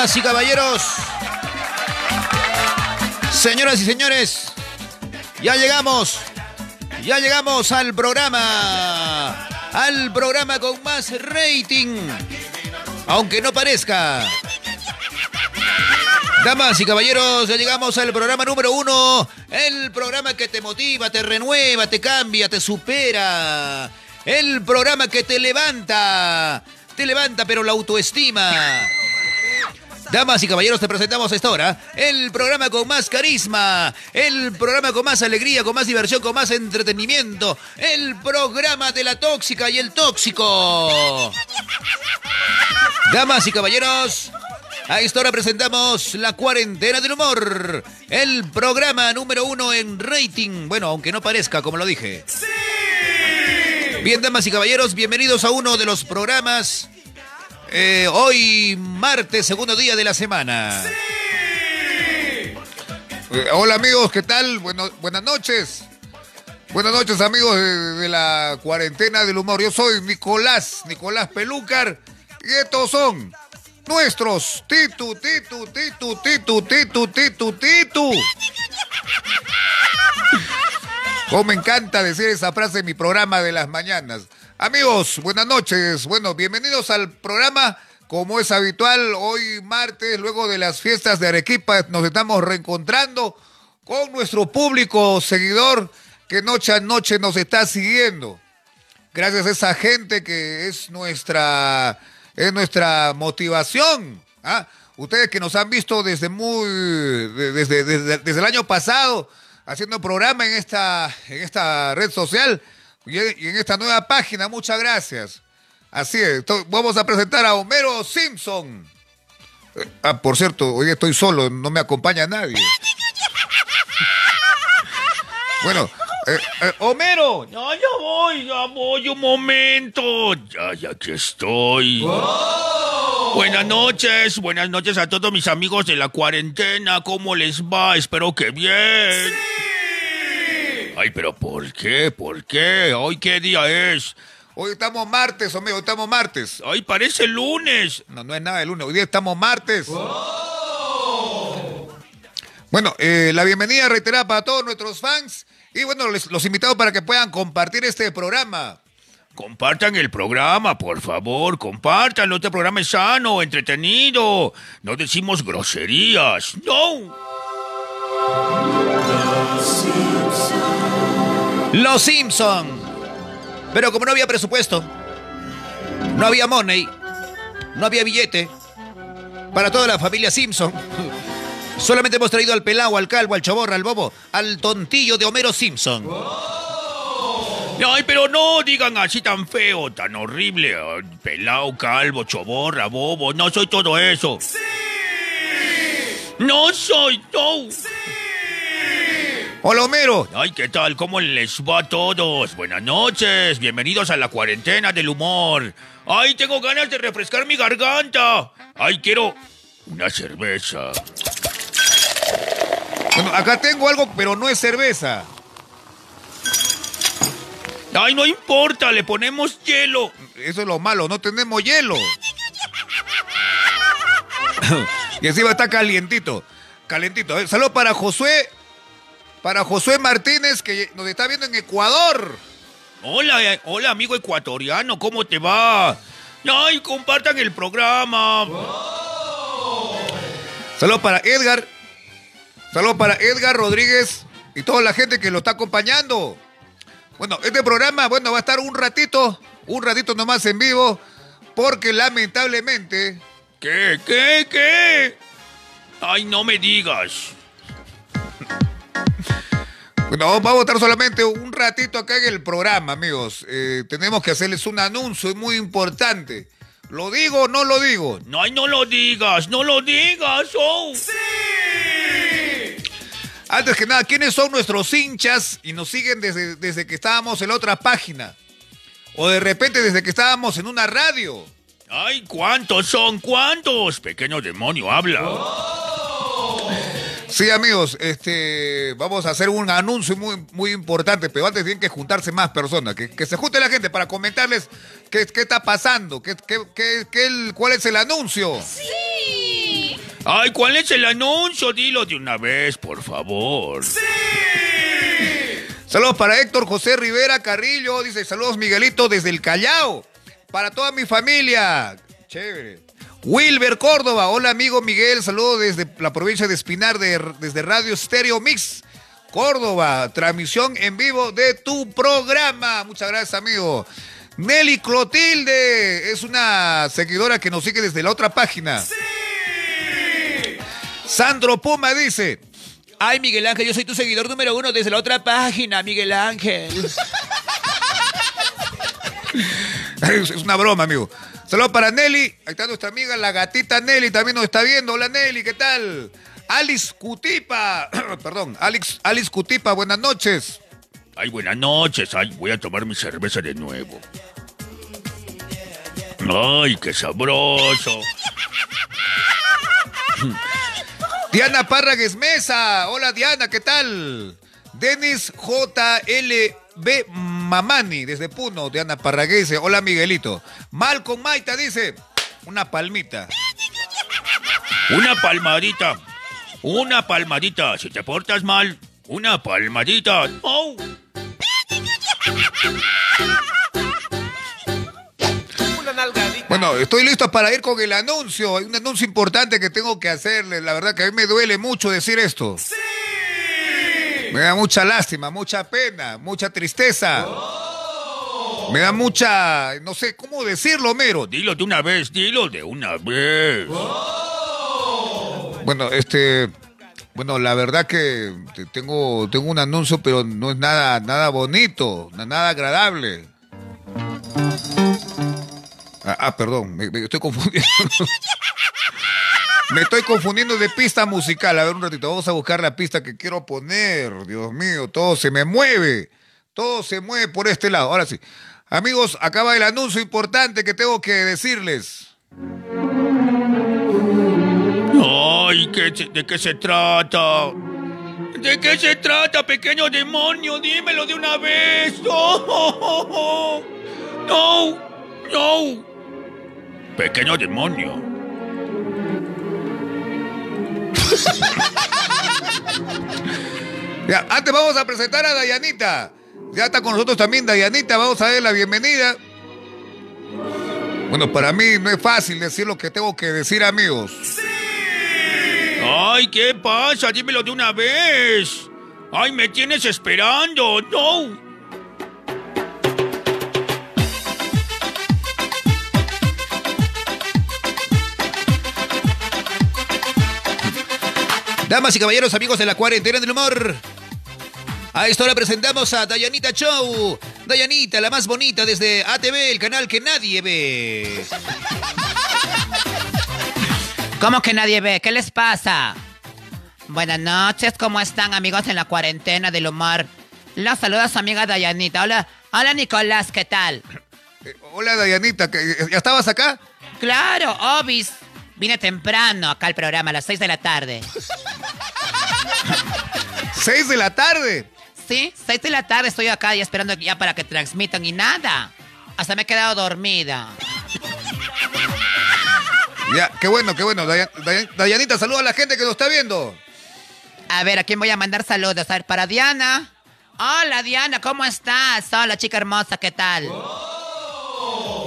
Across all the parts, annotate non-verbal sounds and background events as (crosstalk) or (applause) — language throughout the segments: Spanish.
Damas y caballeros, señoras y señores, ya llegamos, ya llegamos al programa, al programa con más rating, aunque no parezca. Damas y caballeros, ya llegamos al programa número uno, el programa que te motiva, te renueva, te cambia, te supera, el programa que te levanta, te levanta pero la autoestima. Damas y caballeros, te presentamos a esta hora el programa con más carisma, el programa con más alegría, con más diversión, con más entretenimiento, el programa de la tóxica y el tóxico. Damas y caballeros, a esta hora presentamos la cuarentena del humor, el programa número uno en rating, bueno, aunque no parezca, como lo dije. Bien, damas y caballeros, bienvenidos a uno de los programas eh, hoy martes, segundo día de la semana. Eh, hola amigos, ¿qué tal? Bueno, buenas noches. Buenas noches amigos de, de, la cuarentena del humor. Yo soy Nicolás, Nicolás Pelúcar. Y estos son nuestros Titu, Titu, Titu, Titu, Titu, Titu, Titu. Como me encanta decir esa frase en mi programa de las mañanas. Amigos, buenas noches. Bueno, bienvenidos al programa. Como es habitual, hoy martes, luego de las fiestas de Arequipa, nos estamos reencontrando con nuestro público seguidor que noche a noche nos está siguiendo. Gracias a esa gente que es nuestra, es nuestra motivación. ¿ah? Ustedes que nos han visto desde muy, desde, desde, desde el año pasado, haciendo programa en esta, en esta red social y en esta nueva página. Muchas gracias. Así es, vamos a presentar a Homero Simpson. Ah, por cierto, hoy estoy solo, no me acompaña nadie. Bueno, eh, eh, Homero. Ya, ya voy, ya voy, un momento. Ya, ya que estoy. ¡Oh! Buenas noches, buenas noches a todos mis amigos de la cuarentena. ¿Cómo les va? Espero que bien. ¡Sí! Ay, pero ¿por qué? ¿Por qué? ¿Hoy qué día es? Hoy estamos martes, Homero, hoy estamos martes. Ay, parece lunes. No, no es nada de lunes, hoy día estamos martes. Bueno, eh, la bienvenida reiterada para todos nuestros fans y bueno, les, los invitados para que puedan compartir este programa. Compartan el programa, por favor, compártanlo. Este programa es sano, entretenido. No decimos groserías. No. Los Simpson. Pero como no había presupuesto, no había money, no había billete para toda la familia Simpson. (laughs) Solamente hemos traído al pelao, al calvo, al choborra, al bobo, al tontillo de Homero Simpson. Ay, pero no digan así tan feo, tan horrible. Pelao, calvo, choborra, bobo. No soy todo eso. ¡Sí! No soy, no. ¡Sí! Hola, Homero. Ay, ¿qué tal? ¿Cómo les va a todos? Buenas noches. Bienvenidos a la cuarentena del humor. Ay, tengo ganas de refrescar mi garganta. Ay, quiero una cerveza. Bueno, acá tengo algo, pero no es cerveza. Ay, no importa, le ponemos hielo. Eso es lo malo, no tenemos hielo. y encima está calientito. Calentito. Eh, Saludos para Josué. Para Josué Martínez, que nos está viendo en Ecuador. Hola, eh, hola amigo ecuatoriano, ¿cómo te va? Ay, compartan el programa. Saludos para Edgar. Saludos para Edgar Rodríguez y toda la gente que lo está acompañando. Bueno, este programa, bueno, va a estar un ratito, un ratito nomás en vivo, porque lamentablemente... ¿Qué? ¿Qué? ¿Qué? Ay, no me digas. Bueno, vamos a estar solamente un ratito acá en el programa, amigos. Eh, tenemos que hacerles un anuncio muy importante. ¿Lo digo o no lo digo? No, no lo digas, no lo digas. Oh. ¡Sí! Antes que nada, ¿quiénes son nuestros hinchas y nos siguen desde, desde que estábamos en la otra página? O de repente desde que estábamos en una radio. Ay, ¿cuántos son? ¿Cuántos? Pequeño demonio, habla. Oh. Sí, amigos, este, vamos a hacer un anuncio muy, muy importante, pero antes tienen que juntarse más personas, que, que se junte la gente para comentarles qué, qué está pasando, qué, qué, qué, qué, cuál es el anuncio. Sí. Ay, ¿cuál es el anuncio? Dilo de una vez, por favor. ¡Sí! Saludos para Héctor José Rivera Carrillo. Dice, saludos Miguelito desde el Callao. Para toda mi familia. Chévere. Wilber Córdoba. Hola amigo Miguel. Saludos desde la provincia de Espinar, desde Radio Stereo Mix. Córdoba, transmisión en vivo de tu programa. Muchas gracias, amigo. Nelly Clotilde es una seguidora que nos sigue desde la otra página. ¡Sí! Sandro Puma dice. Ay, Miguel Ángel, yo soy tu seguidor número uno desde la otra página, Miguel Ángel. (laughs) es una broma, amigo. Saludos para Nelly. Ahí está nuestra amiga, la gatita Nelly, también nos está viendo. Hola Nelly, ¿qué tal? Alice Cutipa, (clears throat) perdón, Alex, Alice Cutipa, buenas noches. Ay, buenas noches. Ay, voy a tomar mi cerveza de nuevo. Ay, qué sabroso. (laughs) Diana Párragues Mesa. Hola Diana, ¿qué tal? Denis JLB Mamani, desde Puno, Diana Parraguese. Hola Miguelito. Malcolm Maita dice, una palmita. Una palmadita. Una palmadita. Si te portas mal, una palmadita. Oh. Bueno, estoy listo para ir con el anuncio. Hay un anuncio importante que tengo que hacerle. La verdad que a mí me duele mucho decir esto. ¡Sí! Me da mucha lástima, mucha pena, mucha tristeza. Me da mucha, no sé cómo decirlo, Mero. Dilo de una vez, dilo de una vez. Bueno, este, bueno, la verdad que tengo, tengo un anuncio, pero no es nada, nada bonito, nada agradable. Ah, ah perdón, me, estoy confundiendo. (laughs) me estoy confundiendo de pista musical. A ver un ratito, vamos a buscar la pista que quiero poner. Dios mío, todo se me mueve. Todo se mueve por este lado. Ahora sí. Amigos, acaba el anuncio importante que tengo que decirles. Ay, ¿de qué se trata? ¿De qué se trata, pequeño demonio? Dímelo de una vez. (laughs) No, no, no. Pequeño demonio. Ya, antes vamos a presentar a Dayanita. Ya está con nosotros también Dayanita. Vamos a darle la bienvenida. Bueno, para mí no es fácil decir lo que tengo que decir, amigos. Ay, ¿qué pasa? Dímelo de una vez. Ay, me tienes esperando. No. Damas y caballeros, amigos de la cuarentena del humor. A esta hora presentamos a Dayanita Show. Dayanita, la más bonita desde ATV, el canal que nadie ve. ¿Cómo que nadie ve? ¿Qué les pasa? Buenas noches, ¿cómo están amigos en la cuarentena del humor? Los saluda su amiga Dayanita. Hola, hola Nicolás, ¿qué tal? Eh, hola Dayanita, ¿ya estabas acá? Claro, obis. Vine temprano acá al programa, a las 6 de la tarde. ¿6 de la tarde? Sí, 6 de la tarde estoy acá y esperando ya para que transmitan y nada. Hasta me he quedado dormida. Ya, qué bueno, qué bueno. Dayanita, saluda a la gente que nos está viendo. A ver, ¿a quién voy a mandar saludos? A ver, para Diana. Hola, Diana, ¿cómo estás? Hola, chica hermosa, ¿qué tal?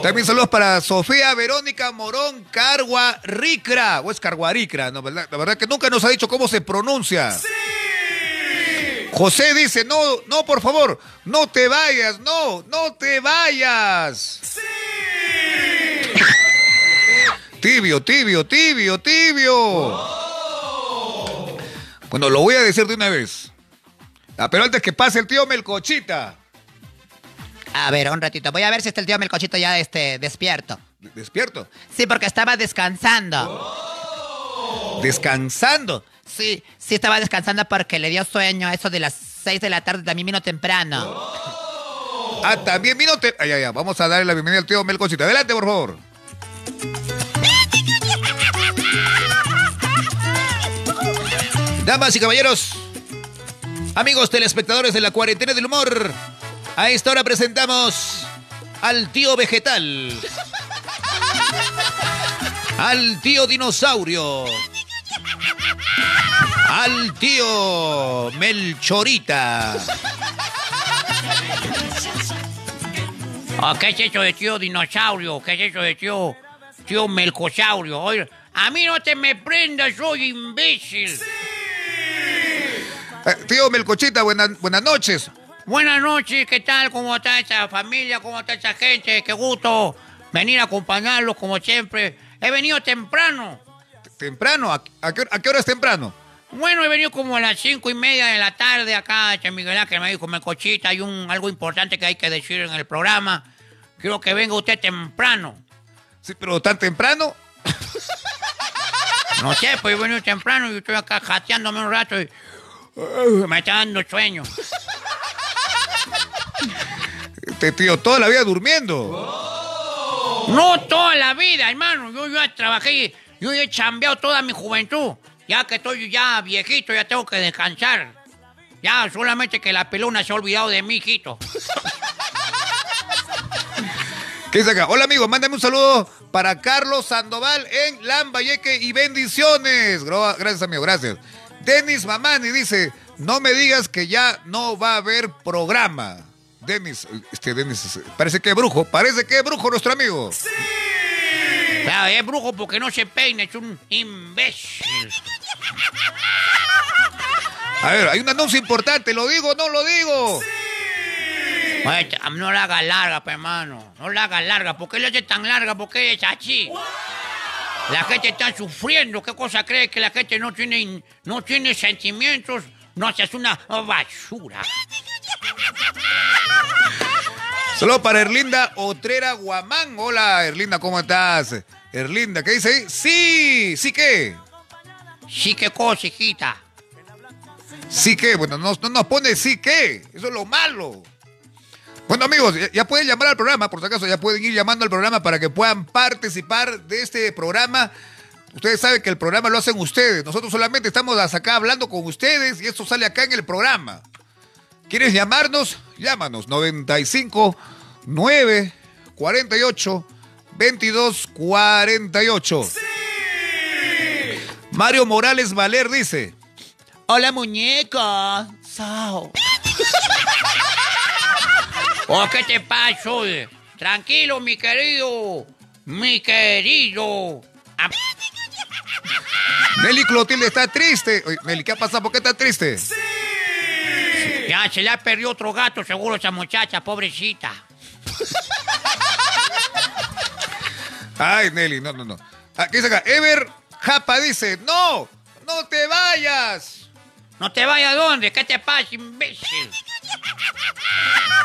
También saludos para Sofía Verónica Morón Cargua Ricra. O es Carguaricra, ¿no? ¿verdad? La verdad que nunca nos ha dicho cómo se pronuncia. ¡Sí! José dice, no, no, por favor, no te vayas, no, no te vayas. ¡Sí! Tibio, tibio, tibio, tibio. Bueno, lo voy a decir de una vez. Ah, pero antes que pase el tío Melcochita. A ver, un ratito. Voy a ver si está el tío Melcochito ya este, despierto. ¿Despierto? Sí, porque estaba descansando. ¿Descansando? Sí, sí estaba descansando porque le dio sueño a eso de las 6 de la tarde. También vino temprano. Ah, también vino temprano. Ay. Vamos a darle la bienvenida al tío Melcochito. Adelante, por favor. Damas y caballeros, amigos telespectadores de la cuarentena del humor. A esta hora presentamos al tío vegetal, al tío dinosaurio al tío Melchorita. Oh, ¿Qué es eso de tío dinosaurio? ¿Qué es eso de tío, tío melcosaurio? Oye, a mí no te me prendas, soy imbécil. Eh, tío Melcochita, buenas, buenas noches. Buenas noches, ¿qué tal? ¿Cómo está esa familia? ¿Cómo está esa gente? Qué gusto venir a acompañarlos como siempre. He venido temprano. ¿Temprano? ¿A, a qué, a qué hora es temprano? Bueno, he venido como a las cinco y media de la tarde acá, che Miguel Ángel me dijo, Melcochita, hay un, algo importante que hay que decir en el programa. Quiero que venga usted temprano. Sí, pero tan temprano. No sé, pues he venido temprano y estoy acá jateándome un rato y uh, me está dando sueño. Este tío, toda la vida durmiendo. No toda la vida, hermano. Yo ya trabajé, yo he chambeado toda mi juventud. Ya que estoy ya viejito, ya tengo que descansar. Ya, solamente que la pelona se ha olvidado de mí, hijito. ¿Qué dice acá? Hola amigo, mándame un saludo para Carlos Sandoval en Lambayeque y bendiciones. Gracias amigo, gracias. Denis Mamani dice, no me digas que ya no va a haber programa. Denis, este Denis, parece que es brujo, parece que es brujo nuestro amigo. Claro, es brujo porque no se peina, es un imbécil. A ver, hay un anuncio importante, ¿lo digo o no lo digo? Oye, ch- no la haga larga, pues, hermano. No la haga larga. ¿Por qué la hace tan larga? ¿Por qué es así? La gente está sufriendo. ¿Qué cosa cree que la gente no tiene, no tiene sentimientos? No, es una basura. Solo para Erlinda Otrera Guamán. Hola Erlinda, ¿cómo estás? Erlinda, ¿qué dice ahí? Sí, sí que. Sí, qué cosa, hijita. Sí que, bueno, no, no nos pone sí que. Eso es lo malo. Bueno, amigos, ya, ya pueden llamar al programa, por si acaso, ya pueden ir llamando al programa para que puedan participar de este programa. Ustedes saben que el programa lo hacen ustedes. Nosotros solamente estamos acá hablando con ustedes y esto sale acá en el programa. ¿Quieres llamarnos? Llámanos. 95 9 48 22 48. Mario Morales Valer dice. Hola, muñeca. Sao. (laughs) ¿O qué te oye? Tranquilo, mi querido. Mi querido. Ah, Nelly Clotilde está triste. Oye, Nelly, ¿qué ha pasado? ¿Por qué está triste? Ya se le ha perdido otro gato, seguro, esa muchacha, pobrecita. Ay, Nelly, no, no, no. Aquí dice acá. Ever Japa dice, no, no te vayas. No te vayas a dónde, ¿qué te pasa, imbécil?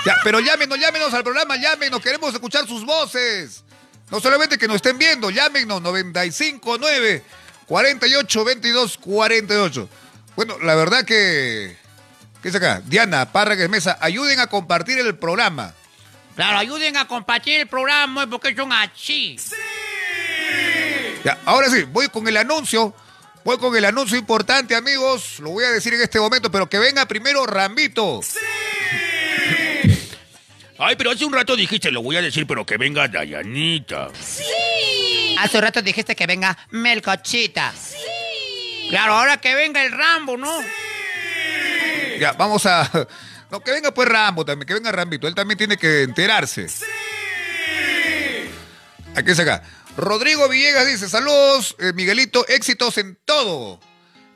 Ya, pero llámenos, llámenos al programa, llámenos, queremos escuchar sus voces. No solamente que nos estén viendo, llámenos 959 48 22 48. Bueno, la verdad que ¿qué dice acá? Diana Párragues Mesa, ayuden a compartir el programa. Claro, ayuden a compartir el programa porque son así. Ya, ahora sí, voy con el anuncio. Voy con el anuncio importante, amigos. Lo voy a decir en este momento, pero que venga primero Rambito. Ay, pero hace un rato dijiste, lo voy a decir, pero que venga Dayanita. Hace rato dijiste que venga Melcochita. Claro, ahora que venga el Rambo, ¿no? Ya, vamos a. (laughs) No, que venga pues Rambo también, que venga Rambito. Él también tiene que enterarse. Aquí está acá. Rodrigo Villegas dice: Saludos, eh, Miguelito, éxitos en todo.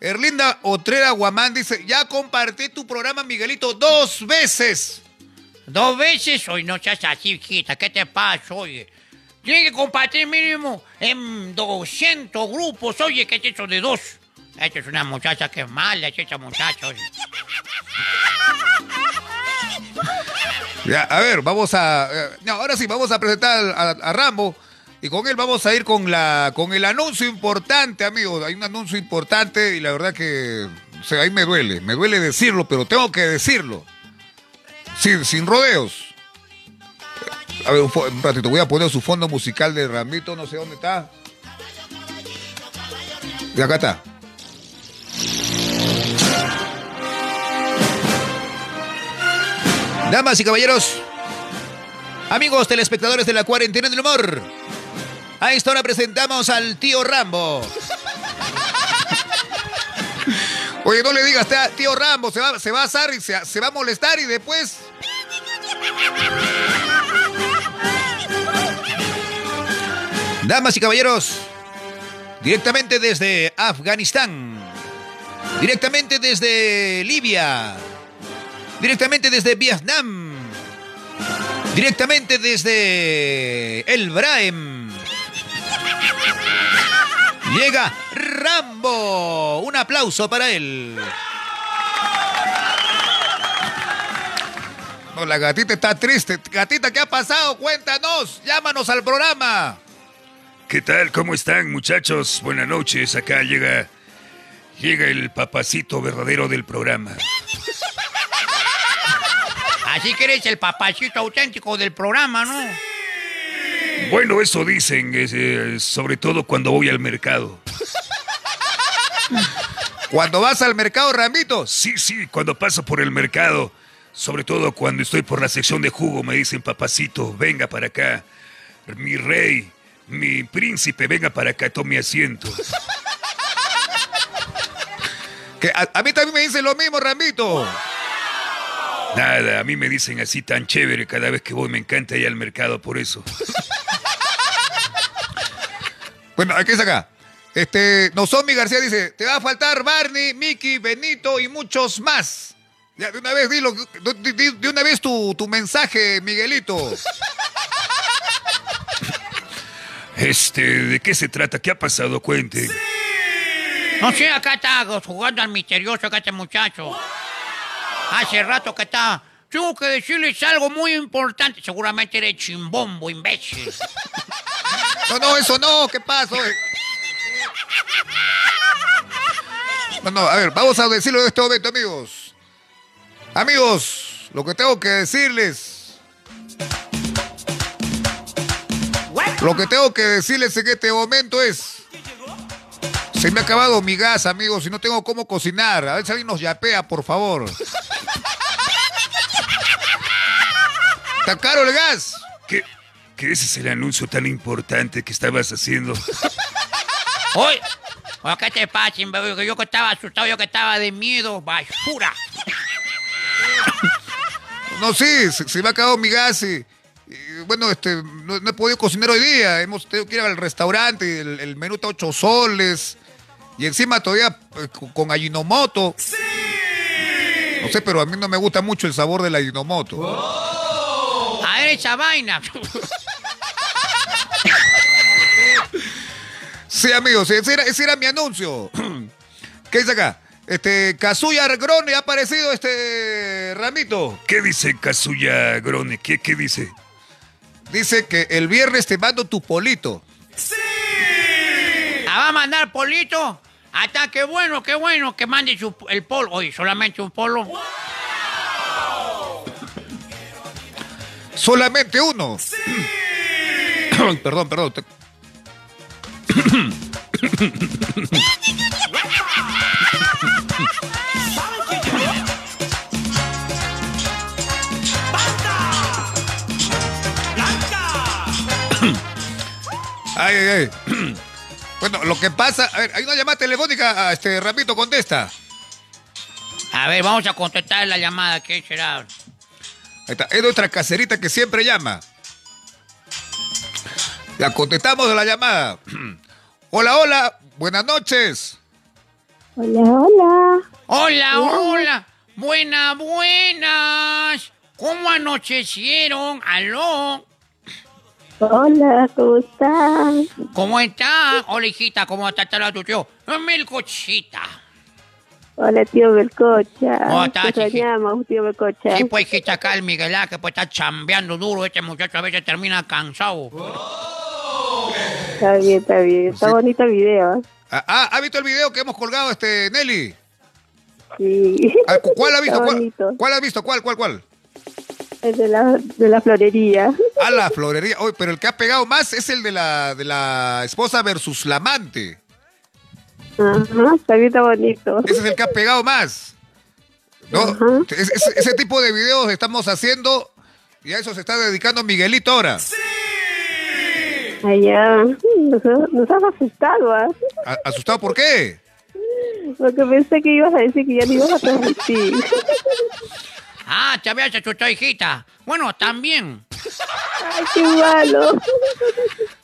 Erlinda Otrera Guamán dice: Ya compartí tu programa, Miguelito, dos veces. Dos veces hoy no seas así, hijita. ¿Qué te pasa, oye? Tienes que compartir mínimo en 200 grupos. Oye, ¿qué es eso de dos? Esta es una muchacha que es esa muchacha, oye. Ya, a ver, vamos a. eh, ahora sí, vamos a presentar a, Rambo. Y con él vamos a ir con la con el anuncio importante, amigos. Hay un anuncio importante y la verdad que. O sea, ahí me duele. Me duele decirlo, pero tengo que decirlo. Sin, sin rodeos. A ver, un, un ratito, voy a poner su fondo musical de Rambito, no sé dónde está. Y acá está. Damas y caballeros, amigos telespectadores de la cuarentena del humor, a esta hora presentamos al tío Rambo. (laughs) Oye, no le digas, tío Rambo, se va, se va a asar y se, se va a molestar y después... Damas y caballeros, directamente desde Afganistán, directamente desde Libia, directamente desde Vietnam, directamente desde El Braem. Llega Rambo. Un aplauso para él. No, la gatita está triste. Gatita, ¿qué ha pasado? Cuéntanos, llámanos al programa. ¿Qué tal? ¿Cómo están, muchachos? Buenas noches. Acá llega. Llega el papacito verdadero del programa. Así que eres el papacito auténtico del programa, ¿no? Bueno, eso dicen, es, eh, sobre todo cuando voy al mercado. Cuando vas al mercado, Ramito, Sí, sí, cuando paso por el mercado, sobre todo cuando estoy por la sección de jugo, me dicen, papacito, venga para acá. Mi rey, mi príncipe, venga para acá, tome asiento. que a, a mí también me dicen lo mismo, Ramito. Nada, a mí me dicen así tan chévere cada vez que voy, me encanta ir al mercado por eso. (laughs) Bueno, aquí está acá. Este, Nozomi García dice, te va a faltar Barney, Mickey, Benito y muchos más. Ya, de una vez, dilo, de, de- de una vez tu, tu mensaje, Miguelito. (laughs) Este, ¿de qué se trata? ¿Qué ha pasado? Cuente. No sé, acá está jugando al misterioso acá este muchacho. Hace rato que está. Tengo que decirles algo muy importante. Seguramente eres chimbombo, imbécil. No, no, eso no, ¿qué pasó? No, no, a ver, vamos a decirlo en este momento, amigos. Amigos, lo que tengo que decirles. Lo que tengo que decirles en este momento es. Se me ha acabado mi gas, amigos, y no tengo cómo cocinar. A ver si alguien nos yapea, por favor. ¿Está caro el gas? ¿Qué, ¿Qué ese es el anuncio tan importante que estabas haciendo? Oye, oye, ¿qué te pasa, yo que estaba asustado, yo que estaba de miedo, basura. No, sí, se, se me ha acabado mi gas y, y, bueno, este, no, no he podido cocinar hoy día. Hemos tenido que ir al restaurante y el, el menú está ocho soles. Y encima todavía eh, con, Ajinomoto. No sé, pero a mí no me gusta mucho el sabor del Ajinomoto. A ver esa vaina. (laughs) Sí, amigos, ese era, ese era mi anuncio. (clears throat) ¿Qué dice acá? Este, Kazuya Grone ha aparecido, este, Ramito. ¿Qué dice Kazuya Grone? ¿Qué, qué dice? Dice que el viernes te mando tu polito. ¿La va a mandar polito? Hasta qué bueno, qué bueno que mande su- el polo. Oye, solamente un polo. Solamente uno. (coughs) perdón, perdón. te- (coughs) Ay, ay, ay. Bueno, lo que pasa, a ver, hay una llamada telefónica, a este Rapito contesta. A ver, vamos a contestar la llamada. ¿Qué será? Ahí está, es nuestra caserita que siempre llama. Ya contestamos a la llamada. (clears throat) Hola, hola, buenas noches. Hola, hola. Hola, hola. Buenas, buenas. ¿Cómo anochecieron? Aló. Hola, ¿cómo estás? ¿Cómo está? Hola, hijita. ¿Cómo está tu tío? Melcochita. Hola, tío Belcocha. ¿Cómo estás, Te extrañamos, tío Belcocha. Sí, pues, hijita, acá el Miguel Ángel, pues está chambeando duro. Este muchacho a veces termina cansado. Está bien, está bien. Está Sí. bonito el video. Ah, ah, ¿ha visto el video que hemos colgado, este Nelly? Sí. Ah, cu- ¿Cuál ha visto? ¿Cuál, cuál ha visto? ¿Cuál, cuál, cuál? Es de la, de la florería. A la florería. Oye, pero el que ha pegado más es el de la, de la esposa versus la amante. Ajá, está bonito. Ese es el que ha pegado más. ¿No? Ajá. Es- es- ese tipo de videos estamos haciendo y a eso se está dedicando Miguelito ahora. Allá. Nos, nos has asustado, ¿ah? ¿Asustado por qué? Porque pensé que ibas a decir que ya no ibas a transmitir. Ah, te habías asustado, hijita. Bueno, también. Ay, qué malo.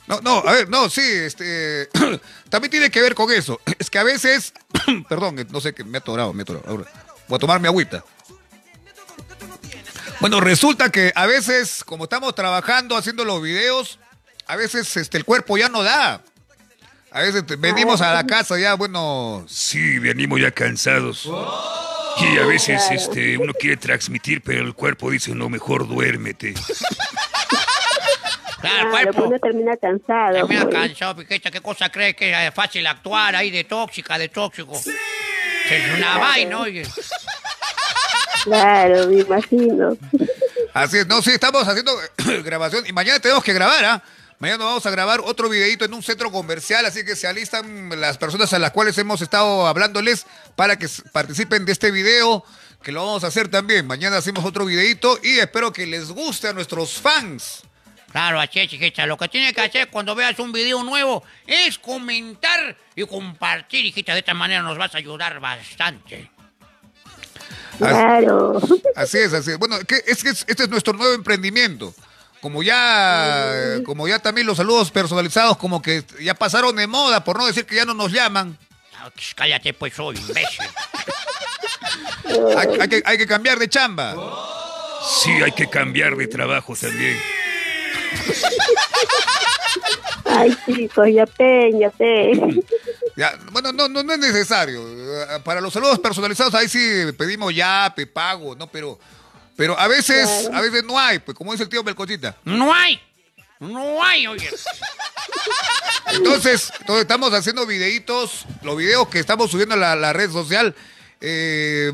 No, no, a ver, no, sí, este, (clears throat) también tiene que ver con eso. (clears throat) Es que a veces, (clears throat) perdón, no sé, que me he atorado, me he atorado. Ahora, voy a tomar mi agüita. Bueno, resulta que a veces, como estamos trabajando, haciendo los videos, a veces este, el cuerpo ya no da. A veces venimos a la casa ya, bueno, Sí, venimos ya cansados. Y a veces este, uno quiere transmitir, pero el cuerpo dice, no, mejor duérmete. (laughs) Claro, cuerpo. pues uno termina cansado. Termina pues. cansado. ¿Qué cosa crees que es fácil actuar ahí de tóxica, de tóxico? Es una vaina, oye. Claro, me imagino. Así es, no, sí, estamos haciendo (coughs) grabación y mañana tenemos que grabar, ¿ah? Mañana vamos a grabar otro videito en un centro comercial, así que se alistan las personas a las cuales hemos estado hablándoles para que participen de este video, que lo vamos a hacer también. Mañana hacemos otro videito y espero que les guste a nuestros fans. Claro, así es, hijita. Lo que tienes que hacer cuando veas un video nuevo es comentar y compartir, hijita. De esta manera nos vas a ayudar bastante. Claro. Así es, así es. Bueno, que- es que es- este es nuestro nuevo emprendimiento. Como ya, como ya también los saludos personalizados, como que ya pasaron de moda, por no decir que ya no nos llaman. Ah, Cállate, pues, soy imbécil. Hay, hay que, hay que cambiar de chamba. Sí, hay que cambiar de trabajo también. Ay, chicos, ya pen. Ya, bueno, no, no, no es necesario. Eh, Para los saludos personalizados, ahí sí pedimos ya, pago, ¿no? Pero, pero a veces, a veces no hay, pues como dice el tío Melcochita. No hay. No hay, oye. Entonces, entonces estamos haciendo videitos, los videos que estamos subiendo a la, la red social. eh,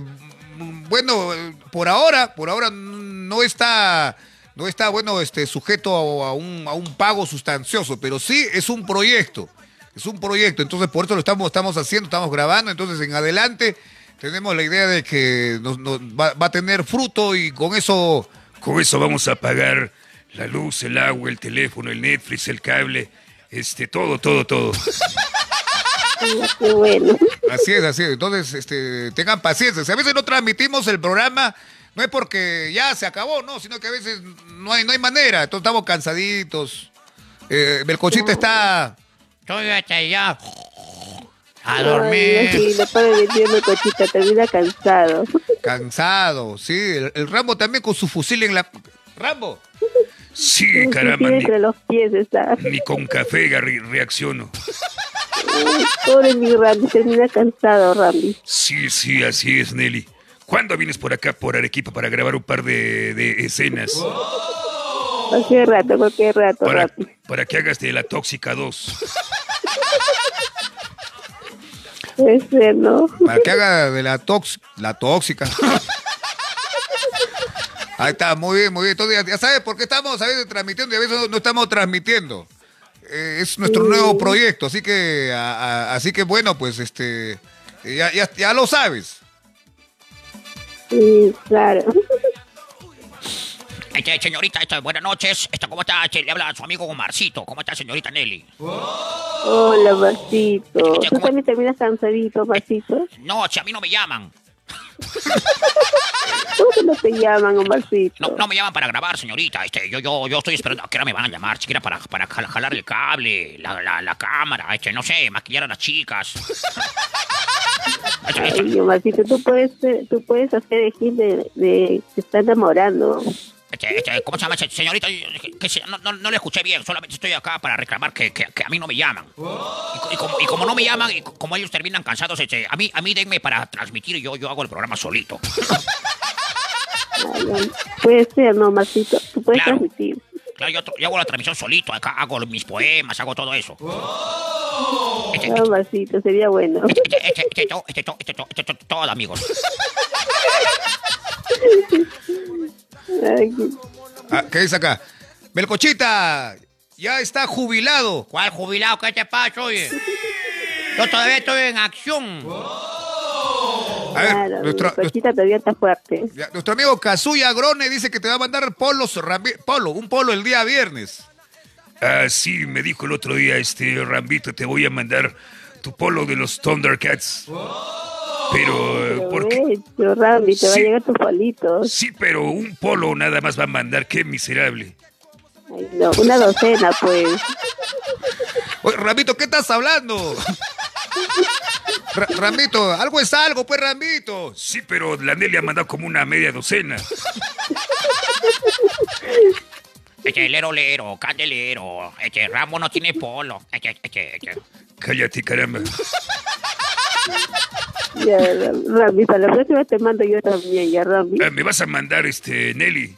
bueno, por ahora, por ahora no está, no está bueno, este, sujeto a, a un, a un pago sustancioso, pero sí es un proyecto, es un proyecto. Entonces por eso lo estamos, estamos haciendo, estamos grabando. Entonces en adelante tenemos la idea de que nos- nos va, va a tener fruto y con eso, Con eso vamos a pagar la luz, el agua, el teléfono, el Netflix, el cable, este, todo, todo, todo. (laughs) Qué bueno. Así es, así es. Entonces, este, tengan paciencia. Si a veces no transmitimos el programa, no es porque ya se acabó, no, sino que a veces no hay, no hay manera. Entonces estamos cansaditos. Eh, Belcochita está. Estoy hasta allá. A dormir. sí, no puede venirme cochita, termina cansado. Cansado, sí. El, el Rambo también con su fusil en la. ¡Rambo! Sí, caramba, ni, entre los pies está. ni con café re- reacciono. Ay, Pobre mi Randy, termina cansado, Randy. Sí, sí, así es, Nelly. ¿Cuándo vienes por acá, por Arequipa, para grabar un par de, de escenas? Cualquier rato, cualquier rato, Para, para que hagas de la Tóxica 2. Puede ser, ¿no? Para que haga de la, tox, la tóxica. Ahí está, muy bien, muy bien. Entonces, ya, ya sabes por qué estamos a veces transmitiendo y a veces no, no estamos transmitiendo. Eh, es nuestro nuevo proyecto, así que, a- a- así que bueno, pues este, ya, ya, ya lo sabes. Sí, claro. Este, señorita, este, buenas noches. Este, ¿Cómo está? Este, le habla a su amigo Omarcito. ¿Cómo está, señorita Nelly? Hola, Marcito. ¿Tú también terminas cansadito, Marcito? No, si a mí no me llaman. (laughs) ¿Cómo que no te llaman, Omarcito? No, me llaman para grabar, señorita. Este, yo, yo, yo estoy esperando a que ahora me van a llamar, siquiera para, para jal- jalar el cable, la, la, la cámara, este, no sé, maquillar a las chicas. Este, este, Ay, Omarcito, tú puedes, tú puedes hacer el hit de, de que está enamorando. Este, este, ¿cómo se llama? Se- Señorita, que- se- no, no, no le escuché bien, solamente estoy acá para reclamar que, que, que a mí no me llaman. Y, co- y como, y como no me llaman, y co- como ellos terminan cansados, este, a mí, a mí denme para transmitir y yo, yo hago el programa solito. Puede ser, ¿no, Marcito? Tú puedes Claro. transmitir. Claro, yo, yo hago la transmisión solito, acá hago mis poemas, hago todo eso. Este, No, Marcito, sería bueno. este, este, este, este, este, este, todo, amigos. Ah, ¿Qué dice acá? Belcochita, ya está jubilado. ¿Cuál jubilado? ¿Qué te pasa, oye? Yo todavía estoy en acción. A ver, Claro, nuestro, cochita todavía está fuerte. Ya, Nuestro amigo Kazuya Grone dice que te va a mandar polos, rambi- polo, un polo el día viernes. Ah, sí, me dijo el otro día este Rambito, te voy a mandar tu polo de los Thundercats. Pero, eh, ¿por qué? Provecho, Randy, te va a Sí. llegar pero un polo nada más va a mandar. Qué miserable. Ay, no, una docena, pues. Oye, Ramito, ¿qué estás hablando? Ra- Ramito, algo es algo, pues, Ramito. Sí, pero la Nelly ha mandado como una media docena. Este lero lero, candelero. Este Rambo no tiene polo. Cállate, caramba. Ya, Randy, para la próxima te mando yo también, ya, Randy. Ah, ¿Me vas a mandar, este, Nelly?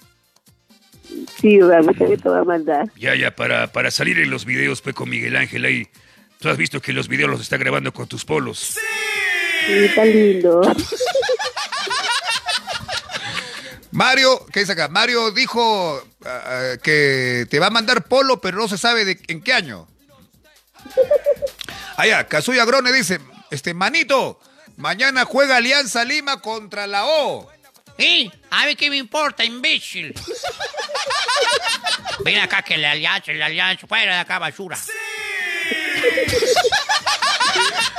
Sí, Randy, también te voy a mandar. Ya, ya, para, para salir en los videos, pues, con Miguel Ángel ahí. Tú has visto que los videos los está grabando con tus polos. Sí, está lindo. Mario, ¿qué dice acá? Mario dijo ah, ah, que te va a mandar polo, pero no se sabe de en qué año. Allá, Kazuya Grone dice, este manito, mañana juega Alianza Lima contra la O. ¿Y? A ver qué me importa, imbécil. (laughs) Ven acá que la alianza, la alianza, fuera de acá, basura.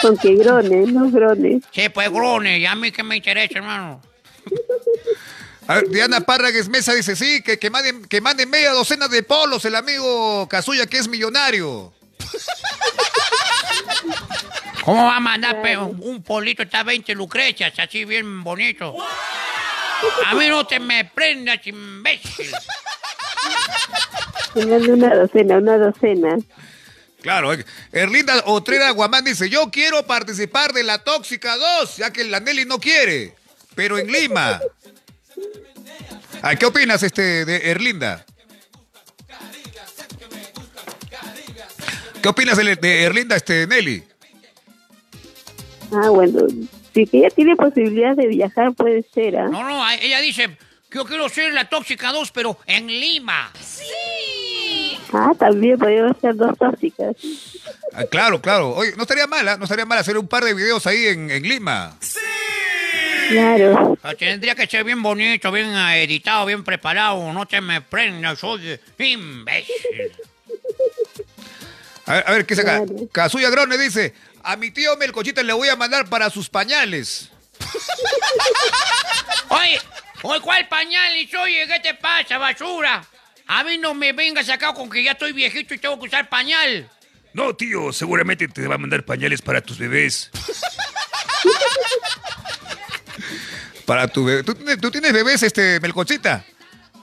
Aunque (laughs) grones, no grones. Sí, pues grone, y a mí que me interesa, hermano. A ver, Diana Párragues Mesa dice, sí, que, que, manden, que manden media docena de polos el amigo Kazuya, que es millonario. (laughs) ¿Cómo va a mandar pe, un, un polito? Está 20 lucrecias, así bien bonito. A mí no te me prendas, imbécil. Una docena, una docena. Claro, Erlinda Otrera Guamán dice, yo quiero participar de la Tóxica 2, ya que la Nelly no quiere, pero en Lima. Ah, ¿Qué opinas este de Erlinda? ¿Qué opinas de, de Erlinda este Nelly? Ah, bueno. Si que ella tiene posibilidad de viajar, puede ser, ¿ah? No, no, a- ella dice que yo quiero ser la tóxica 2, pero en Lima. Ah, también podemos ser dos tóxicas. Ah, claro, claro. Oye, no estaría mal, ¿ah? no estaría mal hacer un par de videos ahí en, en Lima. Claro. Ah, Tendría que ser bien bonito, bien editado, bien preparado. No te me prendas, soy imbécil. A ver, a ver, ¿qué es acá? Claro. Kazuya Grone dice, a mi tío Melcochita le voy a mandar para sus pañales. Oye, oye, ¿cuál pañal? Y oye, ¿qué te pasa, basura? A mí no me vengas acá con que ya estoy viejito y tengo que usar pañal. No, tío, seguramente te va a mandar pañales para tus bebés. Para tu bebé. ¿Tú, tienes- tú tienes bebés, este, Melcochita?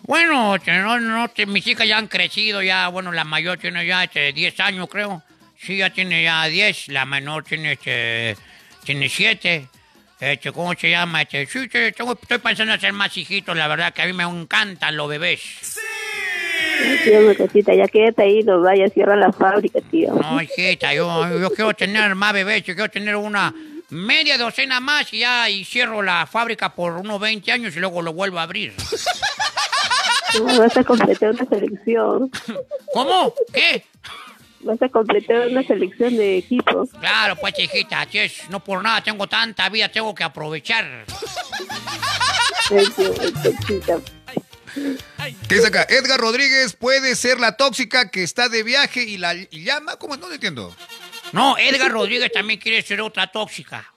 Bueno, este, no, no, este, mis hijas ya han crecido, ya, bueno, la mayor tiene ya este, 10 años, creo. Sí, ya tiene ya 10, la menor tiene, este, tiene 7. Este, ¿cómo se llama? Este, sí, sí, tengo- estoy pensando en hacer más hijitos, la verdad que a mí me encantan los bebés. Ay, Tío, mi cosita, ya quédate ahí, no vayas, cierra la fábrica, tío. No, hijita, yo, yo quiero tener más bebés, yo quiero tener una media docena más y ya y cierro la fábrica por unos 20 años y luego lo vuelvo a abrir. No, vas a completar una selección. ¿Cómo? ¿Qué? Vas a completar una selección de equipos. Claro, pues hijita, así es. No por nada tengo tanta vida, tengo que aprovechar. ¿Qué dice acá? Edgar Rodríguez puede ser la tóxica que está de viaje y la y llama. ¿Cómo? No lo entiendo. No, Edgar Rodríguez también quiere ser otra tóxica.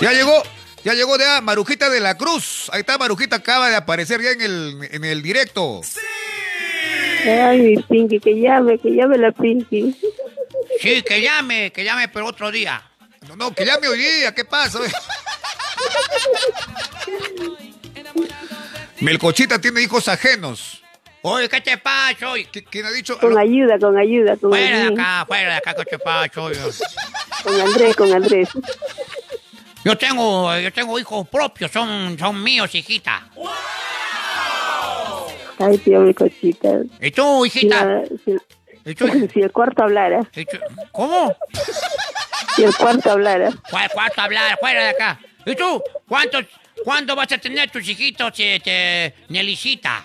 Ya llegó, ya llegó ya Marujita de la Cruz. Ahí está, Marujita acaba de aparecer ya en el, en el directo. Ay, mi Pinky, que llame, que llame la Pinky. Sí, que llame, que llame, pero otro día. No, no, que ya me oía, ¿qué pasa? Melcochita tiene hijos ajenos. Oye, ¿qué te pasa hoy? ¿Qui- ¿Quién ha dicho? Con ayuda, con ayuda, con Fuera de acá, fuera de acá, ¿qué te pasa hoy? Con Andrés, con Andrés. Yo tengo, yo tengo hijos propios, son, son míos, hijita. Ay, tío, mi cosita. ¿Y tú, Si, hijita? la- si- ¿Y si el cuarto hablara. ¿Cómo? si el cuarto hablara. ¿Cuál cuarto hablar? Fuera de acá. ¿Y tú? ¿Cuántos, ¿Cuándo vas a tener tus hijitos, este, Nelicita?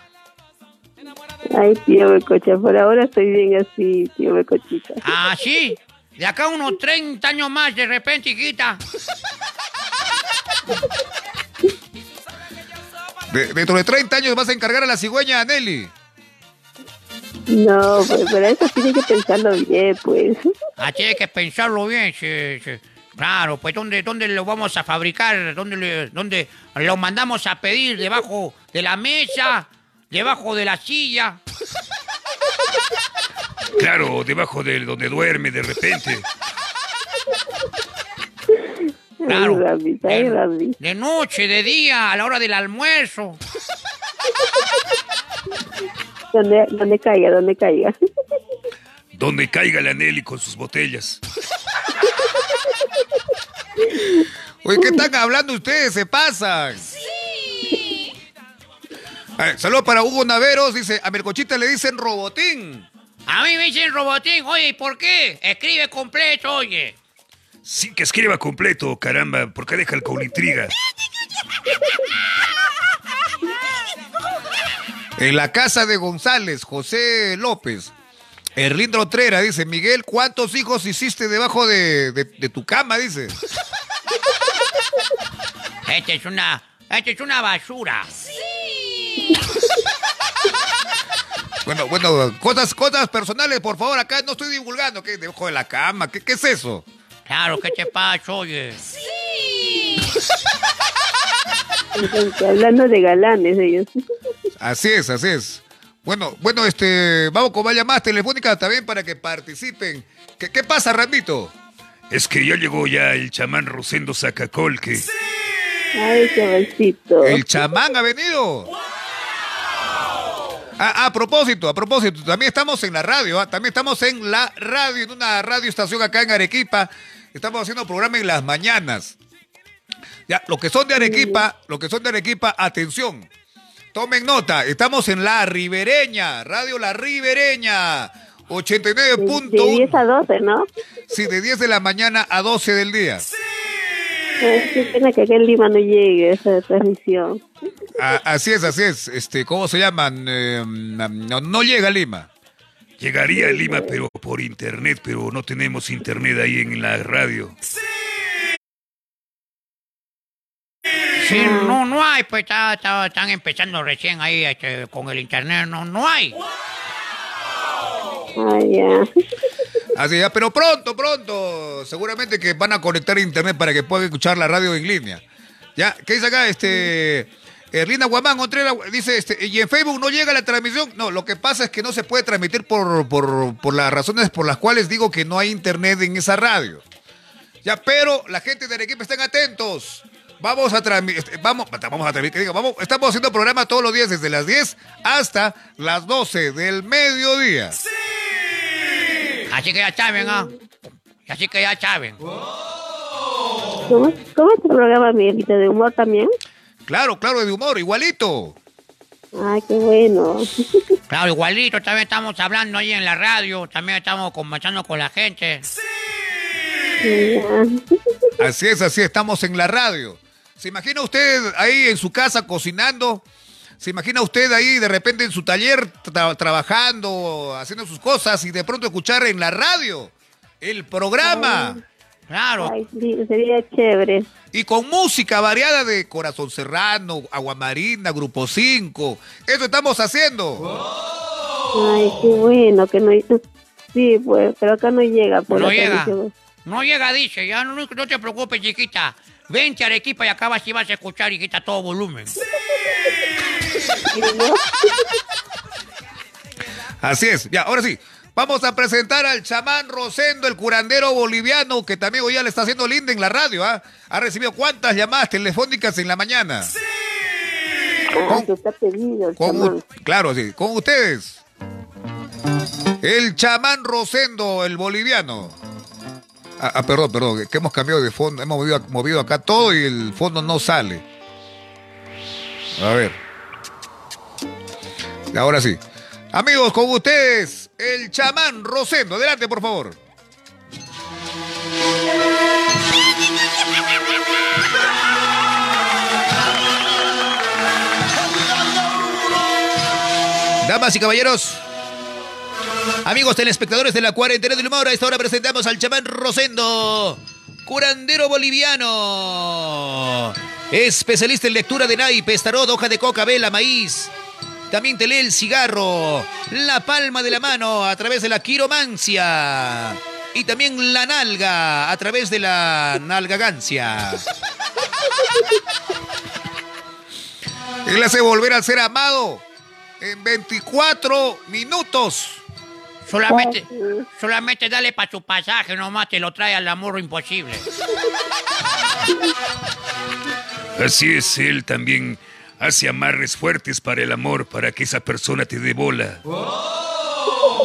Ay, tío, mi cocha, por ahora estoy bien así, tío, mi cochita. Ah, sí. De acá unos 30 años más, de repente, hijita. De- dentro de 30 años vas a encargar a la cigüeña Nelly. No, pues, pero eso tiene que pensarlo bien, pues. Ah, tiene que pensarlo bien, sí, sí. Claro, pues ¿dónde, dónde lo vamos a fabricar? ¿Dónde, le- dónde lo mandamos a pedir? ¿Debajo de la mesa? ¿Debajo de la silla? Claro, debajo de donde duerme de repente. Claro. Ay, ay, Rami. De noche, de día, a la hora del almuerzo. Donde, donde caiga, donde caiga. Donde caiga la Nelly con sus botellas. Oye, ¿qué están hablando ustedes? Se pasan. Sí. saludos para Hugo Naveros. Dice, a Mercochita le dicen robotín. A mí me dicen robotín. Oye, ¿y por qué? Escribe completo, oye. Sí, que escriba completo, caramba. ¿Por qué deja el con intriga? En la casa de González, José López. Erlindro Trera dice, Miguel, ¿cuántos hijos hiciste debajo de, de- de tu cama? Dice. (laughs) Esta es una, esta es una basura. (laughs) Bueno, bueno, cosas, cosas personales, por favor, acá no estoy divulgando. ¿Qué? Debajo de la cama, ¿qué, qué es eso? Claro, ¿qué te pasa, oye? Entonces, hablando de galanes ellos. Así es, así es. Bueno, bueno, este, vamos con más llamadas telefónicas también para que participen. ¿Qué, qué pasa, Ramito? Es que ya llegó ya el chamán Rosendo Sacacol que... Ay, chavalcito. El chamán ha venido. Ah, a propósito, a propósito, también estamos en la radio, ¿ah? también estamos en la radio, en una radio estación acá en Arequipa. Estamos haciendo programa en las mañanas. Ya, los que son de Arequipa, los que son de Arequipa, atención. Tomen nota, estamos en la Ribereña, Radio La Ribereña, De 89.1. 10 a 12, ¿no? Sí, de 10 de la mañana a 12 del día. Ay, qué pena que acá en Lima no llegue esa transmisión. Ah, así es, así es. Este, ¿cómo se llaman? Eh, no, no llega a Lima. Llegaría a Lima, pero por internet, pero no tenemos internet ahí en la radio. Sí, no, no hay, pues está- está- están empezando recién ahí este, con el internet, no, no hay. Ay, ya. Así ya, pero pronto, pronto. Seguramente que van a conectar internet para que puedan escuchar la radio en línea. Ya, ¿qué dice acá? Este. Erlina Guamán Contreras dice, este, y en Facebook no llega la transmisión. No, lo que pasa es que no se puede transmitir por, por, por las razones por las cuales digo que no hay internet en esa radio. Ya, pero la gente de Arequipa estén atentos. Vamos a transmitir, vamos, vamos a transmitir, digo, vamos, estamos haciendo programa todos los días desde las 10 hasta las 12 del mediodía. Así que ya saben, ¿ah? Así que ya saben. ¿Cómo, ¿Cómo es tu programa, Miguelito? ¿De humor también? Claro, claro, de humor, igualito. Ay, qué bueno. (laughs) Claro, igualito, también estamos hablando ahí en la radio, también estamos conversando con la gente. Ya. Así es, así estamos en la radio. ¿Se imagina usted ahí en su casa cocinando? ¿Se imagina usted ahí de repente en su taller tra- trabajando, haciendo sus cosas y de pronto escuchar en la radio el programa? Claro. Ay, sí, sería chévere. Y con música variada de Corazón Serrano, Aguamarina, Grupo 5. Eso estamos haciendo. Ay, qué bueno que no... Sí, pues, pero acá no llega. Por No la llega. No llega, dice. Ya no, no te preocupes, chiquita. Vente a Arequipa y acabas y vas a escuchar, hijita, todo volumen. (laughs) Así es. Ya, ahora sí. Vamos a presentar al chamán Rosendo, el curandero boliviano, que también hoy ya le está haciendo linda en la radio. ¿ah? Ha recibido cuántas llamadas telefónicas en la mañana. Ah, que está pedido el Con claro, sí. Con ustedes. El chamán Rosendo, el boliviano. Ah, ah, perdón, perdón, que hemos cambiado de fondo. Hemos movido, movido acá todo y el fondo no sale. A ver. Ahora sí. Amigos, con ustedes, el chamán Rosendo. Adelante, por favor. Damas y caballeros, amigos telespectadores de la cuarentena del humor, a esta hora presentamos al chamán Rosendo, curandero boliviano, especialista en lectura de naipes, tarot, hoja de coca, vela, maíz, También te lee el cigarro, la palma de la mano a través de la quiromancia. Y también la nalga a través de la nalgagancia. Él hace volver a ser amado en 24 minutos. Solamente, solamente dale para su pasaje, nomás te lo trae al amor imposible. Así es, él también hace amarres fuertes para el amor, para que esa persona te dé bola.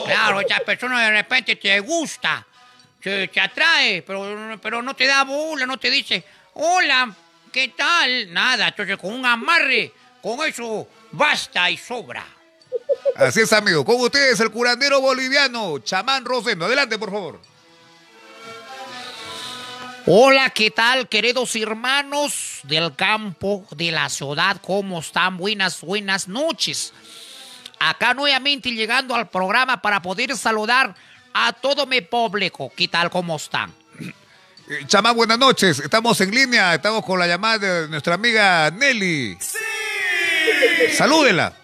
Claro, esa persona de repente te gusta, te, te atrae, pero, pero no te da bola, no te dice, hola, ¿qué tal? Nada, entonces con un amarre, con eso basta y sobra. Así es, amigo. Con ustedes, el curandero boliviano, Chamán Rosendo. Adelante, por favor. Hola, ¿qué tal, queridos hermanos del campo, de la ciudad? ¿Cómo están? Buenas, buenas noches. Acá nuevamente llegando al programa para poder saludar a todo mi público. ¿Qué tal, cómo están? Eh, Chamán, buenas noches. Estamos en línea. Estamos con la llamada de nuestra amiga Nelly. ¡Sí! Salúdela.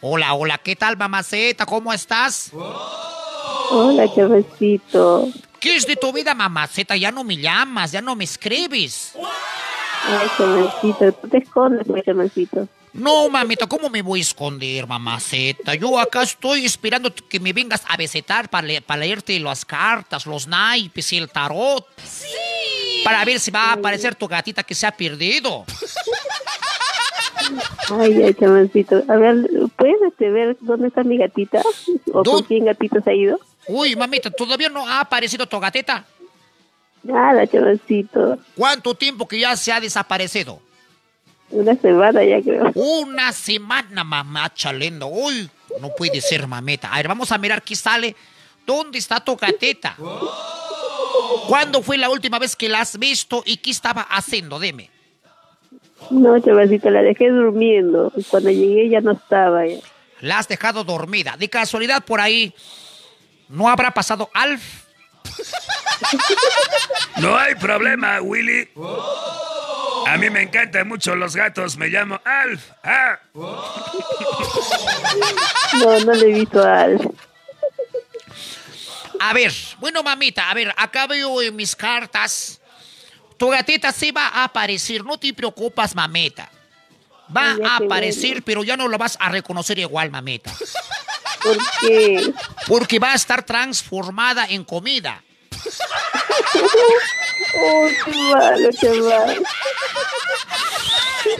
Hola, hola, ¿qué tal, mamaceta? ¿Cómo estás? Hola, chavecito. ¿Qué es de tu vida, mamaceta? Ya no me llamas, ya no me escribes. Ay, chavecito, tú te escondes, mi chavecito. No, mamita, ¿cómo me voy a esconder, mamaceta? Yo acá estoy esperando que me vengas a besetar para, le- para leerte las cartas, los naipes y el tarot. ¡Sí! Para ver si va a aparecer tu gatita que se ha perdido. Ay, ay, chavecito. A ver, ¿puedes este, ver dónde está mi gatita? ¿O ¿Dó- con quién gatito se ha ido? Uy, mamita, ¿todavía no ha aparecido tu gatita? Nada, chavecito. ¿Cuánto tiempo que ya se ha desaparecido? Una semana ya creo. Una semana, mamá chalendo. Uy, no puede ser, mameta. A ver, vamos a mirar qué sale. ¿Dónde está tu gateta? ¿Cuándo fue la última vez que la has visto y qué estaba haciendo? Dime. No, chavecito, la dejé durmiendo. Cuando llegué ya no estaba. Ya. La has dejado dormida. De casualidad por ahí, ¿no habrá pasado Alf? (laughs) No hay problema, Willy. A mí me encantan mucho los gatos. Me llamo Alf. Ah. (laughs) No, no le he visto a Alf. A ver, bueno, mamita, a ver, acá veo en mis cartas. Tu gatita sí va a aparecer, no te preocupas, mameta. Va a aparecer, pero ya no lo vas a reconocer igual, mameta. ¿Por qué? Porque va a estar transformada en comida. (laughs) Oh, qué malo, chaval.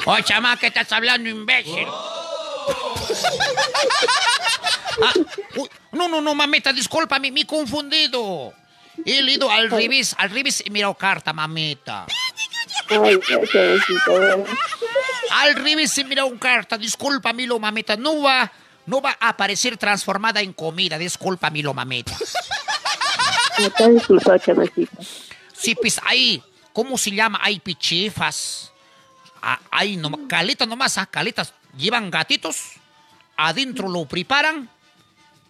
Oye, chama, ¿qué estás hablando, imbécil? (laughs) Ah, no, no, no, mamita, discúlpame, me he confundido. He leído al revés, al revés he mirado carta, mamita. Ay, ver. Al revés he mirado carta, discúlpame, lo mamita. No va, no va a aparecer transformada en comida, discúlpame, lo mamita. Acá disculpado, chavecito. Sí, pues ahí, ¿cómo se llama? Hay pichifas. Hay nom- caletas nomás, ah, caletas. Llevan gatitos, adentro lo preparan,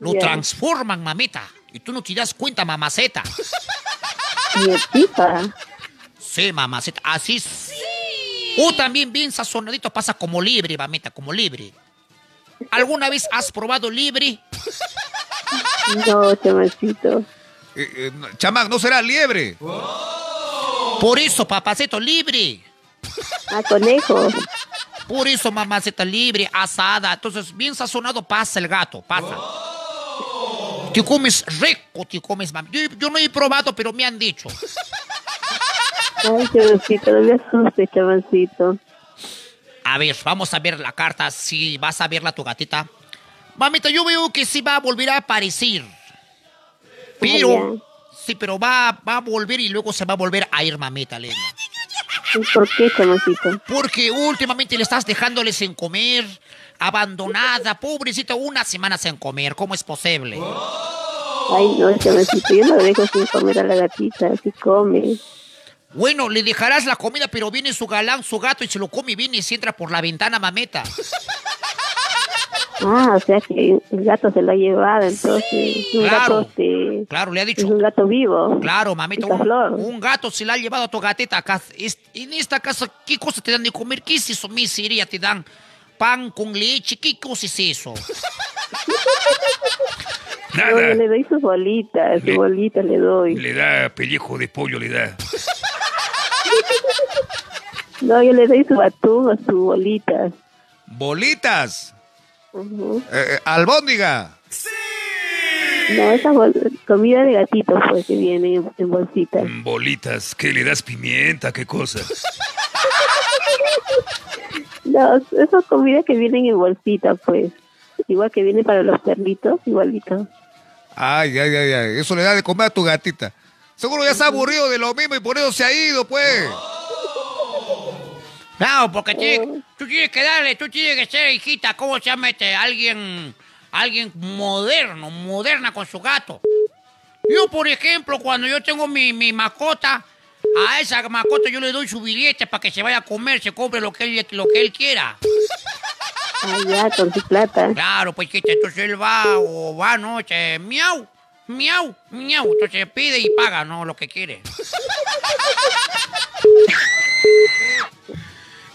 lo Ya. transforman, mamita. Y tú no te das cuenta, mamaceta. Mi tipa. Sí, mamaceta, así es. O también bien sazonadito pasa como libre, mamita, como libre. ¿Alguna vez has probado libre? No, chavecito. Eh, eh, no, chamán, ¿no será liebre? Por eso, papacito, libre. Ah, conejo. Por eso, mamaceta libre, asada. Entonces, bien sazonado pasa el gato, pasa. Te comes rico, te comes, mam. Yo, yo no he probado, pero me han dicho. Ay, chavecito, no me asustes, chavecito. A ver, vamos a ver la carta, si vas a verla tu gatita. Mamita, yo veo que sí va a volver a aparecer. Pero, sí, pero va, va a volver y luego se va a volver a ir, mamita, linda. ¿Y ¿Por qué, chavecito? Porque últimamente le estás dejándoles sin comer, abandonada, pobrecita, una semana sin comer. ¿Cómo es posible? Ay, no, chavecito, yo no dejo sin comer a la gatita, así come. Bueno, le dejarás la comida, pero viene su galán, su gato, y se lo come y viene y se entra por la ventana, mameta. Ah, o sea que el gato se lo ha llevado, entonces. Es un Claro. gato, este, Claro, le ha es dicho. un gato vivo. Claro, mamita, un, gato se la ha llevado a tu acá. Es- en esta casa, ¿qué cosa te dan de comer? ¿Qué es eso? Miseria te dan. pan con leche. ¿Qué cosa es eso? No, Nada. le doy sus bolitas, sus bolitas le doy. Le da pellejo de pollo, le da. No, yo le doy su atún o sus bolitas. Bolitas. Eh, eh, albóndiga. No, esa comida de gatitos pues que viene en, en bolsitas. Mm, Bolitas, ¿qué le das pimienta? ¿Qué cosa? (laughs) No, esa comida que vienen en bolsita pues. Igual que viene para los perritos, igualito. Ay, ay, ay, ay. Eso le da de comer a tu gatita. Seguro ya se ha aburrido de lo mismo y por eso se ha ido, pues. Claro, porque tiene- tú tienes que darle, tú tienes que ser, hijita, ¿cómo se llama este? Alguien, alguien moderno, moderna con su gato. Yo, por ejemplo, cuando yo tengo mi, mi mascota, a esa mascota yo le doy su billete para que se vaya a comer, se compre lo que él, lo que él quiera. Ah, ya, con su plata. Claro, pues hijita, entonces él va o va, ¿no? Este, miau, miau, miau. Entonces pide y paga, ¿no? Lo que quiere. (laughs)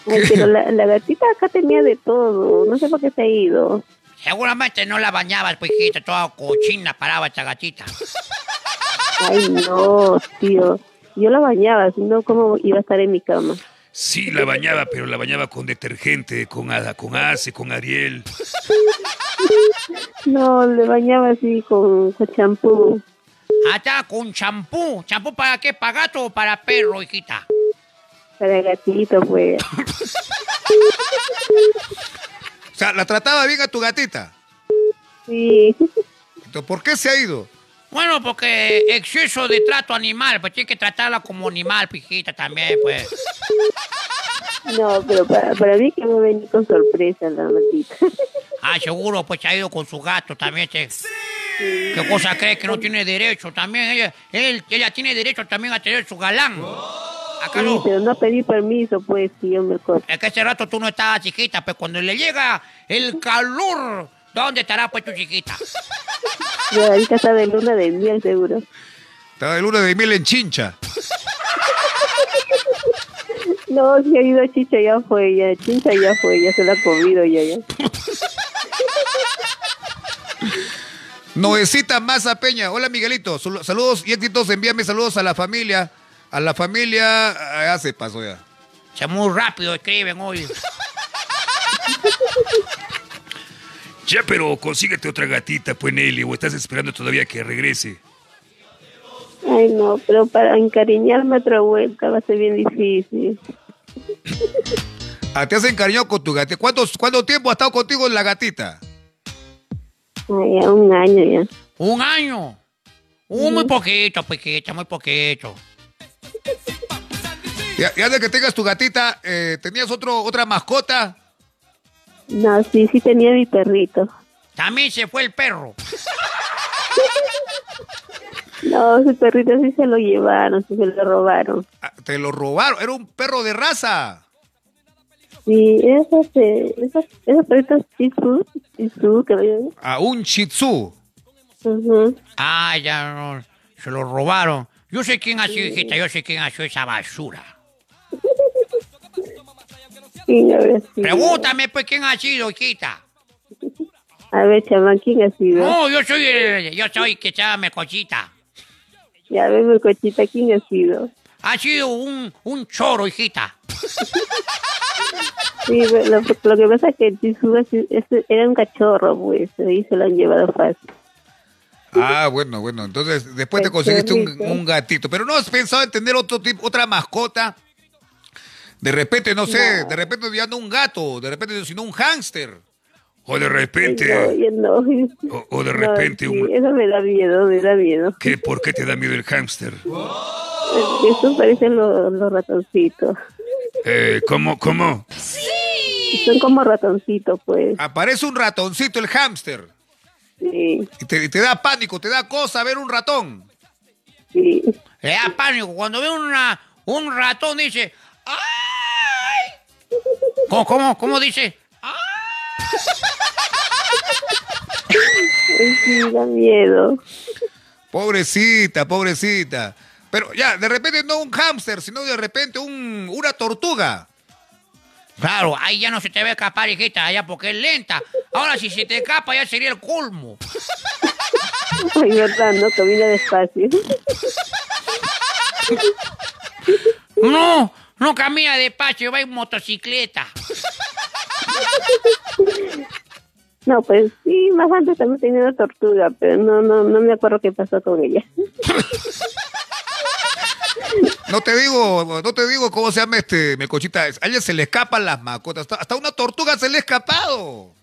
Ay, pero la, la gatita acá tenía de todo. No sé por qué se ha ido. Seguramente no la bañabas, pues hijita, toda cochina paraba esta gatita. Ay, no, tío. Yo la bañaba, si no, ¿cómo iba a estar en mi cama? Sí, la bañaba, pero la bañaba con detergente, con, con Ace, con Ariel. (laughs) No, le bañaba así con con champú. Hasta con champú. ¿Champú para qué? ¿Para gato o para perro, hijita? Para gatito, pues. (laughs) O sea, la trataba bien a tu gatita. Sí. Entonces, ¿por qué se ha ido? Bueno, porque exceso de trato animal, pues tiene que tratarla como animal, hijita, también, pues. No, pero para, para mí que me venía con sorpresa la gatita. Ah, seguro, pues ha ido con su gato también. che. ¿Qué cosa cree que no tiene derecho? También ella, él, ella tiene derecho también a tener su galán. Acá Sí, no. pero no pedí permiso, pues, si yo me corto. Es que ese rato tú no estabas chiquita, pues cuando le llega el calor, ¿dónde estará pues tu chiquita? La gatita está de luna de miel, seguro. Estaba de luna de miel en chincha. No, si ha ido a Chicha, ya fue, ya. Chincha ya fue, ya se la ha comido, ya, ya. Noecita Maza Peña. Hola, Miguelito. Sal- Saludos y éxitos. Envíame saludos a la familia. A la familia. ah, Ya se pasó ya. Se muy rápido escriben hoy. Ya, pero consíguete otra gatita, pues Nelly, o estás esperando todavía que regrese. Ay, no, pero para encariñarme otra vuelta va a ser bien difícil. Ah, te has encariñado con tu gatita. ¿Cuánto, ¿Cuánto tiempo ha estado contigo la gatita? Ay, ya un año ya. Un año. Un muy poquito, poquito, muy poquito. Ya, ya de que tengas tu gatita, eh, ¿tenías otro, otra mascota? No, sí, sí tenía mi perrito. También se fue el perro. No, ese perrito sí se lo llevaron, sí se lo robaron. Ah, Te lo robaron. Era un perro de raza. Sí, esos, esos, esos perritos Shih-Tzu, que lo A un shih tzu. Ah, ya no, se lo robaron. Yo sé quién ha sido, hijita, yo sé quién ha sido esa basura. (laughs) Pregúntame, pues, quién ha sido, hijita. A ver, chamán, ¿quién ha sido? No, yo soy, yo soy que se llama Cochita. Ya, a ver, mi cochita, ¿quién ha sido? Ha sido un, un choro, hijita. Sí, lo, lo que pasa es que ese era un cachorro, pues, ahí se lo han llevado fácil. Ah, bueno, bueno. Entonces, después te conseguiste un, un gatito. Pero no has pensado en tener otro tipo, otra mascota. De repente, no sé, de repente ya no un gato, de repente, sino un hámster. O de repente, no. o, o de No, repente, sí, un... Eso me da miedo, me da miedo. ¿Qué? ¿Por qué te da miedo el hámster? Eso parecen los, los ratoncitos. Eh, ¿Cómo, cómo? Son como ratoncitos, pues. Aparece un ratoncito, el hámster. Sí, Y te, y te da pánico, te da cosa ver un ratón. sí. Le da pánico. Cuando ve una, un ratón, dice, ¡ay! ¿Cómo, cómo, cómo dice? Ay, sí, da miedo. Pobrecita, pobrecita. Pero ya, de repente no un hámster, sino de repente un, una tortuga. Claro, ahí ya no se te ve escapar, hijita, allá porque es lenta. Ahora, si se te escapa, ya sería el colmo. Ay, verdad, no, camina despacio. No, no camina despacio, va en motocicleta. (laughs) No, pues sí, más antes también tenía una tortuga, pero no, no, no me acuerdo qué pasó con ella. (laughs) No te digo, no te digo cómo se llama este Melcochita. A ella se le escapan las mascotas. Hasta, hasta una tortuga se le ha escapado.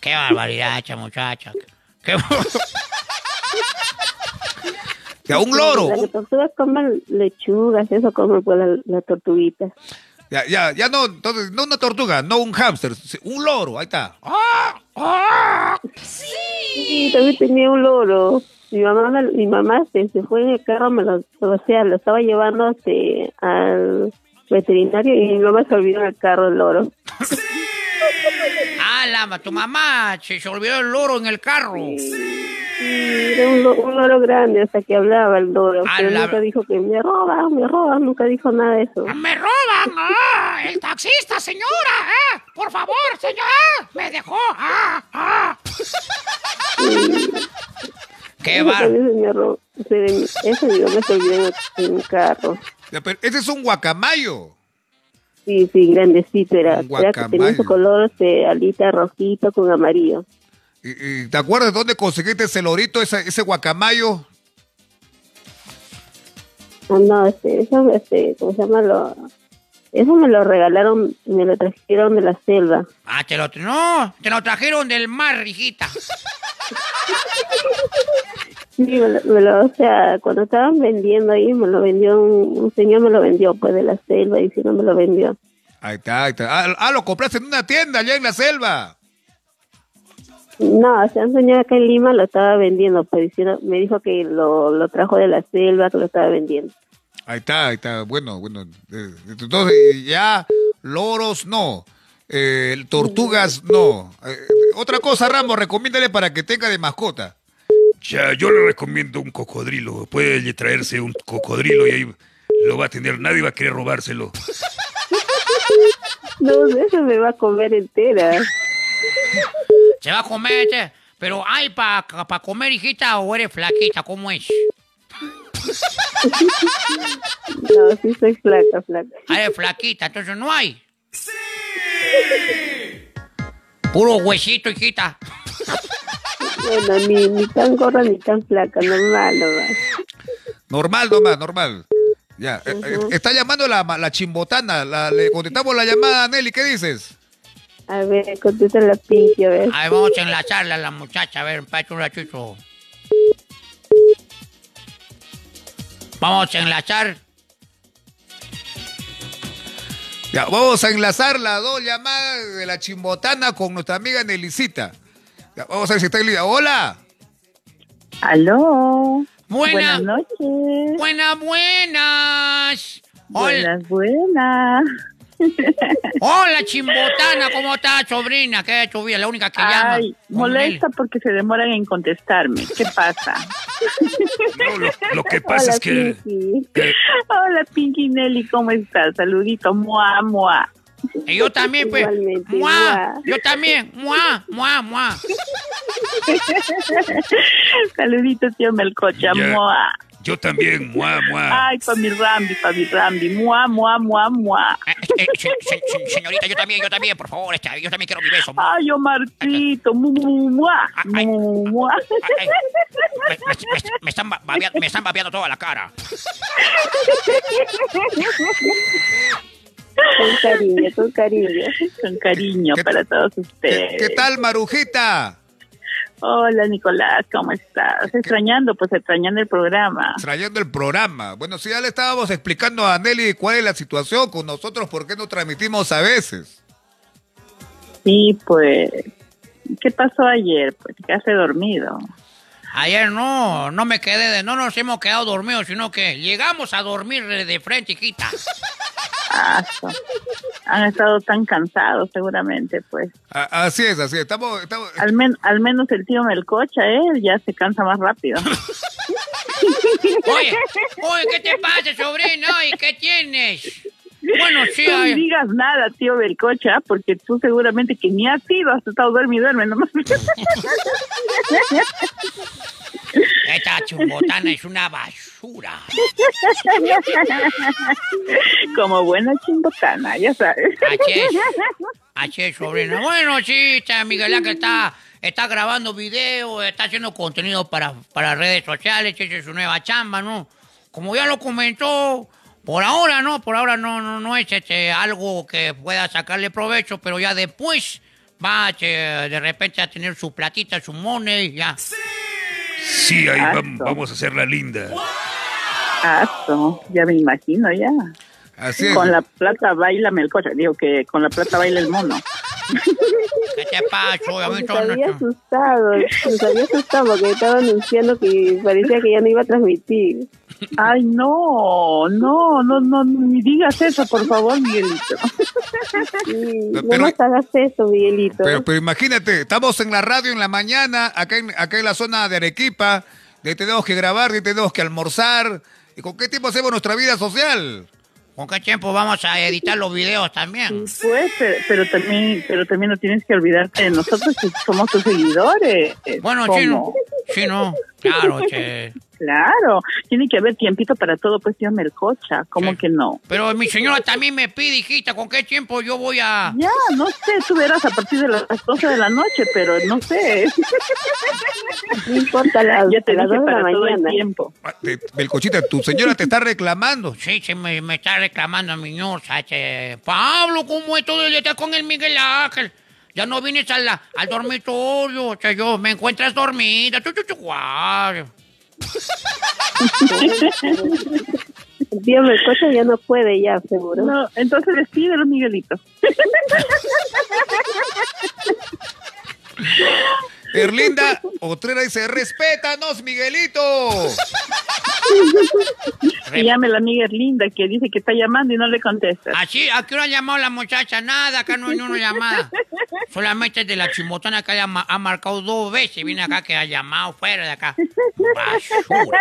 Qué barbaridad, muchacha. Qué... (laughs) Ya, un loro. Las tortugas comen lechugas, eso come pues la, la tortuguita. ya, ya, ya no, entonces, no una tortuga, no un hámster, un loro, ahí está. Sí, también tenía un loro. Mi mamá, me- mi mamá se, se fue en el carro, me lo, o sea, lo estaba llevando este, al veterinario y mi mamá se olvidó en el carro el loro. (laughs) Ah, la, tu mamá se, se olvidó el loro en el carro. Sí, era un, un loro grande, hasta que hablaba el loro, A pero la- nunca dijo que me roban, me roban, nunca dijo nada de eso. ¡Me roban! ¡Ah! ¡El taxista, señora! ¡Ah! ¡Por favor, señora! ¡Me dejó! ¡Ah! ¡Ah! (laughs) ¡Qué Eso me se- Eso se olvidó en en carro. Pero ese es un guacamayo. Sí, sí, grandecito era. Un Era que tenía su color este, alita rojito con amarillo. ¿Y, y te acuerdas de dónde conseguiste ese lorito, ese, ese guacamayo? Ah, no, este, eso, este, ¿cómo se llama? Lo, eso me lo regalaron, me lo trajeron de la selva. Ah, te lo... No, te lo trajeron del mar, hijita. (laughs) Sí, me lo, me lo- o sea, cuando estaban vendiendo ahí, me lo vendió un, un señor, me lo vendió, pues, de la selva, y si no me lo vendió. Ahí está, ahí está. Ah, ah, lo compraste en una tienda allá en la selva. No, o sea, un señor acá en Lima lo estaba vendiendo, pues, me dijo que lo, lo trajo de la selva, que lo estaba vendiendo. Ahí está, ahí está. Bueno, bueno. eh, Entonces, ya, loros no. Eh, tortugas no. Eh, otra cosa, Ramos, recomiéndale para que tenga de mascota. Ya, yo le recomiendo un cocodrilo. Puede traerse un cocodrilo y ahí lo va a tener. Nadie va a querer robárselo. (laughs) No, eso me va a comer entera. Se va a comer. Pero hay para pa comer, hijita, o eres flaquita, ¿cómo es? (laughs) No, sí soy flaca, flaca. Ah, eres flaquita, entonces no hay. Puro huesito, hijita. (laughs) Bueno, ni, ni tan gorda ni tan flaca, normal, nomás. Normal nomás, normal. Ya. eh, eh, está llamando la, la chimbotana. La, le contestamos la llamada a Nelly. ¿Qué dices? A ver, contesta la Pinky, a ver. A ver, vamos a enlazarla a la muchacha, a ver, espérate un ratito. Vamos a enlazar. Ya, vamos a enlazar las dos llamadas de la chimbotana con nuestra amiga Nelicita. Vamos a ver si está línea. Hola. Aló. Buena. Buenas noches. Buenas, buenas. Hola, Buenas, buenas. (laughs) hola, chimbotana, ¿cómo estás, sobrina? ¿Qué es tu vida? La única que llama. Ay, molesta porque se demoran en contestarme. ¿Qué pasa? (laughs) No, lo, lo que pasa Hola, es que, Pinky. que Hola, Pinky Nelly, ¿cómo estás? Saludito, mua, mua. Y yo también, pues. Igualmente, Mua. mua. Yo también. Mua, mua, mua. Saludito, tío Melcocha, Ya. mua. yo también, mua, mua. Ay, pa' mi Rambi, pa' mi Rambi, mua, mua, mua, mua. Eh, eh, se- se- se- señorita, yo también, yo también, por favor, esta, yo también quiero mi beso. Mua. Ay, Omarcito, mu, mu, mua, Ay. mu, mua. Ay, me, me- me- me están ba- babeando, me están babeando toda la cara. Con cariño, con cariño. Con cariño ¿Qué- para todos ¿Qué, ustedes. qué tal, Marujita? Hola, Nicolás, ¿cómo estás? Extrañando, pues extrañando el programa. Trayendo el programa. Bueno, si ya le estábamos explicando a Nelly cuál es la situación con nosotros, por qué no transmitimos a veces. Sí, pues, ¿qué pasó ayer? Pues te quedaste dormido. Ayer no, no me quedé de, no nos hemos quedado dormidos, sino que llegamos a dormir de frente, hijita. Ah, so- han estado tan cansados seguramente, pues. A- así es, así es. Estamos, estamos- Al, men- al menos el tío Melcocha, él ya se cansa más rápido. (laughs) Oye, oye, ¿qué te pasa, sobrino? ¿Y qué tienes? Bueno, (laughs) sí, No digas nada, tío Belcocha, porque tú seguramente que ni has sido, has estado y duerme nomás. esta chumbotana es una basura. Como buena chimbotana, ya sabes. Así es. (laughs) Así es, sobrino. Bueno, sí, está Miguel Ángel está, está grabando video, está haciendo contenido para, para redes sociales, esa es su nueva chamba, ¿no? Como ya lo comentó, por ahora no, por ahora no, no, no es este, algo que pueda sacarle provecho, pero ya después va este, de repente a tener su platita, su money, ya. Sí, ahí vam- vamos a hacerla linda. Aso, ya me imagino ya. Así es. Con la plata baila Melcocha, digo que con la plata baila el mono. ¿Qué te pasa? (laughs) A mí Nos todo no- había asustado, nos había asustado porque estaba anunciando que parecía que ya no iba a transmitir. Ay, no, no, no, no, ni digas eso, por favor, Miguelito. Sí, Pero- no más hagas eso, Miguelito. Pero, pero imagínate, estamos en la radio en la mañana, acá en, acá en la zona de Arequipa, de tenemos que grabar, de tenemos que almorzar. ¿Y con qué tiempo hacemos nuestra vida social? ¿Con qué tiempo vamos a editar los videos también? Pues, pero, pero también, pero también no tienes que olvidarte de nosotros que somos tus seguidores. Bueno, ¿Cómo? sí, no. Sí, no. Claro, che. Claro, tiene que haber tiempito para todo, pues, tío Melcocha, ¿cómo Sí. que no? Pero mi señora también me pide, hijita, ¿con qué tiempo yo voy a...? Ya, no sé, tú verás a partir de las 12 de la noche, pero no sé. no importa, a las, Ya te las dije de la para todo el mañana. tiempo. Ah, te- Belcochita, tu señora te está reclamando. Sí, se me, me está reclamando mi señor, ¿sabes? Pablo, ¿cómo es todo el día con el Miguel Ángel? Ya no vienes a la- al dormitorio, o sea, yo, me encuentras dormida, chu, chu, chu, guau. El tío Melcocha ya no puede, ya, seguro. No, entonces despídelo, Miguelito. (laughs) Erlinda Otrera dice, respétanos, Miguelito. Y llame la amiga Erlinda que dice que está llamando y no le contesta. Así, ¿a qué hora ha llamado la muchacha? Nada, acá no hay ni una llamada. Solamente de la chimbotana que ha marcado dos veces. Viene acá que ha llamado fuera de acá. Basura.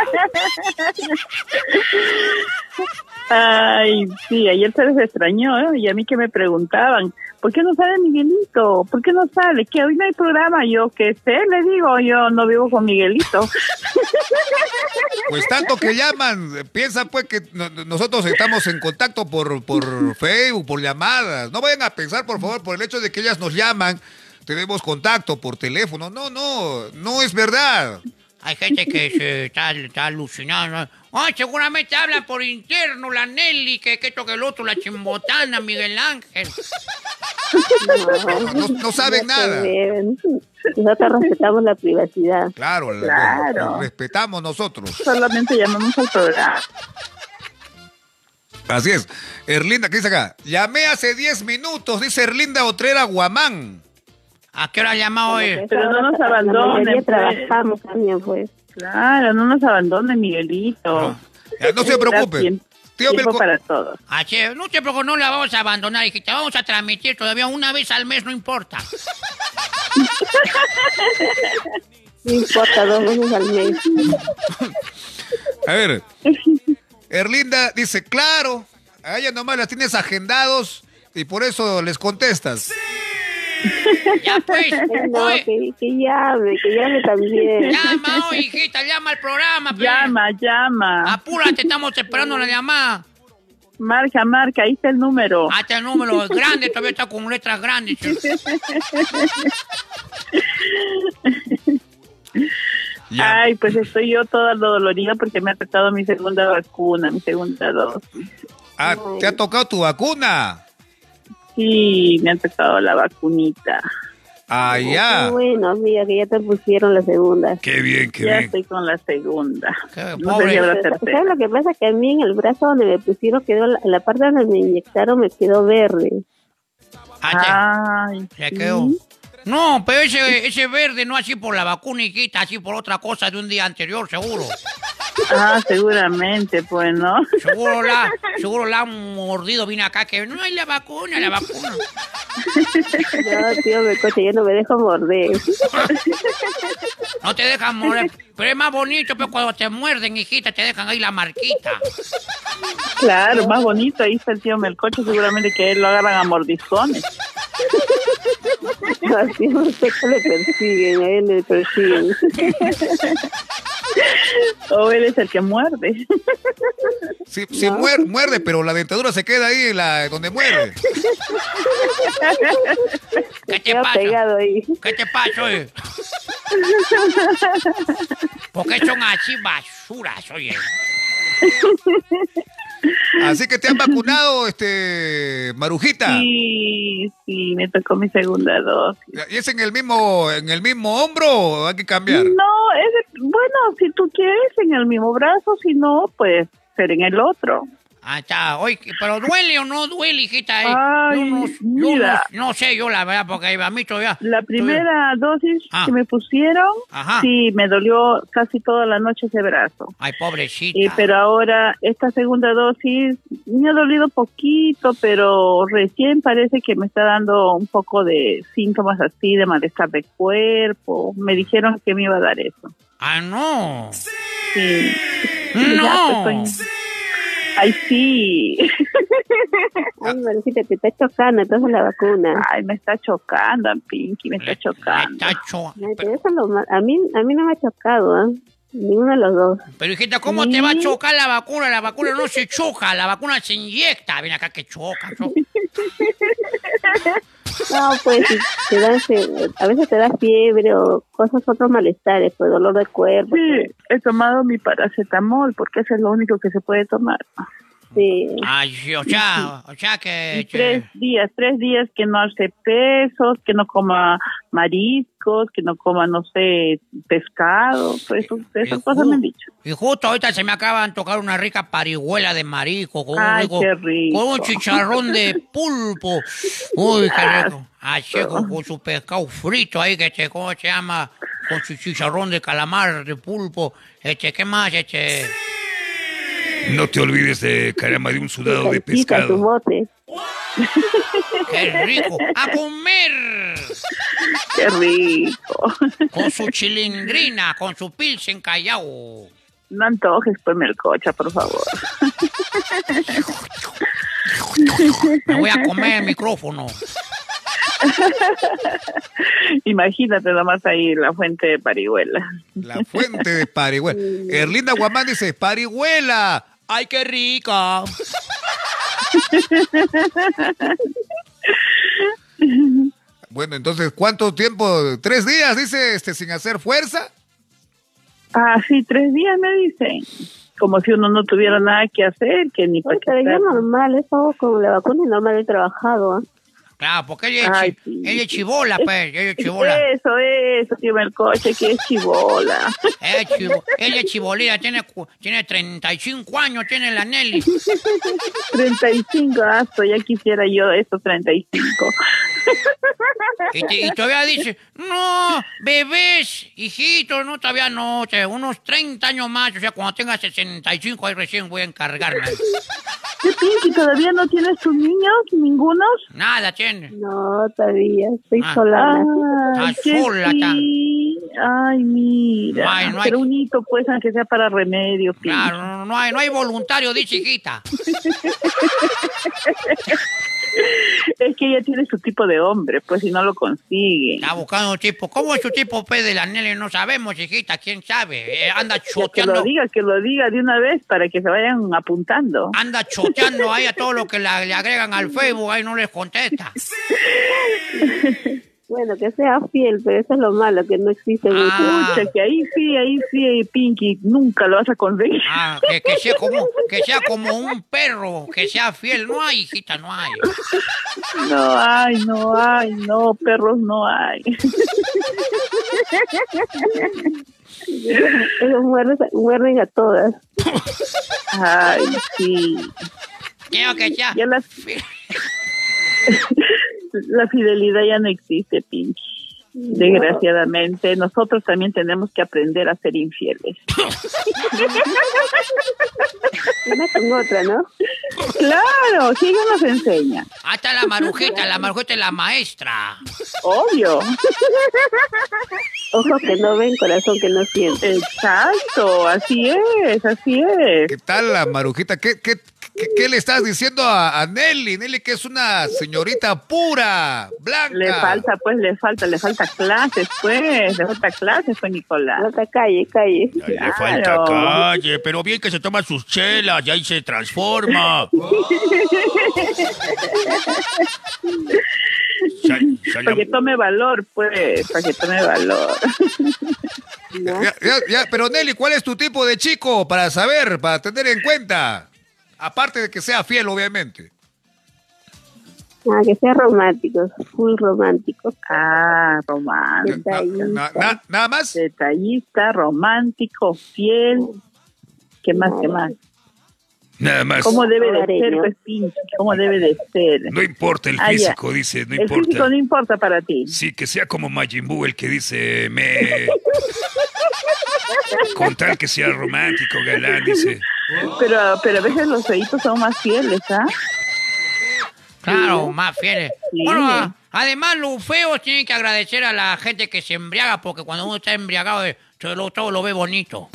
Ay, sí, ayer se les extrañó, ¿eh? Y a mí que me preguntaban, ¿por qué no sale Miguelito? ¿Por qué no sale? Que hoy no hay programa. Yo, que sé, le digo, yo no vivo con Miguelito. (laughs) Pues tanto que llaman, piensan pues que no- nosotros estamos en contacto por, por Facebook, por llamadas. No vayan a pensar, por favor, por el hecho de que ellas nos llaman, tenemos contacto por teléfono. No, no, no es verdad. Hay gente que se está, está alucinando. Ay, seguramente hablan por interno, la Nelly, que, que esto que el otro, la chimbotana, Miguel Ángel. No, no- no saben se nada. Nosotros respetamos la privacidad. Claro, la- Claro. respetamos nosotros. Solamente llamamos al programa. Así es. Erlinda, ¿qué dice acá? Llamé hace 10 minutos, dice Erlinda Otrera Guamán. ¿A qué hora ha llamado hoy? Pero no nos La abandonen, pues. trabajamos también, pues. Claro, no nos abandone, Miguelito. No se preocupe. Tío para todos. Así, es, no te preocupes, no la vamos a abandonar, hijita. Vamos a transmitir todavía una vez al mes, no importa. (laughs) No importa, dos veces al mes. A ver, (laughs) Erlinda dice, claro, a ella nomás las tienes agendados y por eso les contestas. Ya pues, (laughs) No, que, que llame, que llame también. llama, oye, hijita, llama al programa. pues. Llama, llama. Apúrate, estamos esperando la llamada. Marca, marca, ahí está el número. Hasta el número es grande, todavía está con letras grandes. Ya. Ay, pues estoy yo toda dolorida porque me ha tocado mi segunda vacuna, mi segunda dosis. Ah, ¿te ha tocado tu vacuna? Sí, me ha tocado la vacunita. Ah, Qué ya. bueno, amiga, que ya te pusieron la segunda. Qué bien, qué Ya bien. estoy con la segunda. Qué No sé si pobre. habrá Pero, tercera. ¿Sabes lo que pasa? Que a mí en el brazo donde me pusieron, quedó la, la parte donde me inyectaron me quedó verde. Ah, Ay, se sí. quedó. No, pero ese, ese verde no así por la vacuna, hijita, así por otra cosa de un día anterior, seguro. Ah, seguramente, pues, ¿no? Seguro la, seguro la han mordido, vine acá que no hay la vacuna, la vacuna. No, tío, me coche, yo no me dejo morder. (laughs) No te dejan morder. Pero es más bonito, pero cuando te muerden, hijita, te dejan ahí la marquita. Claro, más bonito. Ahí está el tío Melcoche, seguramente que él lo agarran a mordiscones. (laughs) Así usted que le persiguen, a él le persiguen. (laughs) O él es el que muerde. Sí, sí muer- muerde, pero la dentadura se queda ahí la, donde muerde. ¿Qué te pasa? pegado ahí. ¿Qué te pasa? (laughs) ¿Por qué son así basuras, oye? Así que te han vacunado, este, Marujita. Sí, sí, me tocó mi segunda dosis. ¿Y es en el mismo, en el mismo hombro o hay que cambiar? No, es bueno, si tú quieres en el mismo brazo, si no, pues ser en el otro. Ah, está. Oye, pero duele o no duele, hijita. eh? Ay, yo no, yo mira. no- no sé yo, la verdad, porque a mí todavía... La primera dosis Ah. que me pusieron, Ajá. sí, me dolió casi toda la noche ese brazo. Ay, pobrecita. Pero ahora, esta segunda dosis me ha dolido poquito, pero recién parece que me está dando un poco de síntomas así, de malestar de cuerpo. Me dijeron que me iba a dar eso. Ah, no. Sí. No. Ya, pues, estoy- Ay, sí. Ay, Marujita, te está chocando entonces la vacuna. Ay, me está chocando, Pinky, me está chocando. Está cho- Ay, pero eso es lo mal- A mí, a mí no me ha chocado, ¿ah? Ninguno de los dos. Pero hijita, ¿cómo te va a chocar la vacuna? La vacuna no se choca, la vacuna se inyecta. Ven acá que choca. choca. (laughs) No, pues te dan, a veces te da fiebre o cosas, otros malestares, pues dolor de cuerpo. Sí, he tomado mi paracetamol porque eso es lo único que se puede tomar. Sí. Ay, o sea, o sea que... Tres días, tres días que no hace pesos, que no coma mariscos, que no coma, no sé, pescado, pues eso- esas cosas me han dicho. Y justo ahorita se me acaban de tocar una rica parihuela de marico con, Ay, un, rico- qué rico. con un chicharrón de (laughs) pulpo. Uy, qué rico. Así con, con su pescado frito ahí, que este, ¿cómo se llama? Con su chicharrón de calamar, de pulpo. Este, ¿qué más? Este, No te olvides de caramba de un sudado de pescado. bote. (laughs) qué rico. ¡A comer! Qué rico. Con su chilindrina, con su pilsen callao. No antojes, pues, melcocha, por favor. Me voy a comer el micrófono. Imagínate nomás ahí la fuente de parihuela. La fuente de parihuela. Erlinda Guamán dice, parihuela. ¡Ay, qué rica! Bueno, entonces, ¿cuánto tiempo? ¿Tres días, dice, este, sin hacer fuerza? Ah, sí, tres días me dicen. Como si uno no tuviera nada que hacer, que ni para Pues, pero yo normal, eso con la vacuna es normal he trabajado. ¿ah? Claro, porque ella es, Ay, chi- sí. ella es chibola, pues. Ella es chibola. Eso, eso, tío Melcoche, que es chibola. (laughs) Es, chivo- ella es chibolita, tiene, tiene 35 años, tiene la Nelly. (laughs) 35, ah, ya quisiera yo esos 35. Y, te- y todavía dice, no, bebés, hijitos, no, todavía no, o sea, unos 30 años más, o sea, cuando tenga 65 ahí recién voy a encargarme. ¿Qué Pinky, todavía no tienes tus niños? ¿Ningunos? Nada tiene. No, todavía, estoy Ah. sola. Ay, Está qué sola, sí. Ay, mira. No hay- no hay- Pero un hito, pues, aunque sea para remedio. Claro, no, no hay, no hay voluntario, dice hijita. (laughs) Es que ella tiene su tipo de hombre, pues, si no lo consigue. Está buscando un tipo. ¿Cómo es su tipo P de la Nelly? No sabemos, hijita, quién sabe. Eh, anda Que lo choteando. diga, que lo diga de una vez para que se vayan apuntando. Anda choteando ahí a todo lo que la- le agregan al Facebook, ahí no les contesta. (laughs) Bueno, que sea fiel, pero eso es lo malo, que no existe mucho. Ah. Pucha, que ahí sí, ahí sí, Pinky, nunca lo vas a conseguir. Ah, que, que sea como, que sea como un perro, que sea fiel. No hay, hijita, no hay. No hay, no hay, no, perros no hay. Ellos muerden, muerden a todas. Ay, sí. Quiero que sea. Ya la, (laughs) la fidelidad ya no existe, Pinky. Desgraciadamente, nosotros también tenemos que aprender a ser infieles. (laughs) Una con otra, ¿no? Claro, si ella nos enseña. Hasta la marujita, la marujita es la maestra. Obvio. Ojo que no ven, corazón que no siente. Exacto, así es, así es. ¿Qué tal la marujita? ¿Qué, qué, qué, qué le estás diciendo a, a Nelly? Nelly que es una señorita pura, blanca. Le falta, pues, le falta, le falta clases, pues, le falta clases, pues, Nicolás. Otra calle, calle. Ay, Le falta calle, pero bien que se toma sus chelas y ahí se transforma. (laughs) La- Para que tome valor, pues, para que tome valor. ¿no? Ya, ya, ya, pero Nelly, ¿cuál es tu tipo de chico para saber, para tener en cuenta? Aparte de que sea fiel, obviamente. Ah, que sea romántico, full romántico. Ah, romántico. Na- Detallista. na- na- nada más. Detallista, romántico, fiel. ¿Qué más, qué más? Nada más. ¿Cómo debe de ser, pues, pinche? ¿Cómo debe de ser? No importa el Ah, físico, dice, no El físico importa. no importa para ti. Sí, que sea como Majin Buu el que dice me. Con tal que sea romántico, galán, dice. Pero, pero a veces los feitos son más fieles, ¿ah? Claro, más fieles. Sí. Bueno, además los feos tienen que agradecer a la gente que se embriaga, porque cuando uno está embriagado, eh, todo lo, todo lo ve bonito.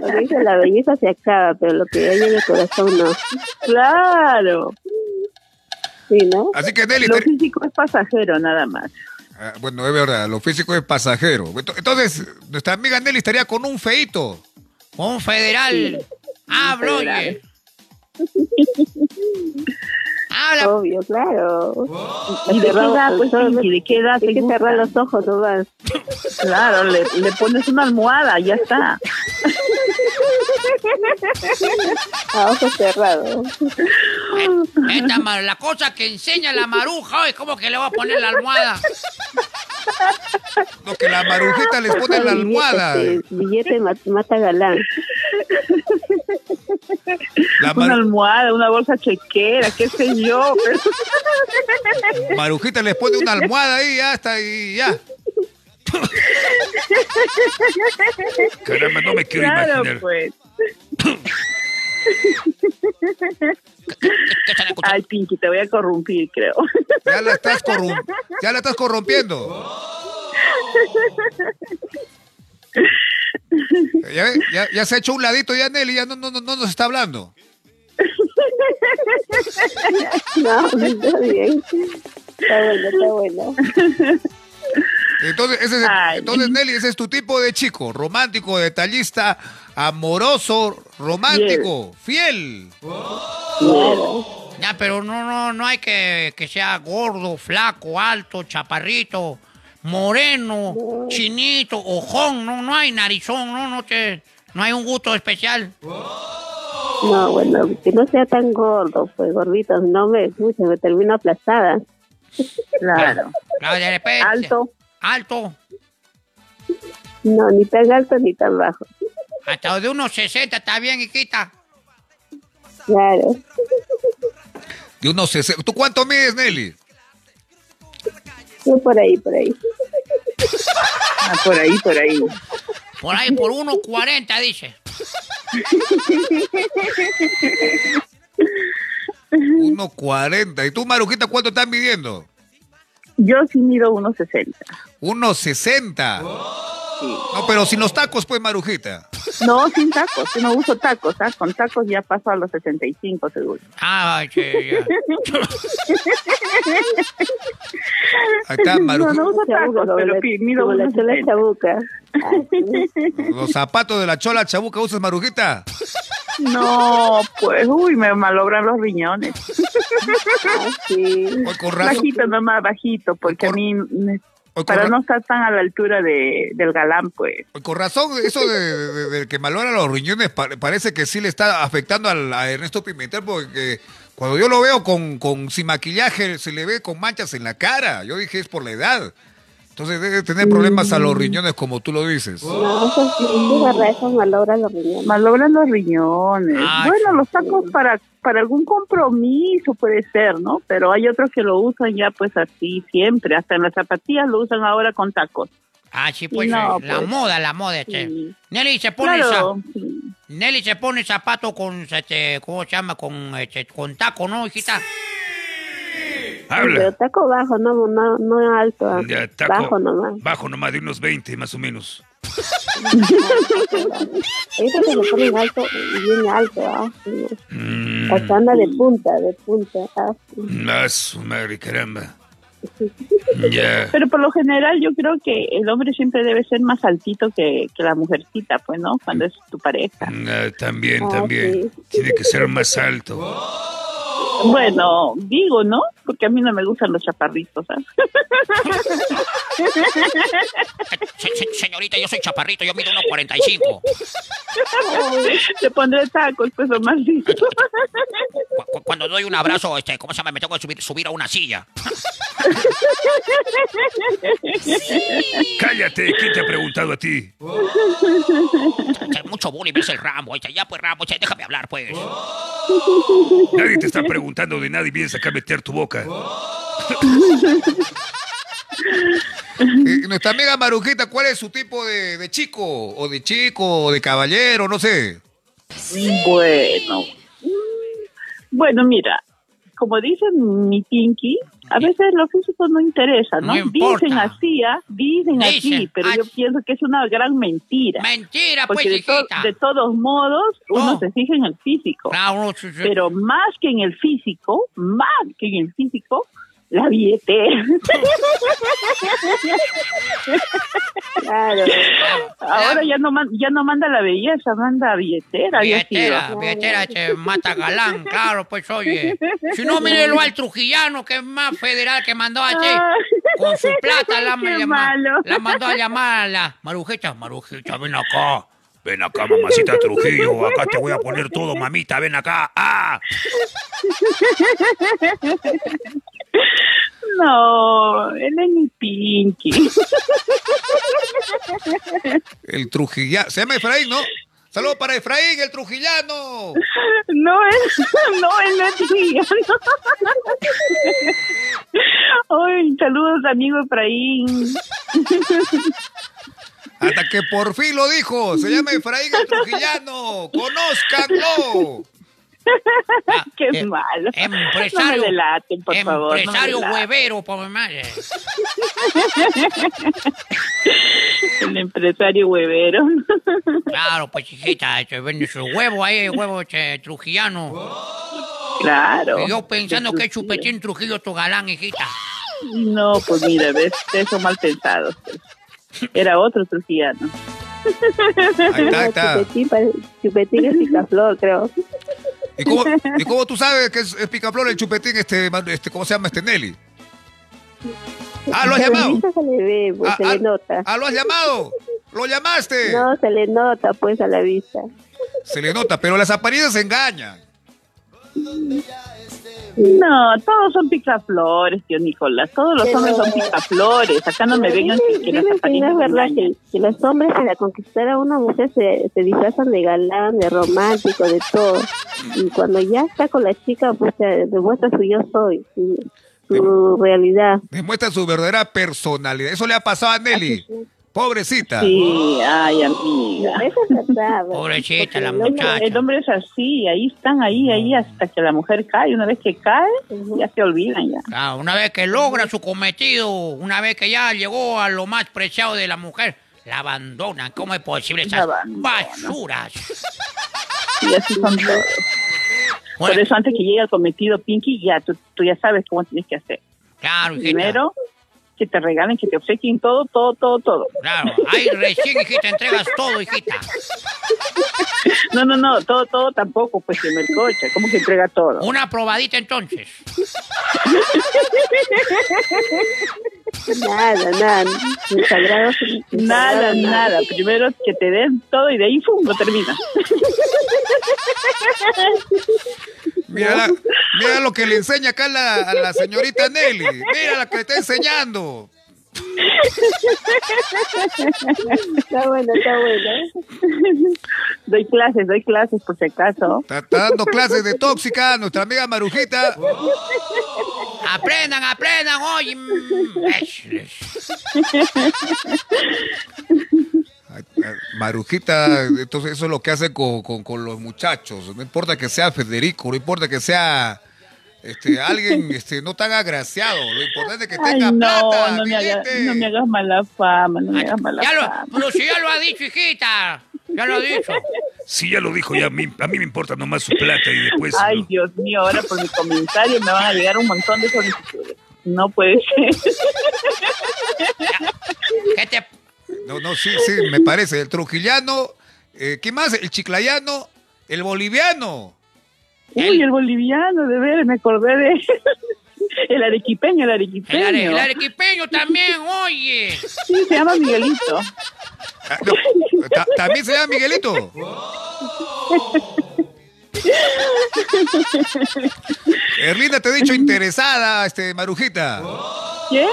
Porque dice, la belleza se acaba, pero lo que hay en el corazón no. Claro. Sí, ¿no? Así que Nelly, Lo te- físico es pasajero, nada más. Ah, bueno, es verdad, lo físico es pasajero. Ento- Entonces, nuestra amiga Nelly estaría con un feito. Un federal. Hablo, oye. Habla. Obvio, claro. ¿Y de qué edad, pues, Pinky? ¿De qué edad Hay que cerrar los ojos nomás. Claro, le, le pones una almohada, ya está. (laughs) A ojos cerrados. Esta la cosa que enseña la maruja, hoy, ¿cómo que le voy a poner la almohada? Lo que la marujita les pone en la almohada. Billete, billete ma- mata galán. La Una almohada, una bolsa chequera, qué sé yo. Pero... (laughs) marujita les pone una almohada ahí, ya está, y ya. (laughs) Caramba, no me quiero Claro, imaginar. pues. (laughs) Ay, Pinky, te voy a corrompir, creo. Ya la estás, corrom- ya la estás corrompiendo. Ya, ve, ya- ya se ha hecho un ladito ya Nelly, ya no, no, no, no nos está hablando. No, está bien. Está bueno, está bueno. Entonces, ese es, Ay. entonces Nelly, ese es tu tipo de chico, romántico, detallista, amoroso, romántico, fiel. Claro. Ya, pero no, no, no hay que que sea gordo, flaco, alto, chaparrito, moreno, chinito, ojón, no, no hay narizón, no, no te, no hay un gusto especial. No, bueno, que no sea tan gordo, pues gordito, no me escucha, me termino aplastada. Claro. Claro, de repente. Alto. Alto. No, ni tan alto ni tan bajo. Hasta de unos 60 está bien, hijita. Claro. De unos 60. ¿Tú cuánto mides, Nelly? Yo por ahí, por ahí. Ah, por ahí, por ahí. Por ahí, por 1.40, dice. 1.40. ¿Y tú, Marujita, cuánto estás midiendo? Yo sí mido unos 60. 1.60. No, pero sin los tacos, pues, Marujita. No, sin tacos. Yo no uso tacos. ¿ah? Con tacos ya paso a los 65, seguro. Ah, ya. Está, (laughs) No, no uso tacos, pero como la chola 60. chabuca. Los zapatos de la chola chabuca usas, Marujita. No, pues, uy, me malogran los riñones. Ah, sí. Hoy con razón. Bajito, nomás bajito, porque a Por- mí, me- Hoy para ra- no estar tan a la altura de, del galán, pues. con razón, eso de, de- de que malora los riñones pa- parece que sí le está afectando al- a Ernesto Pimentel, porque cuando yo lo veo con, con sin maquillaje, se le ve con manchas en la cara. Yo dije, es por la edad. Entonces debe tener problemas a los riñones, como tú lo dices. No, eso sí, verdad, eso malogra los riñones. Malogran los riñones. Ay, bueno, los tacos para para algún compromiso puede ser, ¿no? Pero hay otros que lo usan ya pues así siempre, hasta en las zapatillas lo usan ahora con tacos. Ah, sí, pues No, eh, la pues. moda, la moda. Este. Sí. Nelly se pone Claro, esa- sí. Nelly se pone zapato con, este, ¿cómo se llama? Con, este, con taco, ¿no, hijita? Habla. taco bajo, no, no, no alto, ah, Ya, taco. bajo nomás. Bajo nomás de unos 20 más o menos. (laughs) Eso se ponen alto, bien alto, ah, sí. Mm, de punta, de punta, ah, ah, su madre, caramba. Pero por lo general yo creo que el hombre siempre debe ser más altito que, que la mujercita, pues, ¿no? Cuando es tu pareja. Ah, también, Ah, también. sí. Tiene que ser más alto. Bueno, digo, ¿no? Porque a mí no me gustan los chaparritos, ¿ah? Se- se- señorita, yo soy chaparrito, yo mido 1.45. Te pondré tacos, pues, o más cu- Cuando doy un abrazo, este, ¿cómo se llama? Me tengo que subir, subir a una silla. (laughs) (laughs) Cállate, ¿quién te ha preguntado a ti? Che, Mucho bullying, dice el Rambo. Ya, pues, Rambo, déjame hablar, pues. Nadie te está preguntando de nada y vienes acá a meter tu boca. (laughs) Y nuestra amiga Marujita, ¿cuál es su tipo de, de chico? ¿O de chico? ¿O de caballero? No sé. Bueno. Mm, Bueno, mira, como dice mi Pinky, a veces lo físico no interesa, ¿no? Dicen así, ¿ah? dicen, Dicen, así, pero yo pienso que es una gran mentira. Mentira, pues, Porque de, to- hijita. de todos modos, uno No. se fija en el físico. Claro, sí, sí. Pero más que en el físico, más que en el físico, la billetera. Claro. Ahora ya no, ya no manda la belleza, manda billetera. Billetera, billetera te mata galán, claro, pues oye. Si no, mírelo al trujillano, que es más federal, que mandó a Ah. con su plata, la, (laughs) llama- malo. la mandó a llamar a la Marujita. Marujita, ven acá. Ven acá, mamacita Trujillo. Acá te voy a poner todo, mamita. Ven acá. ¡Ah! No, él es mi Pinky. El trujillano. Se llama Efraín, ¿no? Saludos para Efraín, el trujillano. No, él, (laughs) no, él no es trujillano. Ay, saludos, amigo Efraín. Hasta que por fin lo dijo. Se llama Efraín el trujillano. ¡Conózcanlo! Ah, (laughs) Qué eh, malo. Empresario. No me delaten, por favor. Empresario huevero, por mi madre. (laughs) El empresario huevero. Claro, pues hijita, este, vende su huevo ahí, huevo este, trujillano. claro. Y yo pensando que chupetín Trujillo tu galán, hijita. No, pues mira, ves, son mal pensados. pues. Era otro trujillano. Ahí está, ahí (laughs) está. Chupetín, chupetín es picaflor, creo. ¿Y cómo, y cómo tú sabes que es, es picaflor el chupetín, este, este, ¿cómo se llama este Nelly? Ah, ¿lo has llamado? se le ve, pues Ah, se ah, le nota. Ah, ¿lo has llamado? ¿Lo llamaste? No, se le nota, pues, a la vista. Se le nota, pero las apariencias engañan. No, todos son picaflores, tío Nicolás. Todos los hombres son picaflores. Acá no me vengan que, las es verdad que, que los hombres para conquistar a una mujer se, se disfrazan de galán, de romántico, de todo. Y cuando ya está con la chica, pues se demuestra su yo soy, su, su realidad. Demuestra su verdadera personalidad. Eso le ha pasado a Nelly. Pobrecita. Sí, ay, amiga. Eso es verdad. Pobrecita la muchacha. El hombre es así, ahí están, ahí, ahí, hasta que la mujer cae. Una vez que cae, ya se olvidan ya. Claro, una vez que logra su cometido, una vez que ya llegó a lo más preciado de la mujer, la abandonan. ¿Cómo es posible esas basuras? Y así son todos. Por eso antes que llegue el cometido Pinky, ya tú, tú ya sabes cómo tienes que hacer. claro. Primero, que te regalen, que te obsequien todo, todo, todo, todo. Claro, ahí recién, hijita, entregas todo, hijita. (laughs) No, no, no, todo, todo tampoco, pues que me coche, ¿cómo que entrega todo? Una probadita entonces. (laughs) Nada, nada. Mis sagrados- mis Nada, sagrados, nada. Primero que te den todo y de ahí lo termina. Mira, la- mira lo que le enseña acá la, a la señorita Nelly. Mira la que le está enseñando. Está bueno, está bueno. Doy clases, doy clases por si acaso. Está, está dando clases de tóxica nuestra amiga Marujita. Aprendan, aprendan, oye. mm, Marujita, entonces eso es lo que hace con, con- con los muchachos. No importa que sea Federico, no importa que sea este, alguien este, no tan agraciado. Lo importante es que Ay, tenga no, plata. no me, hagas, billete. no me hagas mala fama, no me hagas mala Ya lo, fama. pero si ya lo ha dicho, hijita. Ya lo ha dicho. (laughs) Sí, ya lo dijo, ya a mí, a mí me importa nomás su plata y después... Ay, ¿no? Dios mío, ahora por mi comentario me van a llegar un montón de solicitudes. No puede ser. (laughs) ¿Qué te, No, no, sí, sí, me parece. El trujillano, eh, ¿qué más? El chiclayano, el boliviano. Uy, el boliviano, de ver, me acordé de (laughs) el arequipeño, el el, arequipeño. are- el arequipeño también, oye. Sí, se llama Miguelito. Ah, no, ta- ¿También se llama Miguelito? (laughs) Erlinda te he dicho interesada, este, Marujita. ¿Qué?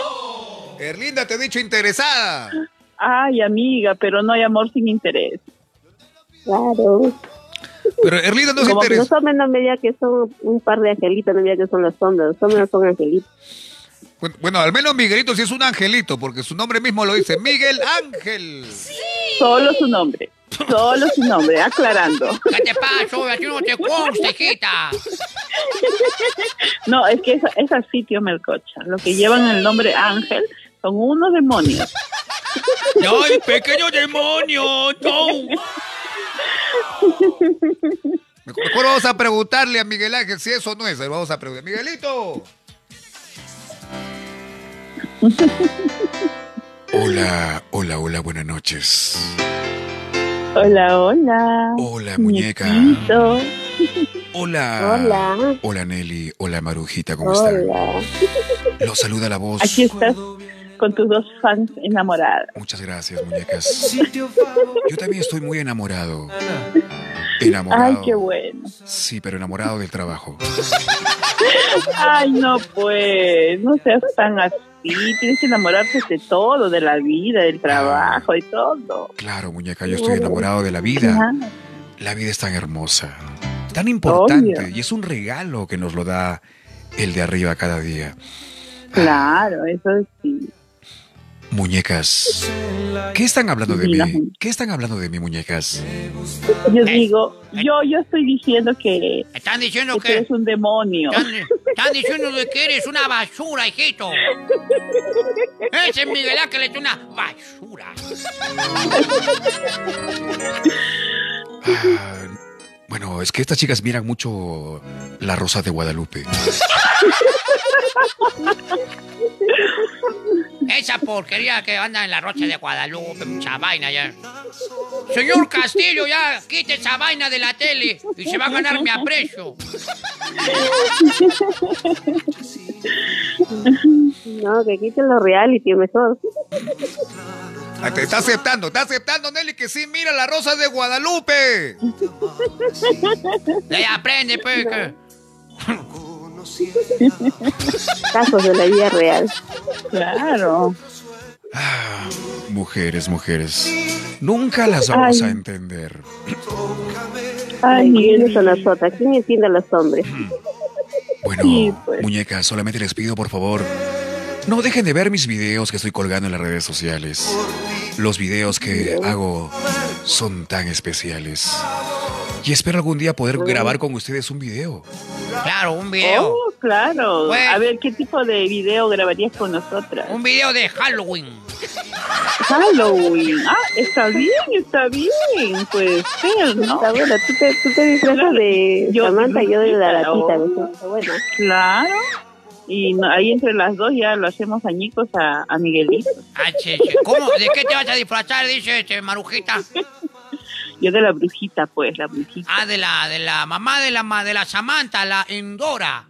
Erlinda te he dicho interesada. Ay, amiga, pero no hay amor sin interés. Claro. Pero Erlinda no se que los interesa. hombres no me digan que son un par de angelitos, no me digan que son los hombres. Los hombres no son angelitos. Bueno, Bueno, al menos Miguelito sí es un angelito, porque su nombre mismo lo dice. Miguel Ángel. Solo su nombre. Solo su nombre, aclarando. ¿Qué te pasa? Oye, Así no te consta, hijita. No, es que es, es así, tío Melcocha. Los que llevan el nombre Ángel son unos demonios. ¡Ay, pequeño demonio! ¡No! Mejor, vamos a preguntarle a Miguel Ángel si eso no es. Vamos a preguntar. Miguelito. Hola, hola, hola, buenas noches. Hola, hola. Hola, muñeca. Hola. Hola. Hola, Nelly. Hola, Marujita, ¿cómo están? Hola. Los saluda la voz. Aquí estás con tus dos fans enamoradas. Muchas gracias, muñecas. Yo también estoy muy enamorado. Enamorado. Ay, qué bueno. Sí, pero enamorado del trabajo. Ay, no, pues, no seas tan así. Tienes que enamorarte de todo, de la vida, del trabajo, de todo. Claro, muñeca, yo estoy enamorado de la vida. Ajá. La vida es tan hermosa, tan importante Obvio. y es un regalo que nos lo da el de arriba cada día. Claro, eso sí. Muñecas, ¿qué están hablando de mí? ¿Qué están hablando de mí, muñecas? Yo digo, yo, yo estoy diciendo que, Están diciendo que que... eres un demonio. Están, están diciendo de que eres una basura, hijito. (laughs) Ese Miguel Ángel es una basura. Ah, bueno, es que estas chicas miran mucho La Rosa de Guadalupe. (laughs) Esa porquería que anda en la rocha de Guadalupe, mucha vaina ya. Señor Castillo, ya quite esa vaina de la tele y se va a ganar mi aprecio. No, que quiten los reality mejor. Ah, Te está aceptando, está aceptando, Nelly, que sí, mira la rosa de Guadalupe. Ahí aprende, pues. que- (laughs) (laughs) Casos de la vida real. Claro. Ah, mujeres, mujeres. Nunca las vamos Ay. a entender. Ay, ¿Quiénes son Miguel. nosotras? ¿Quién entiende a los hombres? Bueno, Sí, pues. muñecas, solamente les pido por favor, no dejen de ver mis videos que estoy colgando en las redes sociales. Los videos que hago son tan especiales. Y espero algún día poder grabar con ustedes un video. Claro, un video. Oh, claro. Pues- A ver, ¿qué tipo de video grabarías con nosotras? Un video de Halloween. Halloween. Ah, está bien, está bien. Puede ser, ¿no? Está bueno, tú te, tú te disfrazas de Yo- Samantha y yo de la bueno. Claro. Y no- ahí entre las dos ya lo hacemos añicos a, a Miguelito. Ah, che, che. ¿Cómo? ¿De qué te vas a disfrazar? Dice este, Marujita. Yo de la brujita, pues, la brujita. Ah, de la, de la mamá de la, ma- de la Samantha, la Endora.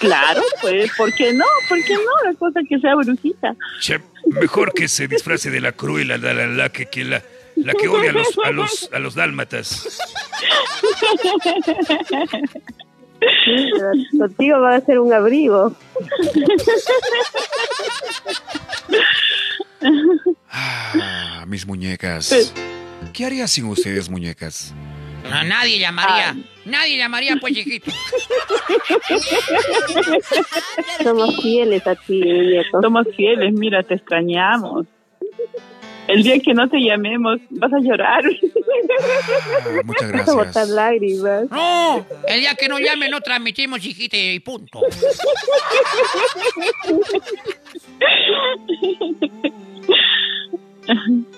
Claro, pues, ¿por qué no? ¿Por qué no? La cosa que sea brujita. Che, mejor que se disfrace de la cruela, la, la, la que, que la, la que odia a los, a los, a los dálmatas. Contigo va a ser un abrigo. mis muñecas. Pues- ¿Qué haría sin ustedes, muñecas? No, nadie llamaría. Ay. Nadie llamaría, pues, chiquito. Somos fieles a ti, muñeco. Somos fieles, mira, te extrañamos. El día que no te llamemos, vas a llorar. Ah, muchas Vas a botar gracias. lágrimas. No, el día que no llame no transmitimos, chiquita, y punto. (laughs)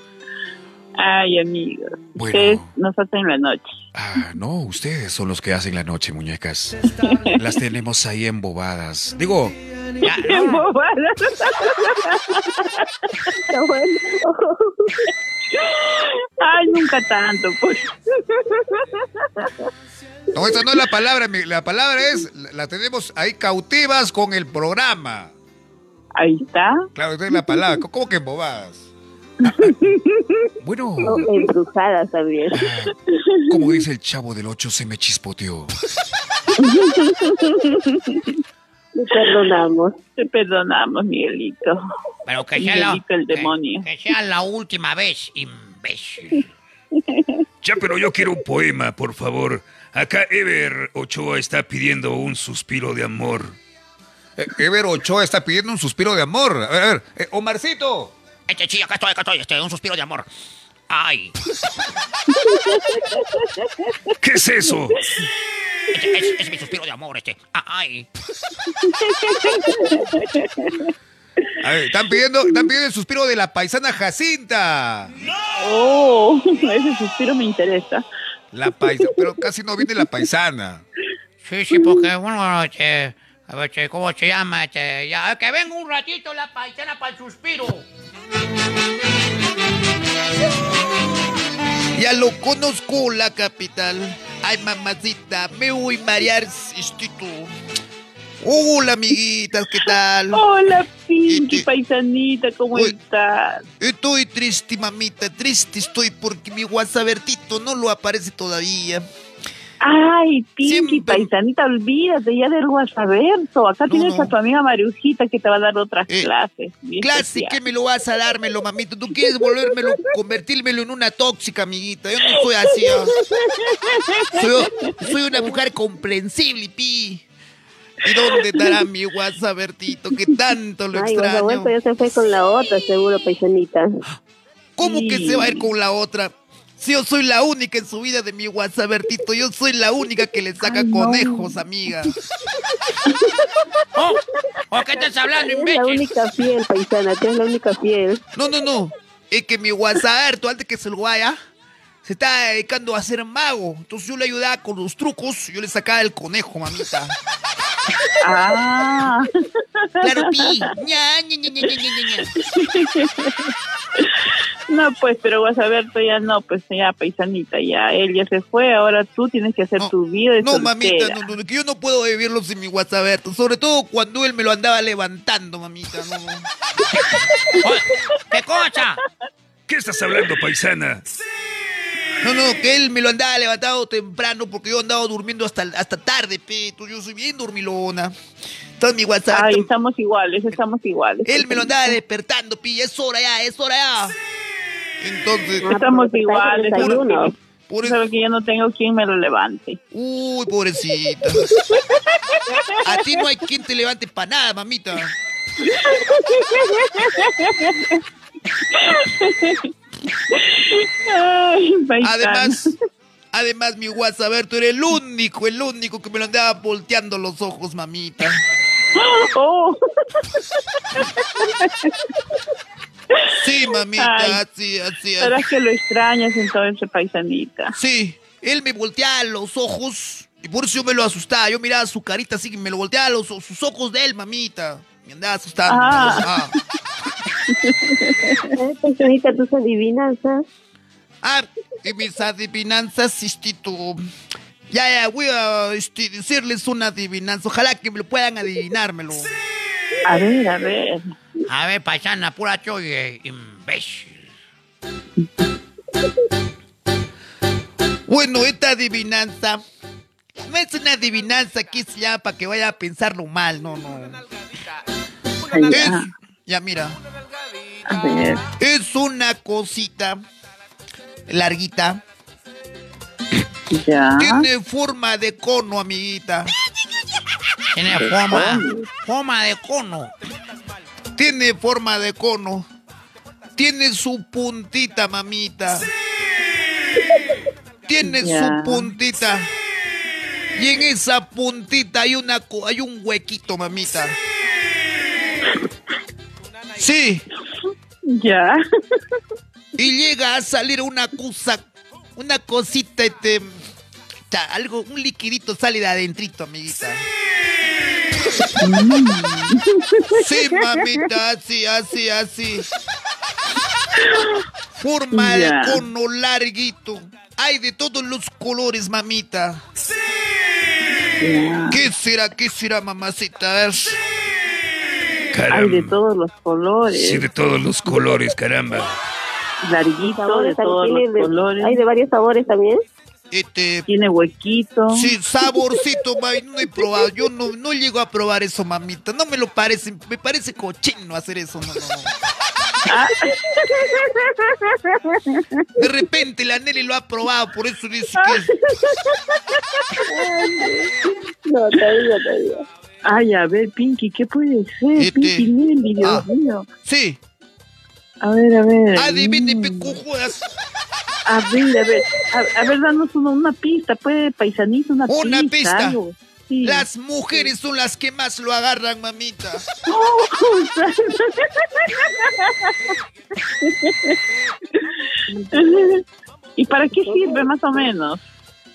Ay, amigos. Bueno. Ustedes nos hacen la noche. Ah, no, ustedes son los que hacen la noche, muñecas. (laughs) Las tenemos ahí embobadas. Digo, bueno. Ay, nunca tanto, pues. No, esa no es la palabra, la palabra es, la la tenemos ahí cautivas con el programa. Ahí está. Claro, esa es la palabra. ¿Cómo que embobadas? (laughs) bueno, No, embrujadas también. ah, como dice el chavo del 8, se me chispoteó. Le perdonamos. Te perdonamos, Miguelito. Pero que sea la, el que- demonio. que sea la última vez, imbécil. Ya, pero yo quiero un poema, por favor. Acá Ever Ochoa está pidiendo un suspiro de amor. Eh, Ever Ochoa está pidiendo un suspiro de amor. A ver, a ver, eh, Omarcito. Este, sí, acá estoy, acá estoy, este, un suspiro de amor. Ay, (laughs) ¿Qué es eso? este, es, es mi suspiro de amor, este. Ah, Ay, A ver, están pidiendo, están pidiendo el suspiro de la paisana Jacinta. Oh, (laughs) ese suspiro me interesa. La paisana, pero casi no viene la paisana. sí, sí, porque, bueno, este, este, ¿cómo se llama? Este, ya, que venga un ratito la paisana para el suspiro. Ya lo conozco, la capital. Ay, mamacita, me voy a marear, instituto. Hola, amiguitas, ¿qué tal? Hola, Pinky paisanita, ¿cómo Uy. estás? Estoy triste, mamita, triste estoy porque mi WhatsAppertito no lo aparece todavía. Ay, Pinky Siempre- paisanita, olvídate ya del WhatsApp. Acá No, tienes no. a tu amiga Mariujita que te va a dar otras Eh, clases. Clase, que me lo vas a dármelo, mamita. Tú quieres volvérmelo, convertírmelo en una tóxica, amiguita. Yo no soy así. ah. Soy, soy una mujer comprensible, pi. ¿Y dónde estará mi WhatsAppertito? Que tanto lo Ay, extraño. bueno, ya se fue con la otra, seguro, paisanita. ¿Cómo que se va a ir con la otra? Si yo soy la única en su vida de mi WhatsApp, Bertito, yo soy la única que le saca Ay, no. conejos, amiga. (laughs) Oh, ¿O qué estás hablando, Eres la imbécil? única fiel, paisana, tú eres la única fiel. No, no, no. Es que mi WhatsApp, antes que se lo vaya, se está dedicando a ser mago. Entonces yo le ayudaba con los trucos, yo le sacaba el conejo, mamita. Ah, Claro, pi. Ña, ña, ña, ña, ña, ña, ña. (laughs) no, pues, pero vas a ver, tú ya no, pues ya, paisanita, ya él ya se fue, ahora tú tienes que hacer No, tu vida de No, mamita, no, no, que yo no puedo vivirlo sin mi WhatsApp, sobre todo cuando él me lo andaba levantando, mamita. No, (laughs) ¿Qué cosa? ¿Qué estás hablando, paisana? No, no, que él me lo andaba levantado temprano porque yo andaba durmiendo hasta, hasta tarde, peto. Yo soy bien dormilona. Entonces mi WhatsApp. Ay, estamos iguales, estamos iguales. él me lo andaba despertando, pi. Es hora ya, es hora ya. Entonces, Ah, Estamos iguales, desayuno. solo que- por eso. Sabes que yo no tengo quien me lo levante. Uy, pobrecita. A ti no hay quien te levante para nada, mamita. Ay. Además, además, mi WhatsApp, tú eres el único, el único que me lo andaba volteando los ojos, mamita. Oh, Sí, (laughs) mamita, Ay. así, así. ¿Será que lo extrañas entonces, paisanita? Sí, él me volteaba los ojos y por eso yo me lo asustaba. Yo miraba su carita así que me lo volteaba los sus ojos de él, mamita. Me andaba asustando. Ah. Ah, (laughs) paisanita, tus adivinanzas. Ah, y mis adivinanzas, sistito. Ya, ya, voy a este, decirles una adivinanza. Ojalá que me lo puedan adivinármelo. A ver, a ver. A ver, paisana, pura choye, imbécil. Bueno, esta adivinanza no es una adivinanza que se llama para que vaya a pensarlo mal, no, no. Es, ya mira, A ver. Es una cosita larguita. Ya. Tiene forma de cono, amiguita. Tiene forma, forma de cono. Tiene forma de cono. Tiene su puntita, mamita. Tiene Ya. su puntita. Y en esa puntita hay una co- hay un huequito, mamita. Sí, Ya. y llega a salir una cosa, una cosita, este, algo, un liquidito sale de adentrito, amiguita. Sí, mamita, así, así, así. Forma de cono larguito. Hay de todos los colores, mamita. ya. ¿Qué será, qué será, mamacita? A ver. Hay de todos los colores. Sí, de todos los colores, caramba. Larguito, de todos los colores. Hay de varios sabores también. Este, Tiene huequito. Sí, saborcito, mami, no he probado. Yo no, no llego a probar eso, mamita. No me lo parece, me parece cochino hacer eso. No, no, no. De repente la Nelly lo ha probado, por eso dice que No, todavía, todavía. Ay, a ver, Pinky, ¿qué puede ser? Este- Pinky Nelly, Dios Ah. mío. Sí, A ver, a ver. adivine, Mm. pecojudas. A ver, a ver. A, a ver, danos una, una pista, pues, paisanito, una, Una pista. algo. Sí. Las mujeres son las que más lo agarran, mamita. (laughs) ¿Y para qué sirve, más o menos?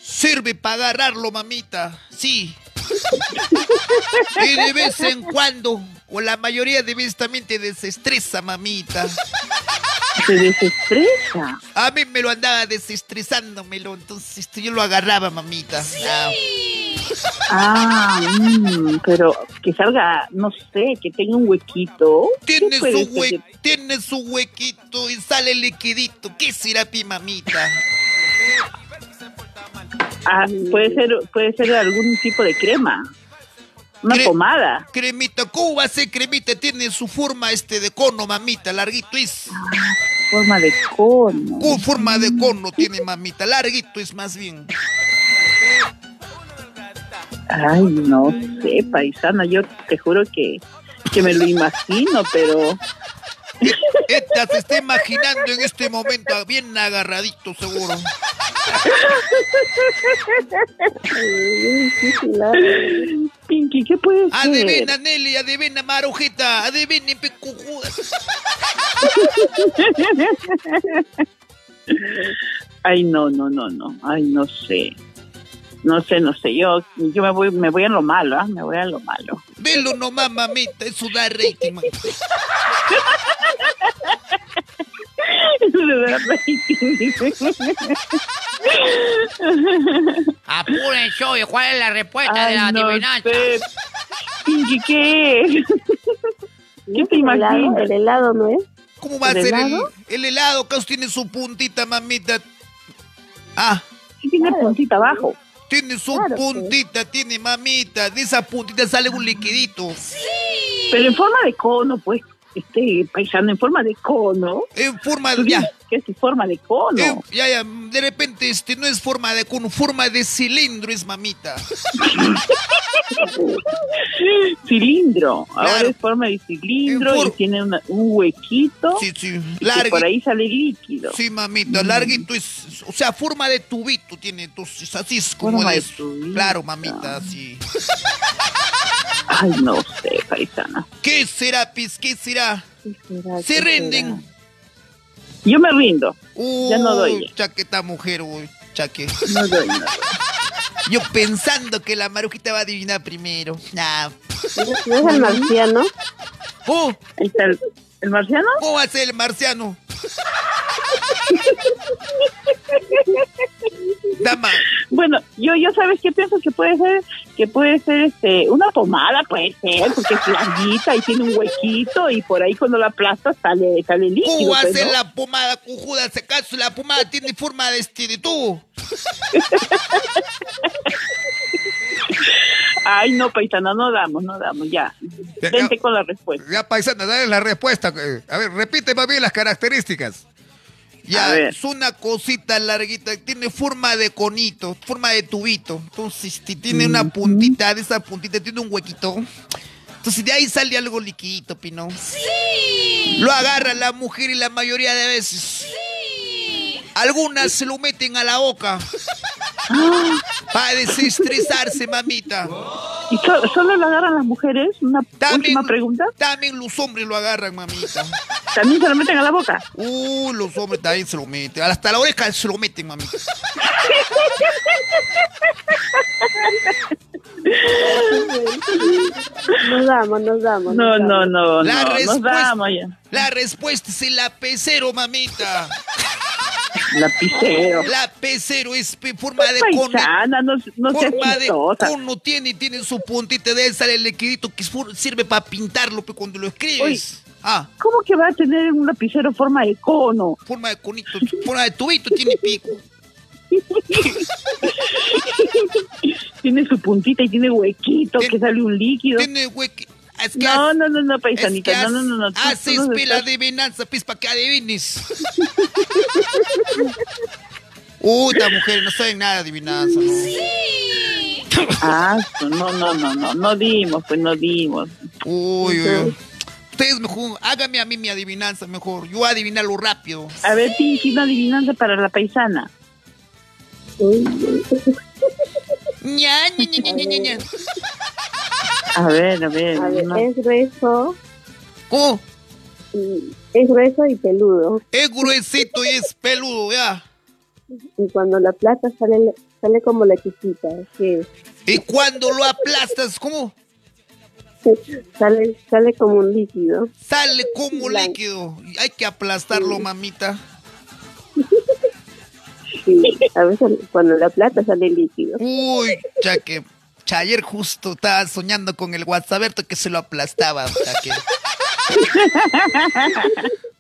Sirve para agarrarlo, mamita. Sí. (laughs) Y de vez en cuando, o la mayoría de veces también te desestresa, mamita. Se desestresa. A mí me lo andaba desestresándomelo, entonces yo lo agarraba, mamita. Ah, Ah, mm, pero que salga, no sé, que tenga un huequito. Tiene ¿Qué puede su, hue- tiene su huequito y sale liquidito. ¿Qué será, pi, mamita? Ah, puede ser, puede ser algún tipo de crema. Una Cre- pomada. Cremita, ¿cómo va a ser cremita? Tiene su forma este de cono, mamita, larguito es. Forma de cono. Con forma de cono tiene, mamita, larguito es más bien. Ay, no sé, paisana, yo te juro que, que me lo imagino, pero Esta se está imaginando en este momento bien agarradito, seguro. (laughs) Pinky, ¿qué puede ser? Adivina, Nelly, adivina, marujita, adivina, pecujudas. (laughs) Ay, no, no, no, no. Ay, no sé. No sé, no sé. Yo, yo me voy, me voy a lo malo, ¿ah? Me voy a lo malo. Velo nomás, mamita, eso da rating. (laughs) Apuren, show. ¿Cuál es la respuesta de la no adivinanza? sé. ¿qué? ¿Qué te El helado, imaginas? el helado, ¿no es? ¿Cómo va a ¿El ser el, helado? el helado? Caos tiene su puntita, mamita. Ah, Sí tiene puntita abajo. tiene su Claro, puntita, tiene mamita. De esa puntita sale un liquidito. Pero en forma de cono, pues, este paisano, en forma de cono. En forma de... Ya, que es forma de cono. eh, ya, ya, de repente este no es forma de cono, forma de cilindro es mamita. (laughs) Cilindro. Ahora es forma de cilindro y tiene una- un huequito. Sí, sí, largo. por ahí sale líquido. Sí, mamita, larguito es, o sea, forma de tubito tiene, entonces así es como Forma de de. Claro, mamita, así. (laughs) Ay, no sé, paisana. ¿Qué será, pis? ¿Qué será? ¿Qué será? Se ¿Qué rinden. será? Yo me rindo. Ya no doy. Chaqueta mujer, uy, chaque. No doy, no doy. Yo pensando que la marujita va a adivinar primero. Nah. ¿No es el marciano? Oh, está el, el marciano. ¿Cómo va a ser el marciano? (laughs) Dama, Bueno, yo, yo sabes qué pienso que puede ser, que puede ser este, una pomada puede ser, porque es larguita y tiene un huequito y por ahí cuando la aplastas sale, sale líquido. ¿cómo a pues, ¿no? la pomada cojuda? Si acaso la pomada tiene forma de tubo. (laughs) Ay, no, paisana, no damos, no damos, ya. Ya, Vente ya. con la respuesta. Ya, paisana, dale la respuesta. Eh, A ver, repite más bien las características. Ya, es una cosita larguita, tiene forma de conito, forma de tubito. Entonces, ti- tiene una puntita, de esa puntita tiene un huequito. Entonces, de ahí sale algo liquidito, Pino. ¡Sí! Lo agarra la mujer y la mayoría de veces. ¡Sí! Algunas se lo meten a la boca. Para desestresarse, mamita. ¿Y so- solo lo agarran las mujeres? Una También, última pregunta. También los hombres lo agarran, mamita. ¿También se lo meten a la boca? Uh, los hombres también se lo meten. Hasta la oreja se lo meten, mamita. Nos damos, nos damos. No, nos no, damos. no, La no, nos respuesta- damos ya. La respuesta es el lapicero, mamita. (laughs) Lapicero. Lapicero es forma de cono. Paisana, no, no Forma de cono tiene, tiene su puntita de sale el liquidito que sirve para pintarlo pe, cuando lo escribes. Ah, ¿Cómo que va a tener un lapicero forma de cono? forma de conito, forma de tubito tiene pico. (laughs) Tiene su puntita y tiene huequito que sale un líquido. Tiene hueque. Es que No, no, no, no, es que paisanita. No, no, no, no. tú- tú Haces nos pe la estás- adivinanza, pues, para que adivines. (laughs) Uy, esta mujer no saben nada de adivinanza, ¿no? Ah, no, no, no, no. No dimos, pues no dimos. Uy, uy, uy. Ustedes mejor, hágame a mí mi adivinanza mejor. Yo adivinarlo rápido. A ver, sí, sí, una adivinanza para la paisana. Ña, ña, ña, ña, ña, ña. A ver, a ver. A ver, no. es grueso, ¿Cómo? y- es grueso y peludo. Es gruesito y es peludo, ya. Y cuando la plata sale, sale como la chiquita, que Y cuando lo aplastas, ¿cómo? (laughs) sale, sale como un líquido. Sale como líquido. Y Hay que aplastarlo, mamita. (laughs) Sí, a veces cuando la plata sale líquido. Uy, ya ayer justo estaba soñando con el WhatsApp que se lo aplastaba. que- (laughs)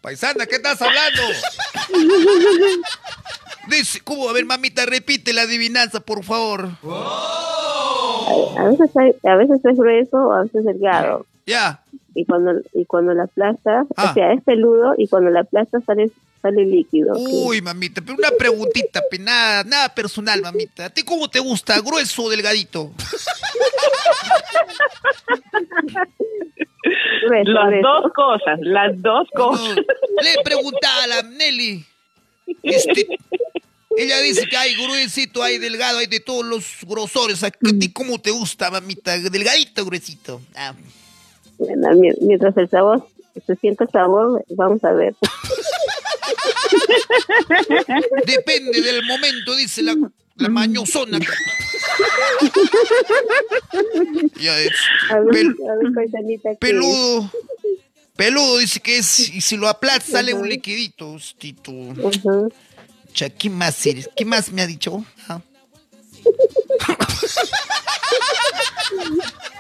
Paisana, ¿qué estás hablando? Dice, ¿cómo? A ver, mamita, repite la adivinanza, por favor. A veces, hay- a veces es grueso o a veces delgado. Ya. Y cuando, y cuando la plasta, Ah. o sea, es peludo y cuando la plasta sale, sale líquido. Uy, mamita, pero una preguntita, pe, nada, nada personal, mamita. ¿A ti cómo te gusta, grueso o delgadito? grueso, Las grueso. dos cosas, las dos No, cosas. le preguntaba a la Nelly. Este, ella dice que hay gruesito, hay delgado, hay de todos los grosores. ¿A ti cómo te gusta, mamita? ¿Delgadito o gruesito? Ah, Bueno, mi- mientras el sabor, se siente el sabor, vamos a ver. depende del momento, dice la, la mañosona. Ya es. A ver, Pel- a ver, peludo. Peludo dice que es, y si lo aplastas sale un Ujú. liquidito, hostito. Ujú. Cha, ¿qué más eres? ¿Qué más me ha dicho? Ah. (laughs)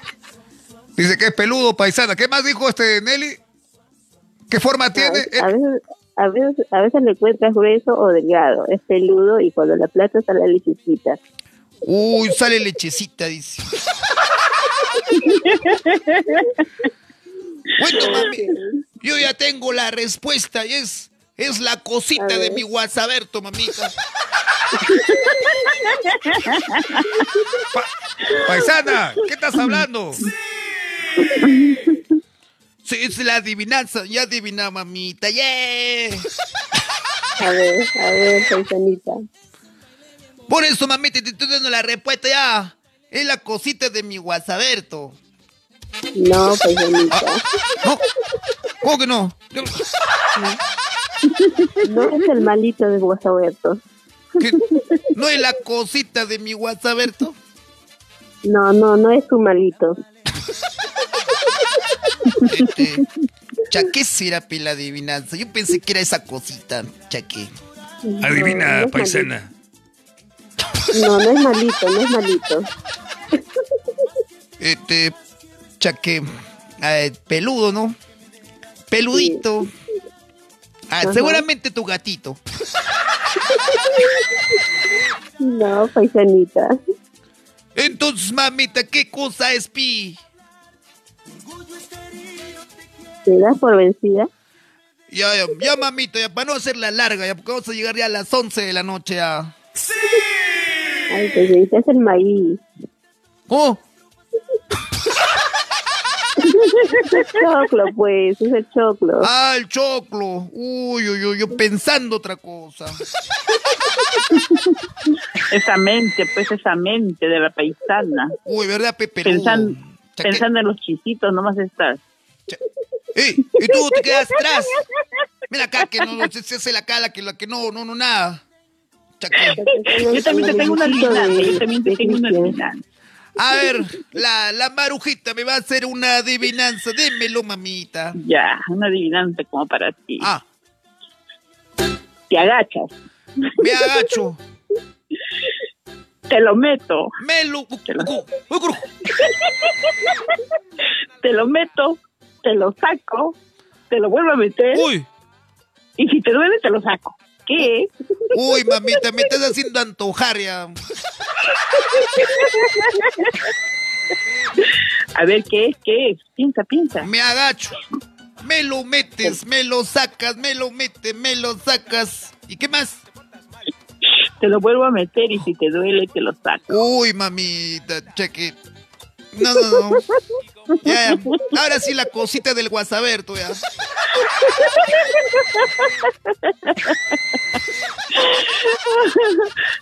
Dice que es peludo, paisana. ¿Qué más dijo este Nelly? ¿Qué forma A tiene? veces, a veces, a veces, a veces lo encuentras grueso o delgado. Es peludo y cuando la plata sale lichiquita. Uy, sale lechecita, dice. bueno, mami, yo ya tengo la respuesta y es, es la cosita de mi WhatsApp, mamita. (laughs) Paisana, ¿qué estás hablando? Sí, es la adivinanza, ya adivina, mamita, yeah. A ver, a ver, paisanita. Por eso, mamita, te estoy dando la respuesta ya. Es la cosita de mi WhatsApp. No, paisanita. (laughs) No, ¿cómo que no? No es el malito de Guasaberto. ¿Qué? ¿No es la cosita de mi WhatsApp? No, no, no es su malito. Este, cha, ¿qué será pe, la adivinanza? Yo pensé que era esa cosita, chaque. Adivina, no paisana. malito. No, no es malito, no es malito. Este, chaque, eh, peludo, ¿no? Peludito. Ah, seguramente tu gatito. No, paisanita. Entonces, mamita, ¿qué cosa es pi? ¿Te das por vencida? Ya, ya, ya, mamita, ya, para no hacerla larga, ya, porque vamos a llegar ya a las 11 de la noche ya. Ay, pues me dices el maíz. ¿Cómo? Es (laughs) el choclo, pues, es el choclo. Ah, el choclo. Uy, uy, uy, yo pensando otra cosa. Esa mente, pues esa mente de la paisana. Uy, ¿verdad, Pepe? Pensando, Chaque- pensando en los chisitos, nomás estás. ¡Ey! Y tú te quedas atrás. Mira acá que no (laughs) se, se hace la cala, que la que no, no, no, nada. Yo también te tengo una adivinanza, yo también te tengo una adivinanza. A ver, la, la marujita me va a hacer una adivinanza. Démelo, mamita. Ya, una adivinanza como para ti. Ah, Te agachas, me agacho. te lo meto, Me lo... Te lo- te lo meto, te lo saco, te lo vuelvo a meter Uy, y si te duele te lo saco. ¿Qué? uy, mamita, me estás haciendo antojar ya. A ver, ¿qué es? ¿Qué es? Piensa, piensa. Me agacho. Me lo metes, me lo sacas, me lo metes, me lo sacas. ¿Y qué más? Te lo vuelvo a meter y si te duele te lo saco. Uy, mamita, cheque. No, no, no. Ya, ya. Ahora sí la cosita del guasaberto, ya.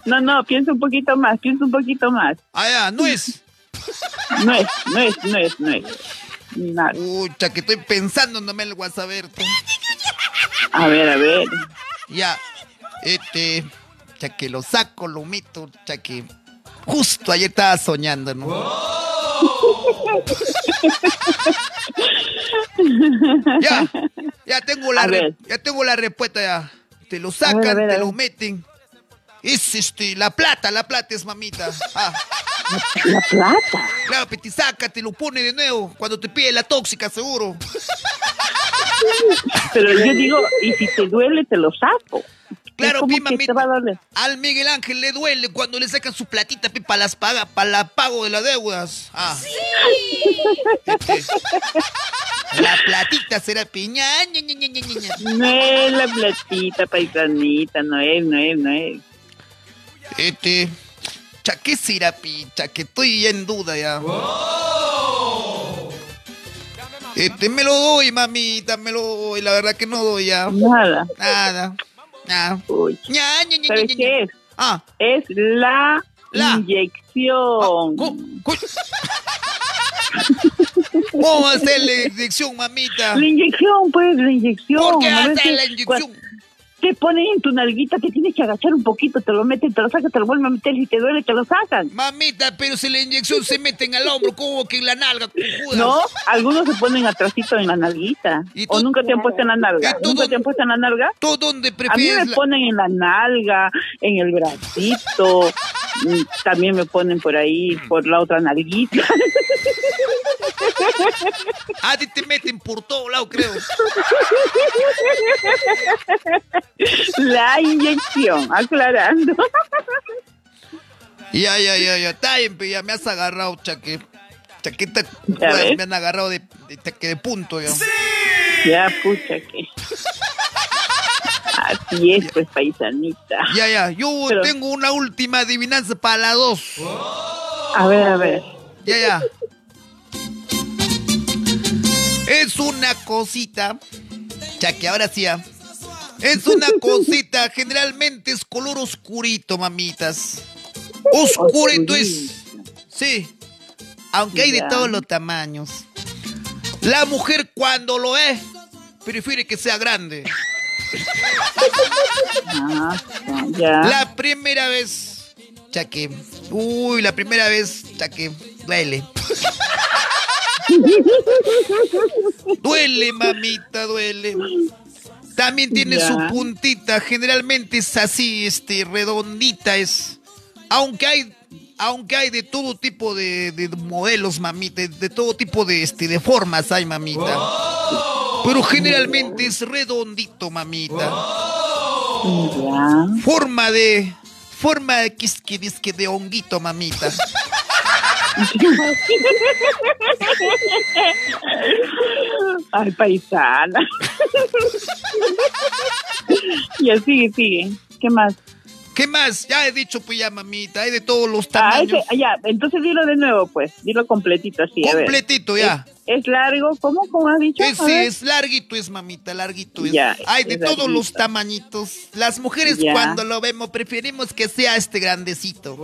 No, no, piensa un poquito más, piensa un poquito más. Ah, ya, no es. No es, no es, no es, no es. Nada. Uy, que estoy pensando no me el guasaberto. A ver, a ver. Ya, este, ya que lo saco, lo meto, ya que justo ayer estaba soñando, ¿no? (laughs) ya, ya tengo la re- ya tengo la respuesta ya. Te lo A sacan, ver, a ver, a te lo meten. Es este, la plata, la plata es mamita. Ah, La plata. claro, te saca, te lo pone de nuevo cuando te pide la tóxica, seguro. Pero yo digo, y si te duele te lo saco. Claro, ¿Cómo pi, que te va a doler? Al Miguel Ángel le duele cuando le sacan su platita para las paga, para la pago de las deudas. Ah. Este, la platita será piña. ña, ña, ña, ña, ña, ña. No es la platita paisanita, no es, no es, no es. Este, cha, ¿qué será picha? Que estoy ya en duda ya. Este, me lo doy, mamita, me lo doy. La verdad que no doy ya. Nada. Nada. Nada. Uy. Ña, ña, ña, ¿Sabes qué es? Ah, Es la, La. inyección. cu- (laughs) ¿Cómo va a ser la inyección, mamita? La inyección, pues, la inyección. ¿Por qué A hace veces la inyección? Te ponen en tu nalguita, te tienes que agachar un poquito, te lo meten, te lo sacan, te lo vuelven a meter, si te duele, te lo sacan. Mamita, pero si la inyección se mete en el hombro, ¿cómo que en la nalga, cojuda? No, algunos se ponen atrásito en la nalguita. ¿Y tú? ¿O nunca te han puesto en la nalga? ¿Y tú ¿Nunca te han puesto en la nalga? ¿Tú dónde A mí prefieres? me la- ponen en la nalga, en el bracito, (laughs) también me ponen por ahí, por la otra nalguita. (laughs) A ti te meten por todo lado, creo. La inyección, aclarando. Ya, ya, ya, ya. Está bien, pe, ya me has agarrado, chaque. Chaqueta, me han agarrado de, de, de punto, ya. Ya, pucha que. Así es, pues, paisanita. Ya, ya. Yo Pero- tengo una última adivinanza para la dos. A ver, a ver. Ya, ya. Es una cosita. Ya que ahora sí, ya. Es una (laughs) cosita. Generalmente es color oscurito, mamitas. Oscurito es. Sí. Aunque hay de todos los tamaños. La mujer cuando lo es, prefiere que sea grande. (laughs) La primera vez, ya que, uy, la primera vez, ya que duele. (laughs) duele, mamita, duele. También tiene Ya. su puntita, generalmente es así, este, redondita es. Aunque hay, aunque hay de todo tipo de, de modelos, mamita, de todo tipo de, este, de formas hay, mamita. Pero generalmente es redondito, mamita Ya. forma de forma de quisque disque de honguito, mamita. (laughs) Ay, paisana. (laughs) ya sigue, sigue. ¿Qué más? ¿Qué más? Ya he dicho, pues ya, mamita, hay de todos los Ah, tamaños. ese- ya, entonces dilo de nuevo, pues. Dilo completito así. a ver. Completito, ya. ¿Es largo? ¿Cómo? ¿Cómo has dicho? Es, es larguito, es mamita, larguito es. Ya, Hay de todos los tamañitos. Las mujeres Ya. cuando lo vemos preferimos que sea este grandecito.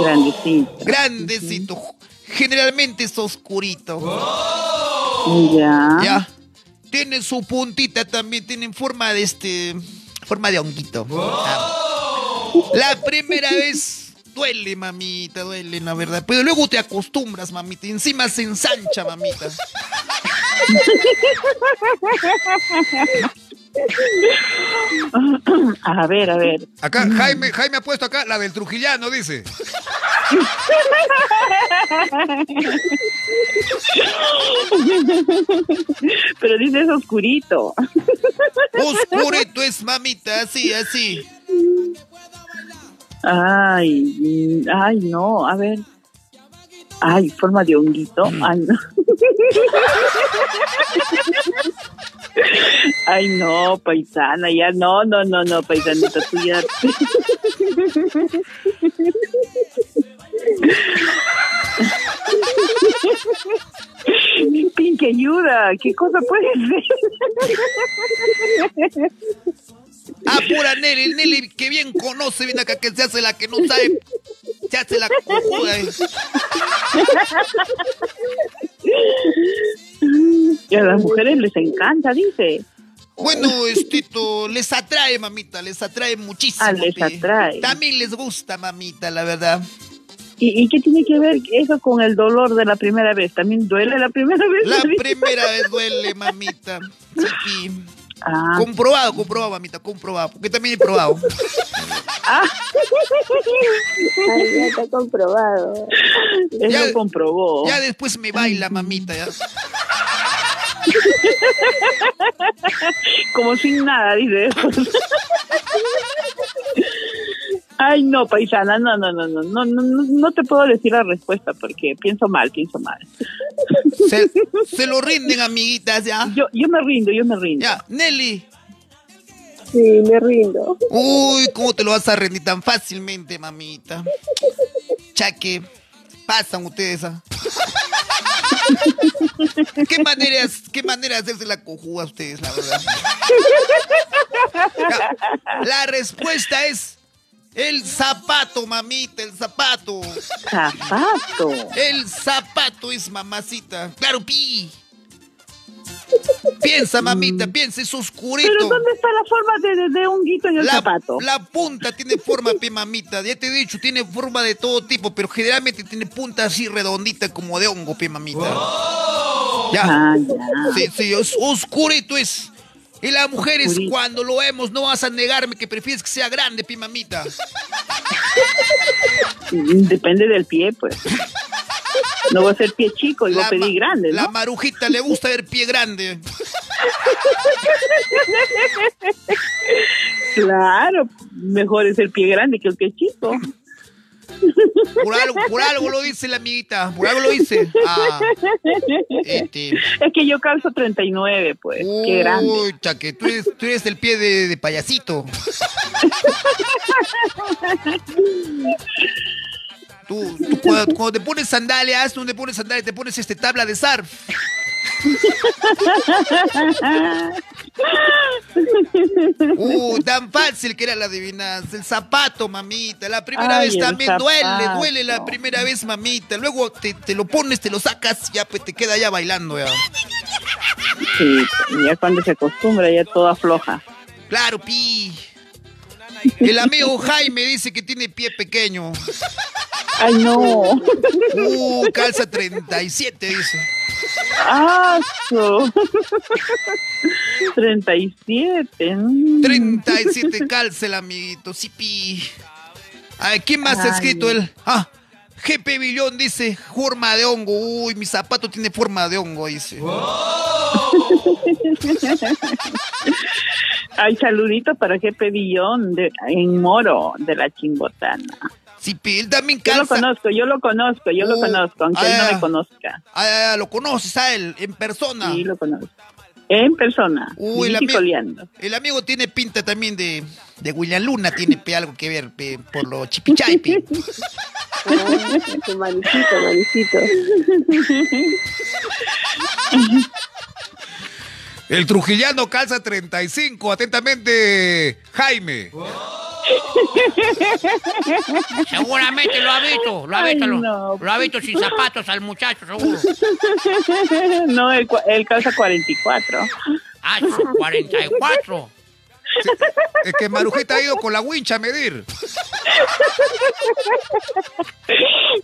Grandecito. Grandecito. Generalmente es oscurito. Ya. Ya. Tiene su puntita también, tiene forma de este. Forma de honguito. Ah. La primera vez duele, mamita, duele, la verdad. Pero luego te acostumbras, mamita. Y encima se ensancha, mamita. (laughs) A ver, a ver. Acá, Jaime, Jaime ha puesto acá la del Trujillano, dice. (laughs) Pero dices oscurito. Oscurito es, mamita, así, así. Ay, mm, ay, no, a ver. Ay, forma de honguito. Ay, no. (laughs) Ay, no, paisana, ya no, no, no, no, paisanita, tú ya. Pinche ayuda, ¿qué cosa puede ser? Ah, pura Nelly, Nelly, que bien conoce, viene acá, que se hace la que no sabe. Se hace la cojuda. eh. (laughs) Y a las mujeres les encanta, dice. Bueno, estito, les atrae, mamita, les atrae muchísimo. Ah, les atrae. También les gusta, mamita, la verdad. ¿Y, y qué tiene que ver eso con el dolor de la primera vez? ¿También duele la primera vez? La (laughs) primera vez duele, mamita. Sí. Ah, Comprobado, comprobado, mamita, comprobado. Porque también he probado. ah, (laughs) Ay, ya está comprobado. eso Ya- comprobó. Ya después me baila, mamita. Ya. Como sin nada, dice. (laughs) Ay, no, paisana, no, no, no, no, no, no, no te puedo decir la respuesta porque pienso mal, pienso mal. Se, lo rinden, amiguitas, ya. Yo, yo me rindo, yo me rindo. Ya, Nelly. Sí, me rindo. Uy, ¿cómo te lo vas a rendir tan fácilmente, mamita? Chaque, pasan ustedes ¿ah? (laughs) ¿Qué maneras, qué manera de hacerse la cojúa ustedes, la verdad? La respuesta es el zapato, mamita, el zapato. Zapato. El zapato es mamacita. Claro, pi. Piensa, mamita, piensa, es oscurito. Pero ¿dónde está la forma de, de, de honguito en el La, zapato? la punta tiene forma, pe mamita. Ya te he dicho, tiene forma de todo tipo, pero generalmente tiene punta así redondita como de hongo, pe mamita. Ya. Ah, ya. Sí, sí, es oscurito es. Y las mujeres, cuando lo vemos, no vas a negarme que prefieres que sea grande, pe mamita. Depende del pie, pues. No voy a ser pie chico, y voy a pedir grande, la marujita le gusta ver pie grande. (laughs) Claro, mejor es el pie grande que el pie chico. Por algo, por algo lo dice la amiguita, por algo lo dice. Ah, este. Es que yo calzo 39, pues. Qué grande. Uy, chaque, tú eres, tú eres el pie de, de payasito. Tú, tú cuando, cuando te pones sandalias, tú te pones sandalias, te pones este tabla de surf. Uh, tan fácil que era la adivinanza. El zapato, mamita. La primera Ay, vez también duele, zapato. duele la primera vez, mamita. Luego te, te lo pones, te lo sacas, ya pues te queda ya bailando ya. Sí, ya cuando se acostumbra ya todo afloja. Claro, pi. El amigo Jaime dice que tiene pie pequeño. Ay, no. Uh, calza 37, dice. ¡Ah! su. 37. mm. 37 calza el amiguito, sí, pi. A ver, ¿quién más ha Ay. escrito él? Ah, GP Billón dice forma de hongo. Uy, mi zapato tiene forma de hongo, dice. (laughs) Ay, saludito para Jefe Billón de, en Moro, de la Chimbotana. Yo lo conozco, yo lo conozco, yo lo Oh, conozco, aunque él no ah. me conozca. Ah, ah, lo conoces a él en persona. Sí, lo conozco. En persona. Uy, el, ami- coleando. el amigo tiene pinta también de, de William Luna, tiene pe, algo que ver pe, por lo chipichay. (laughs) Ah, manicito, manicito. (laughs) El trujillano calza 35. Atentamente, Jaime. (laughs) Seguramente lo ha visto, lo ha visto, lo, ha visto sin zapatos al muchacho, seguro. (laughs) No, él, calza 44. Ah, 44. Es que Marujita ha ido con la wincha a medir.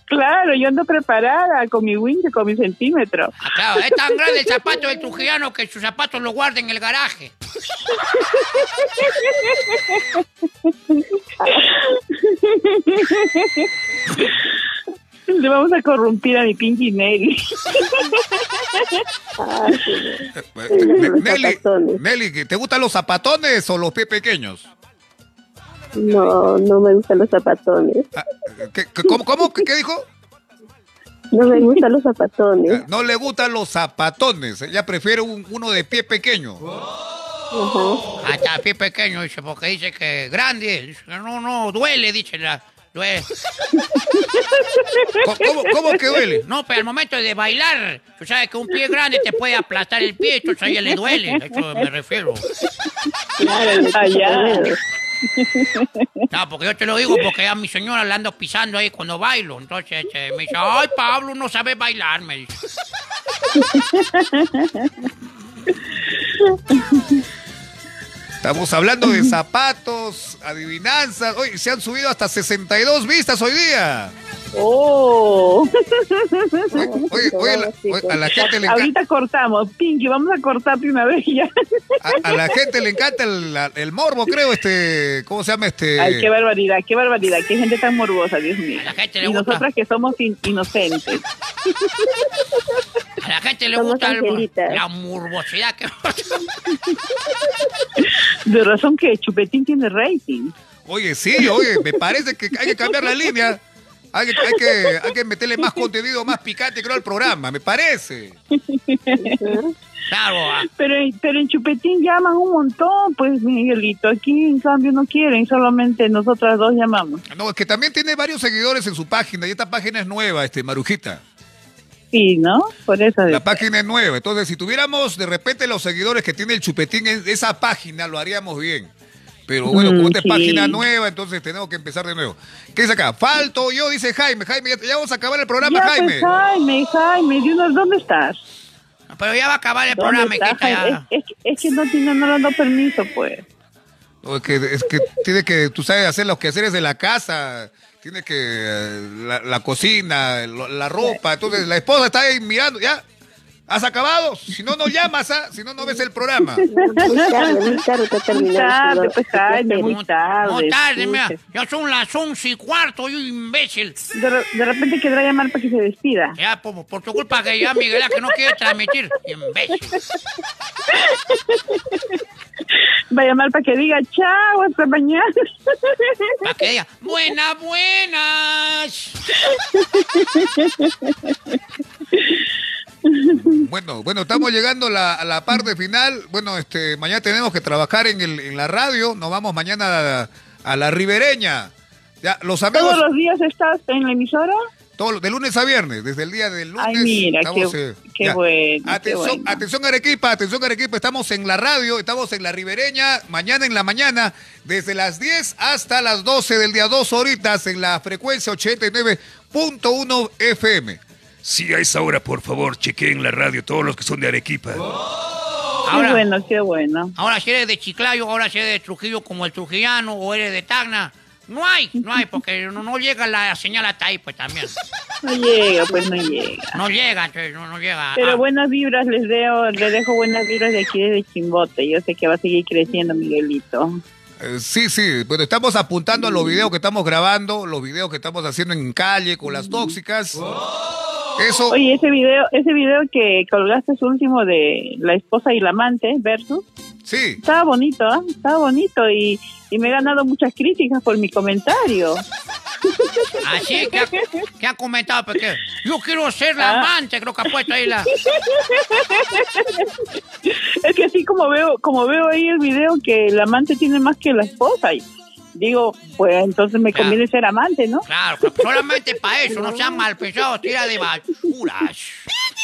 Claro, yo ando preparada con mi wincha, con mi centímetro. Ah, claro, es tan grande el zapato del trujillano que sus zapatos lo guarda en el garaje. (laughs) Le vamos a corrompir a mi Pinky Nelly. (laughs) Ah, Nelly. Nelly, ¿te gustan los zapatones o los pies pequeños? no, no me gustan los zapatones. Ah, ¿qué- cómo, cómo? ¿Qué, qué dijo? No me gustan los zapatones. No le gustan los zapatones. Ella prefiere un- uno de pie pequeño. Ajá. Hasta pie pequeño, dice, porque dice que grande. Dice, no, no, duele, dice la. Duele. (laughs) ¿Cómo, cómo- cómo que duele? No, pero al momento de bailar, tú sabes que un pie grande te puede aplastar el pie, entonces a ella le duele. A eso me refiero. Claro, Allá. No, porque yo te lo digo porque a mi señora la ando pisando ahí cuando bailo. Entonces este, me dice, ay, Pablo, no sabe bailar, me dice. Estamos hablando de zapatos, adivinanzas. Hoy se han subido hasta 62 vistas hoy día. Oh. Oye, (laughs) oye, oye, la- oye, a la gente le encanta, Ahorita cortamos. Pinky, vamos a cortar de una vez ya. a, a la gente le encanta el, la- el morbo, creo, este, ¿cómo se llama este? Ay, qué barbaridad, qué barbaridad. Qué gente tan morbosa, Dios mío. A la gente le Y gusta. nosotras que somos in- inocentes. A la gente le Somos gusta el- la morbosidad que... (laughs) De razón que Chupetín tiene rating. Oye, sí, oye, me parece que hay que cambiar la línea. Hay que, hay que, hay que meterle más contenido, más picante, creo, al programa, me parece. Claro, Pero, pero en Chupetín llaman un montón, pues, Miguelito. Aquí, en cambio, no quieren. Solamente nosotras dos llamamos. No, es que también tiene varios seguidores en su página y esta página es nueva, este, Marujita. Sí, ¿no? Por eso. La página es nueva. Entonces, si tuviéramos de repente los seguidores que tiene el chupetín en esa página, lo haríamos bien. Pero bueno, como Mm, esta es sí. página nueva, entonces tenemos que empezar de nuevo. ¿Qué dice acá? Falto yo, dice Jaime. Jaime, ya, ya vamos a acabar el programa, ya, Jaime. pues, Jaime, Jaime, una- ¿dónde estás? pero ya va a acabar el ¿Dónde programa, estás, hijita, ya. Jaime? Es, es que- es que no, tiene, no le han dado permiso, pues. No, es, que, es que tiene que, tú sabes, hacer los quehaceres de la casa. Tiene que, eh, la, la cocina, lo- la ropa. Entonces, la esposa está ahí mirando, ¿ya? ¿Has acabado? Si no, no llamas, ¿ah? Si no, no ves el programa. Muy tarde, muy tarde Muy pues, muy. Muy mira. Ya son las once y cuarto, yo imbécil. De, de repente querrá llamar para que se despida. Ya, por, por tu culpa que ya Miguel que no quiere transmitir. Imbécil. Va a llamar para que diga chao, hasta mañana. Para que diga, buenas, buenas. (laughs) Bueno, bueno, estamos llegando a la, a la parte final. Bueno, este, mañana tenemos que trabajar en, el, en la radio. Nos vamos mañana a, a la ribereña. Ya, los amigos, ¿Todos los días estás en la emisora? todos- de lunes a viernes, desde el día del lunes. Ay, mira, estamos, qué- eh, qué Atención, bueno. atención Arequipa, atención Arequipa, estamos en la radio, estamos en la ribereña, mañana en la mañana, desde las 10 hasta las 12 del día, dos horitas en la frecuencia 89.1 FM. Sí, a esa hora, por favor, chequeen la radio todos los que son de Arequipa. Qué Ahora, bueno, qué bueno. ahora si eres de Chiclayo, ahora si eres de Trujillo como el trujillano o eres de Tacna. No hay, no hay, porque no, no llega la señal hasta ahí, pues también. No llega, pues no llega. No llega, entonces no, no llega. Pero Ah, buenas vibras les dejo, les dejo buenas vibras de aquí desde Chimbote. Yo sé que va a seguir creciendo, Miguelito. Eh, sí, sí, bueno, estamos apuntando a los videos que estamos grabando, los videos que estamos haciendo en calle con las tóxicas. Eso, Oye, ese video, ese video que colgaste es último de la esposa y la amante versus, sí, estaba bonito, ¿ah? Estaba bonito y, y me he ganado muchas críticas por mi comentario. (laughs) Así que ha, que ha comentado, porque yo quiero ser la Ah. amante, creo que ha puesto ahí la... (laughs) Es que así como veo, como veo ahí el video que el amante tiene más que la esposa. Y digo, pues entonces me Claro. conviene ser amante, ¿no? Claro, solamente para eso, no sean mal pensados, tira de basuras.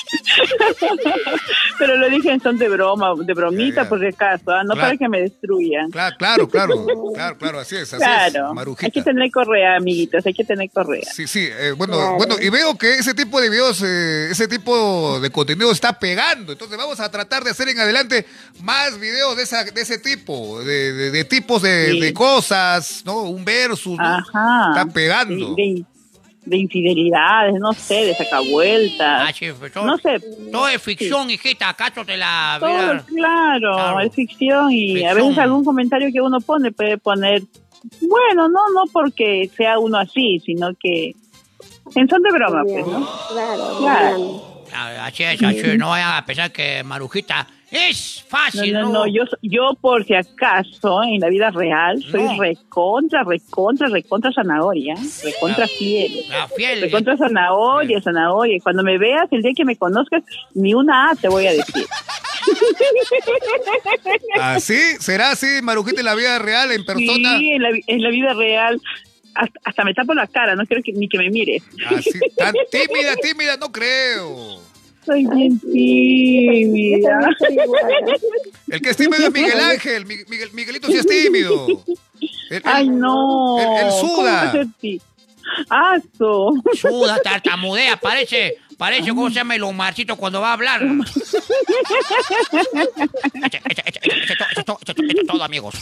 (laughs) Pero lo dije en son de broma, de bromita Ya, ya. por si acaso, ¿ah? no Claro. para que me destruyan. Claro, claro, claro, (laughs) claro, claro, así es, así es, Claro, hay Marujita. que tener correa, amiguitos, hay que tener correa. Sí, sí, eh, bueno, Claro. bueno, y veo que ese tipo de videos, eh, ese tipo de contenido está pegando, entonces vamos a tratar de hacer en adelante más videos de, esa, de ese tipo, de, de- de tipos de, Sí. de cosas, ¿no? Un versus, ¿no? Está pegando. De, de- de infidelidades, no sé, de sacavueltas. Ah, sí, pues, todo, No sé. todo es ficción, hijita, acaso de la Todo, claro, Claro. es ficción y a veces algún comentario que uno pone puede poner, bueno, no no porque sea uno así, sino que en son de broma, pues, ¿no? Claro, Claro. claro. Así es, así, no vayan a pensar que Marujita es fácil, no, ¿no? no, yo, yo por si acaso en la vida real soy No. recontra, recontra, recontra zanahoria, recontra fiel. La fiel. Recontra zanahoria, zanahoria. Cuando me veas, el día que me conozcas, ni una A te voy a decir. (laughs) Así, será así, Marujita, en la vida real, en persona. Sí, en la, en la vida real. Hasta, hasta me tapo la cara, no quiero que, ni que me mires. Así, (laughs) tan tímida, tímida, no creo. Soy bien tímida. igual. El que es tímido es Miguel Ángel, Mi- Miguel- Miguelito sí es tímido. El- el- Ay, no. El- el ¿Cómo suda. Aso. Suda, tartamudea, parece, parece, ¿cómo se llama el Omarcito cuando va a hablar? Eche todo, amigos.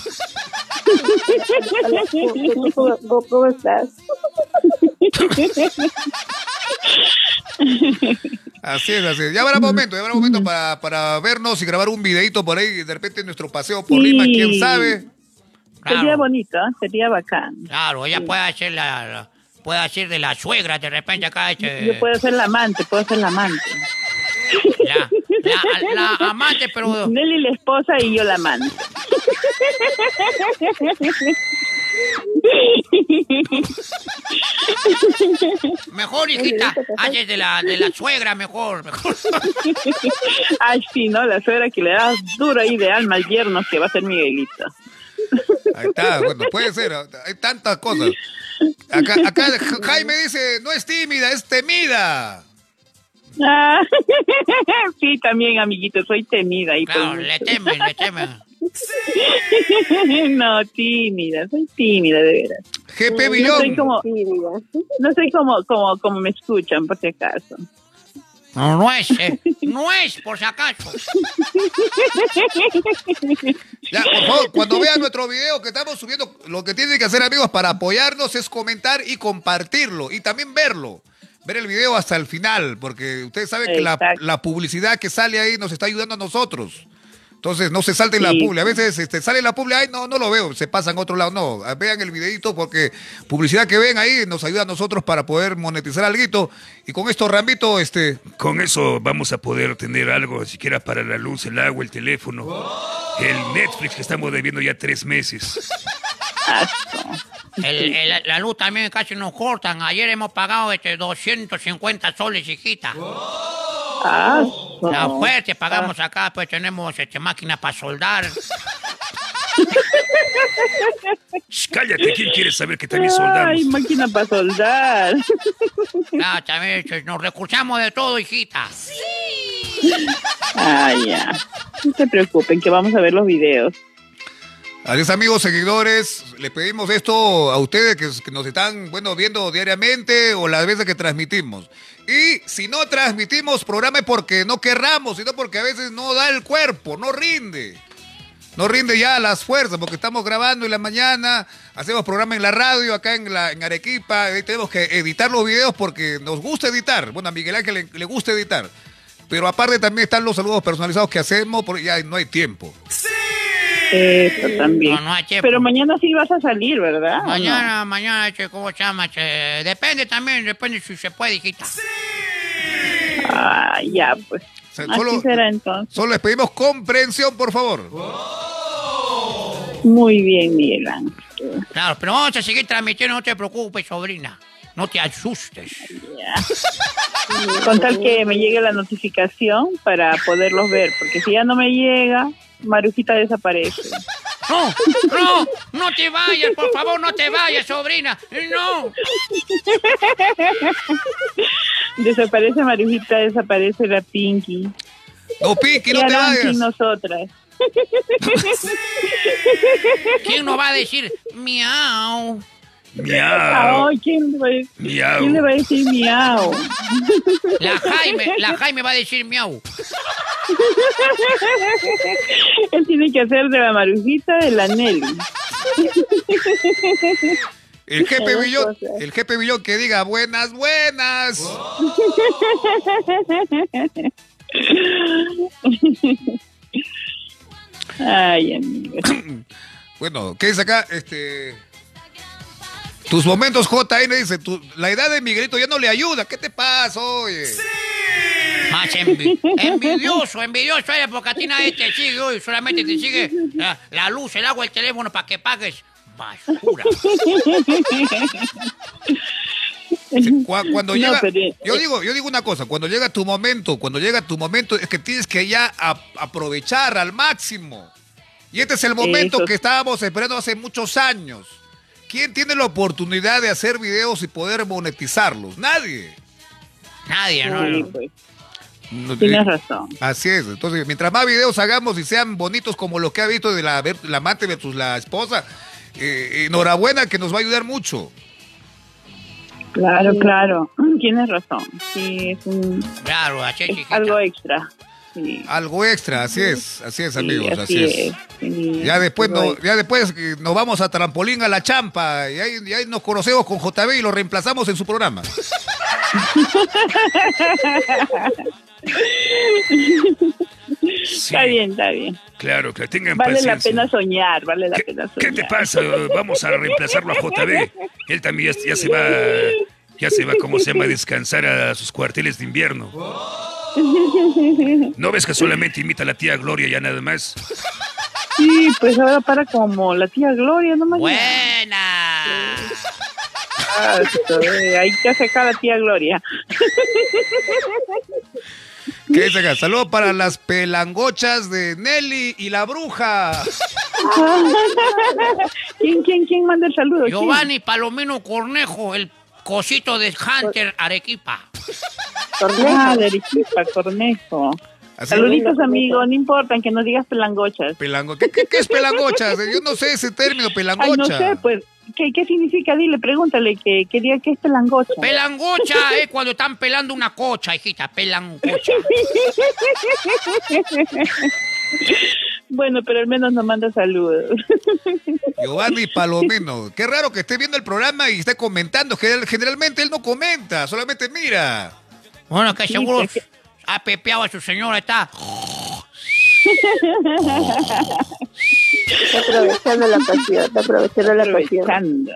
Hola, ¿cómo- ¿Cómo, cómo estás? Así es, así es. Ya habrá momento, ya habrá momento para, para vernos y grabar un videito por ahí, de repente en nuestro paseo por Sí. Lima, quién sabe. Sería bonito, ¿eh? sería bacán. claro, ella puede hacer la- puede hacer de la suegra de repente acá, este, Yo puedo ser la amante, puedo ser la amante. la, la, la amante, pero Nelly la esposa y yo la amante. mejor, hijita, haces de la, de la suegra, mejor, mejor. Ay, sí, ¿no? La suegra que le da duro ahí de alma al yerno que va a ser Miguelito. Ahí está, bueno, puede ser, hay tantas cosas. Acá, acá Jaime dice, no es tímida, es temida. Ah, (laughs) sí, también, amiguito, soy temida. Y Claro, le temen, le temen. (laughs) no, tímida, soy tímida, de veras. GP No soy como, Tímida. no soy como, como, como me escuchan, por si acaso. No, no es, eh, no es, por si acaso. Ya, por favor, cuando vean nuestro video que estamos subiendo, lo que tienen que hacer, amigos, para apoyarnos es comentar y compartirlo. Y también verlo. Ver el video hasta el final, porque ustedes saben que la, publicidad que sale ahí nos está ayudando a nosotros. Entonces, no se salten la Sí. publi. A veces este, sale la publi, ay, no, no lo veo, se pasan a otro lado. No, vean el videito porque publicidad que ven ahí nos ayuda a nosotros para poder monetizar algo. Y con esto, Rambito, este, Con eso vamos a poder tener algo, siquiera para la luz, el agua, el teléfono, el Netflix que estamos debiendo ya tres meses. (laughs) El- el- la luz también casi nos cortan. Ayer hemos pagado este 250 soles, hijita. Ah, no. fuerte pagamos acá, pues tenemos este, máquina para soldar. (laughs) Cállate, ¿quién quiere saber que también Ay, soldamos? máquina para soldar. (laughs) Claro, también este, nos recursamos de todo, hijita. Ay, ya. No se preocupen, que vamos a ver los videos. Adiós amigos, seguidores, les pedimos esto a ustedes que, nos están, bueno, viendo diariamente o las veces que transmitimos. Y si no transmitimos programa es porque no querramos, sino porque a veces no da el cuerpo, no rinde. No rinde ya las fuerzas porque estamos grabando en la mañana, hacemos programa en la radio acá en, la, en Arequipa, tenemos que editar los videos porque nos gusta editar. Bueno, a Miguel Ángel le, le gusta editar. Pero aparte también están los saludos personalizados que hacemos porque ya no hay tiempo. Eso también. No, no hay. Pero mañana sí vas a salir, ¿verdad? ¿O no? Mañana, mañana, este, ¿cómo se llama? Este, depende también, depende si se puede, hijita. Ah, ya, pues. O sea, Así solo- será entonces. Solo les pedimos comprensión, por favor. Muy bien, Miguel Ángel. Claro, pero vamos a seguir transmitiendo, no te preocupes, sobrina. No te asustes. Con tal que me llegue la notificación para poderlos ver, porque si ya no me llega, Marujita desaparece. No, no, no te vayas, por favor, no te vayas, sobrina. No. Desaparece Marujita, desaparece la Pinky. No, Pinky, ¿Qué no te harán sin vayas. nosotras? ¿Quién nos va a decir miau? Miau. Ay, ¿quién, le va a decir- Miau. ¿Quién le va a decir miau? La Jaime, la Jaime va a decir miau. Él tiene que hacer de la Marujita de la Nelly. El jefe Villón, el jefe Villón que diga buenas, buenas. Ay, amigo. Bueno, ¿qué dice acá? Este. Tus momentos JN dice, tu- la edad de Miguelito ya no le ayuda. ¿Qué te pasa, oye? Más envi- envidioso, envidioso eres porque a ti nadie te sigue hoy, solamente te sigue la, la luz, el agua, el teléfono para que pagues basura. Cu- Cuando No, llega, pero, eh, yo digo, yo digo una cosa, cuando llega tu momento, cuando llega tu momento, es que tienes que ya a- aprovechar al máximo. Y este es el momento Eso. que estábamos esperando hace muchos años. ¿Quién tiene la oportunidad de hacer videos y poder monetizarlos? Nadie. Nadie, ¿no? Sí, pues, No- tienes razón. Así es. Entonces, mientras más videos hagamos y sean bonitos como los que ha visto de la, ver- la amante versus la esposa, eh, enhorabuena que nos va a ayudar mucho. Claro, claro. (clears throat) Tienes razón. Sí, es, un- Claro, es, algo extra. Sí. Algo extra, así es, así es, Sí, amigos, así, es. Ya después, no, ya después nos vamos a trampolín a la champa y ahí, y ahí nos conocemos con JB y lo reemplazamos en su programa. Sí, Está bien, está bien. Claro, que tengan Vale la pena soñar, vale la ¿Qué, pena qué soñar. te pasa? Vamos a reemplazarlo a JB. Él también ya, ya se va, ya se va, ¿cómo se llama? A descansar a sus cuarteles de invierno. ¿No ves que solamente imita a la tía Gloria ya nada más? Sí, pues ahora para como la tía Gloria, no me Buena. Hay que sacar a la tía Gloria. ¿Qué dice acá? Saludos para las pelangochas de Nelly y la bruja. ¿Quién, quién, quién manda el saludo? ¿Quién? Giovanni Palomino Cornejo, el cosito de Hunter Arequipa. Ah, de Arequipa, Cornejo. Así- Saluditos, amigo. No importa que no digas pelangochas. Pelango- ¿Qué, qué, qué es pelangochas? (laughs) Yo no sé ese término, Ay, pelangocha. no sé, pues. ¿Qué, qué significa? Dile, pregúntale que que es pelangocha. Pelangocha (laughs) es cuando están pelando una cocha, hijita, pelangocha. (laughs) bueno, pero al menos nos manda saludos. (laughs) Giovanni Palomino. Qué raro que esté viendo el programa y esté comentando. General- Generalmente él no comenta, solamente mira. Bueno, que Sí, seguro que- ha pepeado a su señora, está. Está aprovechando la pasión, está aprovechando la pasión.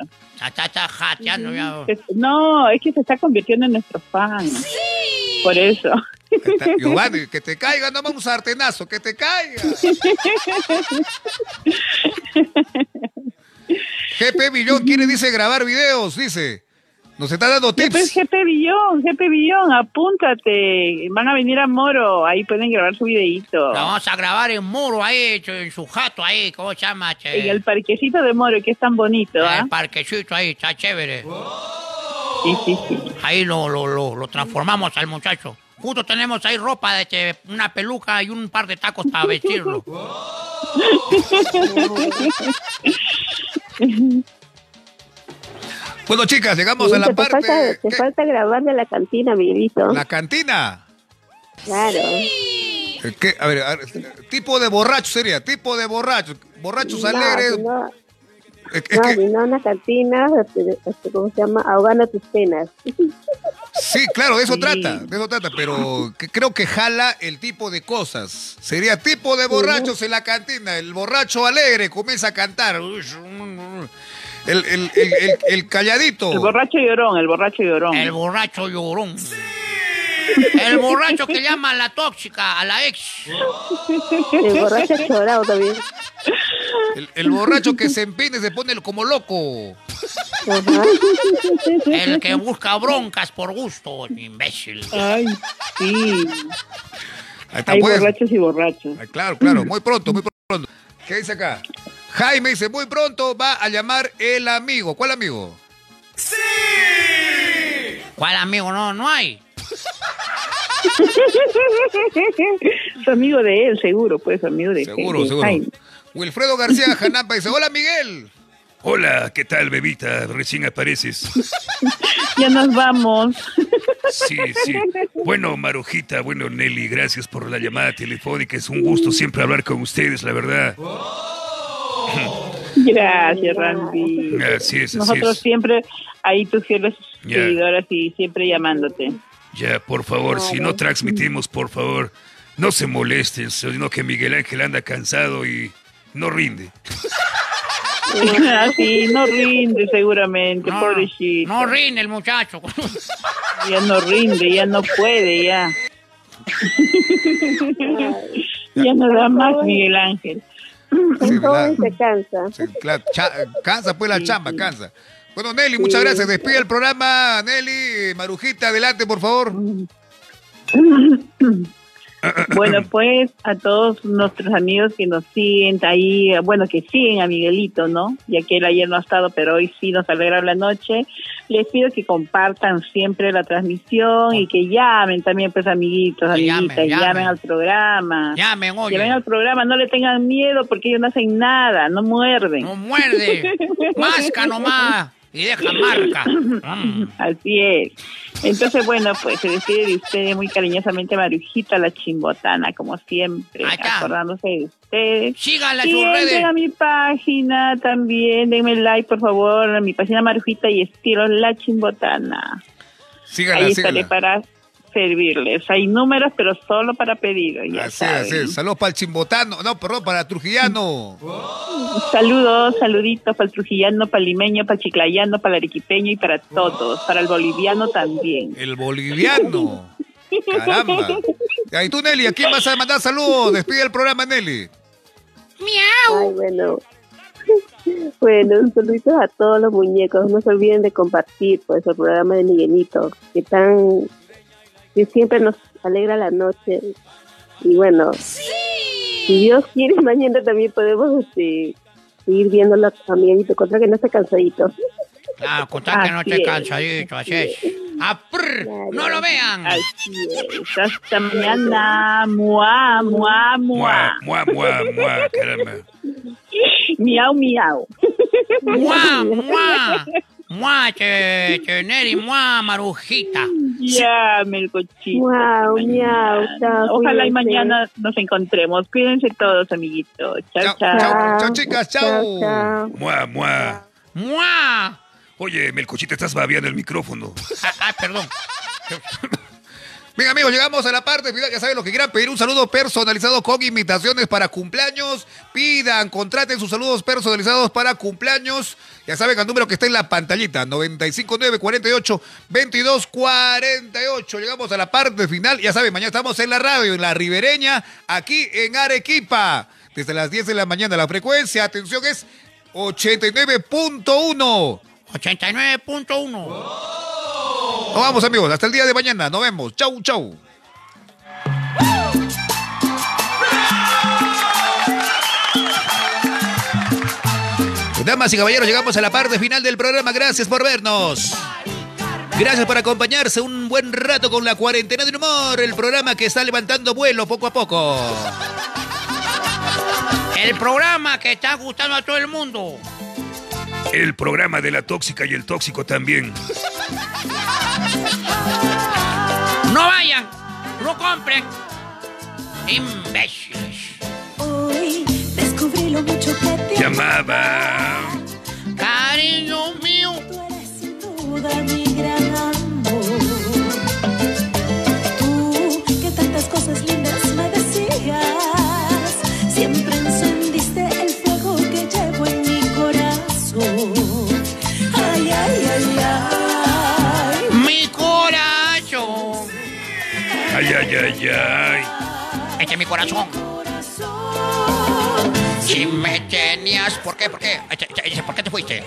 Está, está jateando ya. No, es que se está convirtiendo en nuestro fan. Por eso. Giovanni, que te caiga, no un sartenazo, que te caiga. (laughs) GP Billón quiere, dice, grabar videos, dice. Nos está dando Ya, pues, tips. GP Billón, GP Billón, apúntate. Van a venir a Moro, ahí pueden grabar su videíto. La vamos a grabar en muro ahí, en su jato ahí, ¿cómo se llama? che? En el parquecito de Moro, que es tan bonito, En ¿ah? el parquecito ahí, está chévere. Sí, sí, sí. Ahí lo, lo, lo, lo transformamos al muchacho. Justo tenemos ahí ropa de che, una peluca y un par de tacos para vestirlo. (laughs) Bueno, chicas, llegamos a Sí, la te, parte. falta, te ¿qué? falta grabar de la cantina, Miguelito. La cantina. Claro. Eh, ¿qué? A ver, a ver, tipo de borracho sería, tipo de borracho. Borrachos No, alegres. sino- Es, es no, que, una cantina, este, este, ¿cómo se llama? Ahogando tus penas. sí, claro, de eso Sí. trata, de eso trata, pero que creo que jala el tipo de cosas. Sería tipo de borrachos en la cantina. El borracho alegre comienza a cantar. El, el, el, el- el calladito. El borracho llorón, el borracho llorón. El borracho llorón. El borracho que llama a la tóxica, a la ex. El borracho chorado también. El, el borracho que se empine se pone como loco. Ajá. El que busca broncas por gusto, imbécil. Ay, sí. Ahí está, Hay pues. borrachos y borrachos. Claro, claro, muy pronto, muy pronto. ¿Qué dice acá? Jaime dice, muy pronto va a llamar el amigo. ¿Cuál amigo? ¿Cuál amigo? No, no hay. Es amigo de él, seguro, pues, amigo de Seguro, de seguro. Jaime. Wilfredo García Janapa dice, hola Miguel. Hola, ¿qué tal, bebita? Recién apareces. (laughs) Ya nos vamos. Sí, sí. Bueno, Marujita, bueno, Nelly, gracias por la llamada telefónica. Es un gusto siempre hablar con ustedes, la verdad. (laughs) Gracias, Randy. Así es, así Nosotros es. siempre ahí tus fieles seguidoras y siempre llamándote. Ya, por favor, si no transmitimos, por favor, no se molesten, sino que Miguel Ángel anda cansado y no rinde. (laughs) Así, no rinde seguramente, No, pobrecito. no rinde el muchacho. Ya no rinde, ya no puede, ya. ya no da más, Miguel Ángel. ¿verdad? se cansa. Sí, claro, cha- cansa pues la chamba, cansa. Bueno, Nelly, muchas gracias. Despide el programa, Nelly. Marujita, adelante, por favor. (laughs) Bueno, pues a todos nuestros amigos que nos siguen ahí, bueno, que siguen a Miguelito, ¿no? Ya que él ayer no ha estado, pero hoy sí nos alegra la noche. Les pido que compartan siempre la transmisión y que llamen también, pues, amiguitos, llamen, amiguitas, llamen, llamen. al programa. Llamen, oye. Llamen al programa, no le tengan miedo porque ellos no hacen nada, no muerden. No muerde. (laughs) Masca nomás. Y deja marca. (laughs) Mm. Así es. Entonces, bueno, pues se despide de ustedes muy cariñosamente Marujita la chimbotana, como siempre, está. acordándose de ustedes. Síganla en Y sus entren redes. a mi página también, denme like por favor, a mi página Marujita y estilo La Chimbotana. Sígala, Ahí estaré sígala. para servirles. Hay números, pero solo para pedido, ya Así saben. así es. Saludos para el chimbotano. No, perdón, para el trujillano. Saludos, saluditos para el trujillano, para el limeño, para el chiclayano, para el arequipeño y para todos, para el boliviano también. El boliviano. Caramba. Y tú, Nelly, ¿a quién vas a mandar saludos? Despide el programa, Nelly. Ay, bueno. (laughs) Bueno, un saludito a todos los muñecos. No se olviden de compartir pues el programa de Miguelito, que tan que siempre nos alegra la noche. Y bueno, si Dios quiere, (laughs) mañana también podemos este, seguir viéndolo a Miguelito, contra que no esté cansadito. Claro, contar que no esté es. cansadito, así es. ¡Ah, prr! ¡No lo vean! Así es. Hasta mañana. Mua, mua, mua. Mua, mua, mua, mua, caramba. (laughs) Miau, miau. ¡Mua, (laughs) mua! ¡Mua, che, che, Neri, mua, marujita! Ya, Melcochito. Miau, Hasta miau, chao, Ojalá y mañana nos encontremos. Cuídense todos, amiguitos. Chao, Chao, chao. chao. Chao, chicas, chao. chao. Mua, mua. ¡Mua! Oye, Melcochita, estás babeando el micrófono. Ah, ah, perdón. (laughs) Bien amigos, llegamos a la parte final. Ya saben lo que quieran pedir. Un saludo personalizado con invitaciones para cumpleaños. Pidan, contraten sus saludos personalizados para cumpleaños. Ya saben el número que está en la pantallita. 959 48 22 48. Llegamos a la parte final. Ya saben, mañana estamos en la radio, en la ribereña, aquí en Arequipa. Desde las 10 de la mañana. La frecuencia, atención, es 89.1. 89.1. Nos vamos amigos, hasta el día de mañana. Nos vemos. Chau, chau. Damas y caballeros, llegamos a la parte final del programa. Gracias por vernos. Gracias por acompañarse un buen rato con la cuarentena del humor, el programa que está levantando vuelo poco a poco. El programa que está gustando a todo el mundo. El programa de la tóxica y el tóxico también. No vayan, no compren. Imbéciles. Hoy descubrí lo mucho que te Llamaba. Cariño mío. Tú eres sin duda mi ay, ay, ay. Eche mi corazón. Si me tenías, ¿por qué? ¿Por qué? ¿Por qué te fuiste?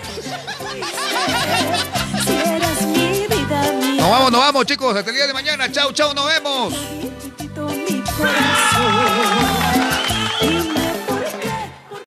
Nos vamos, nos vamos, chicos. Hasta el día de mañana. Chau, chau, nos vemos.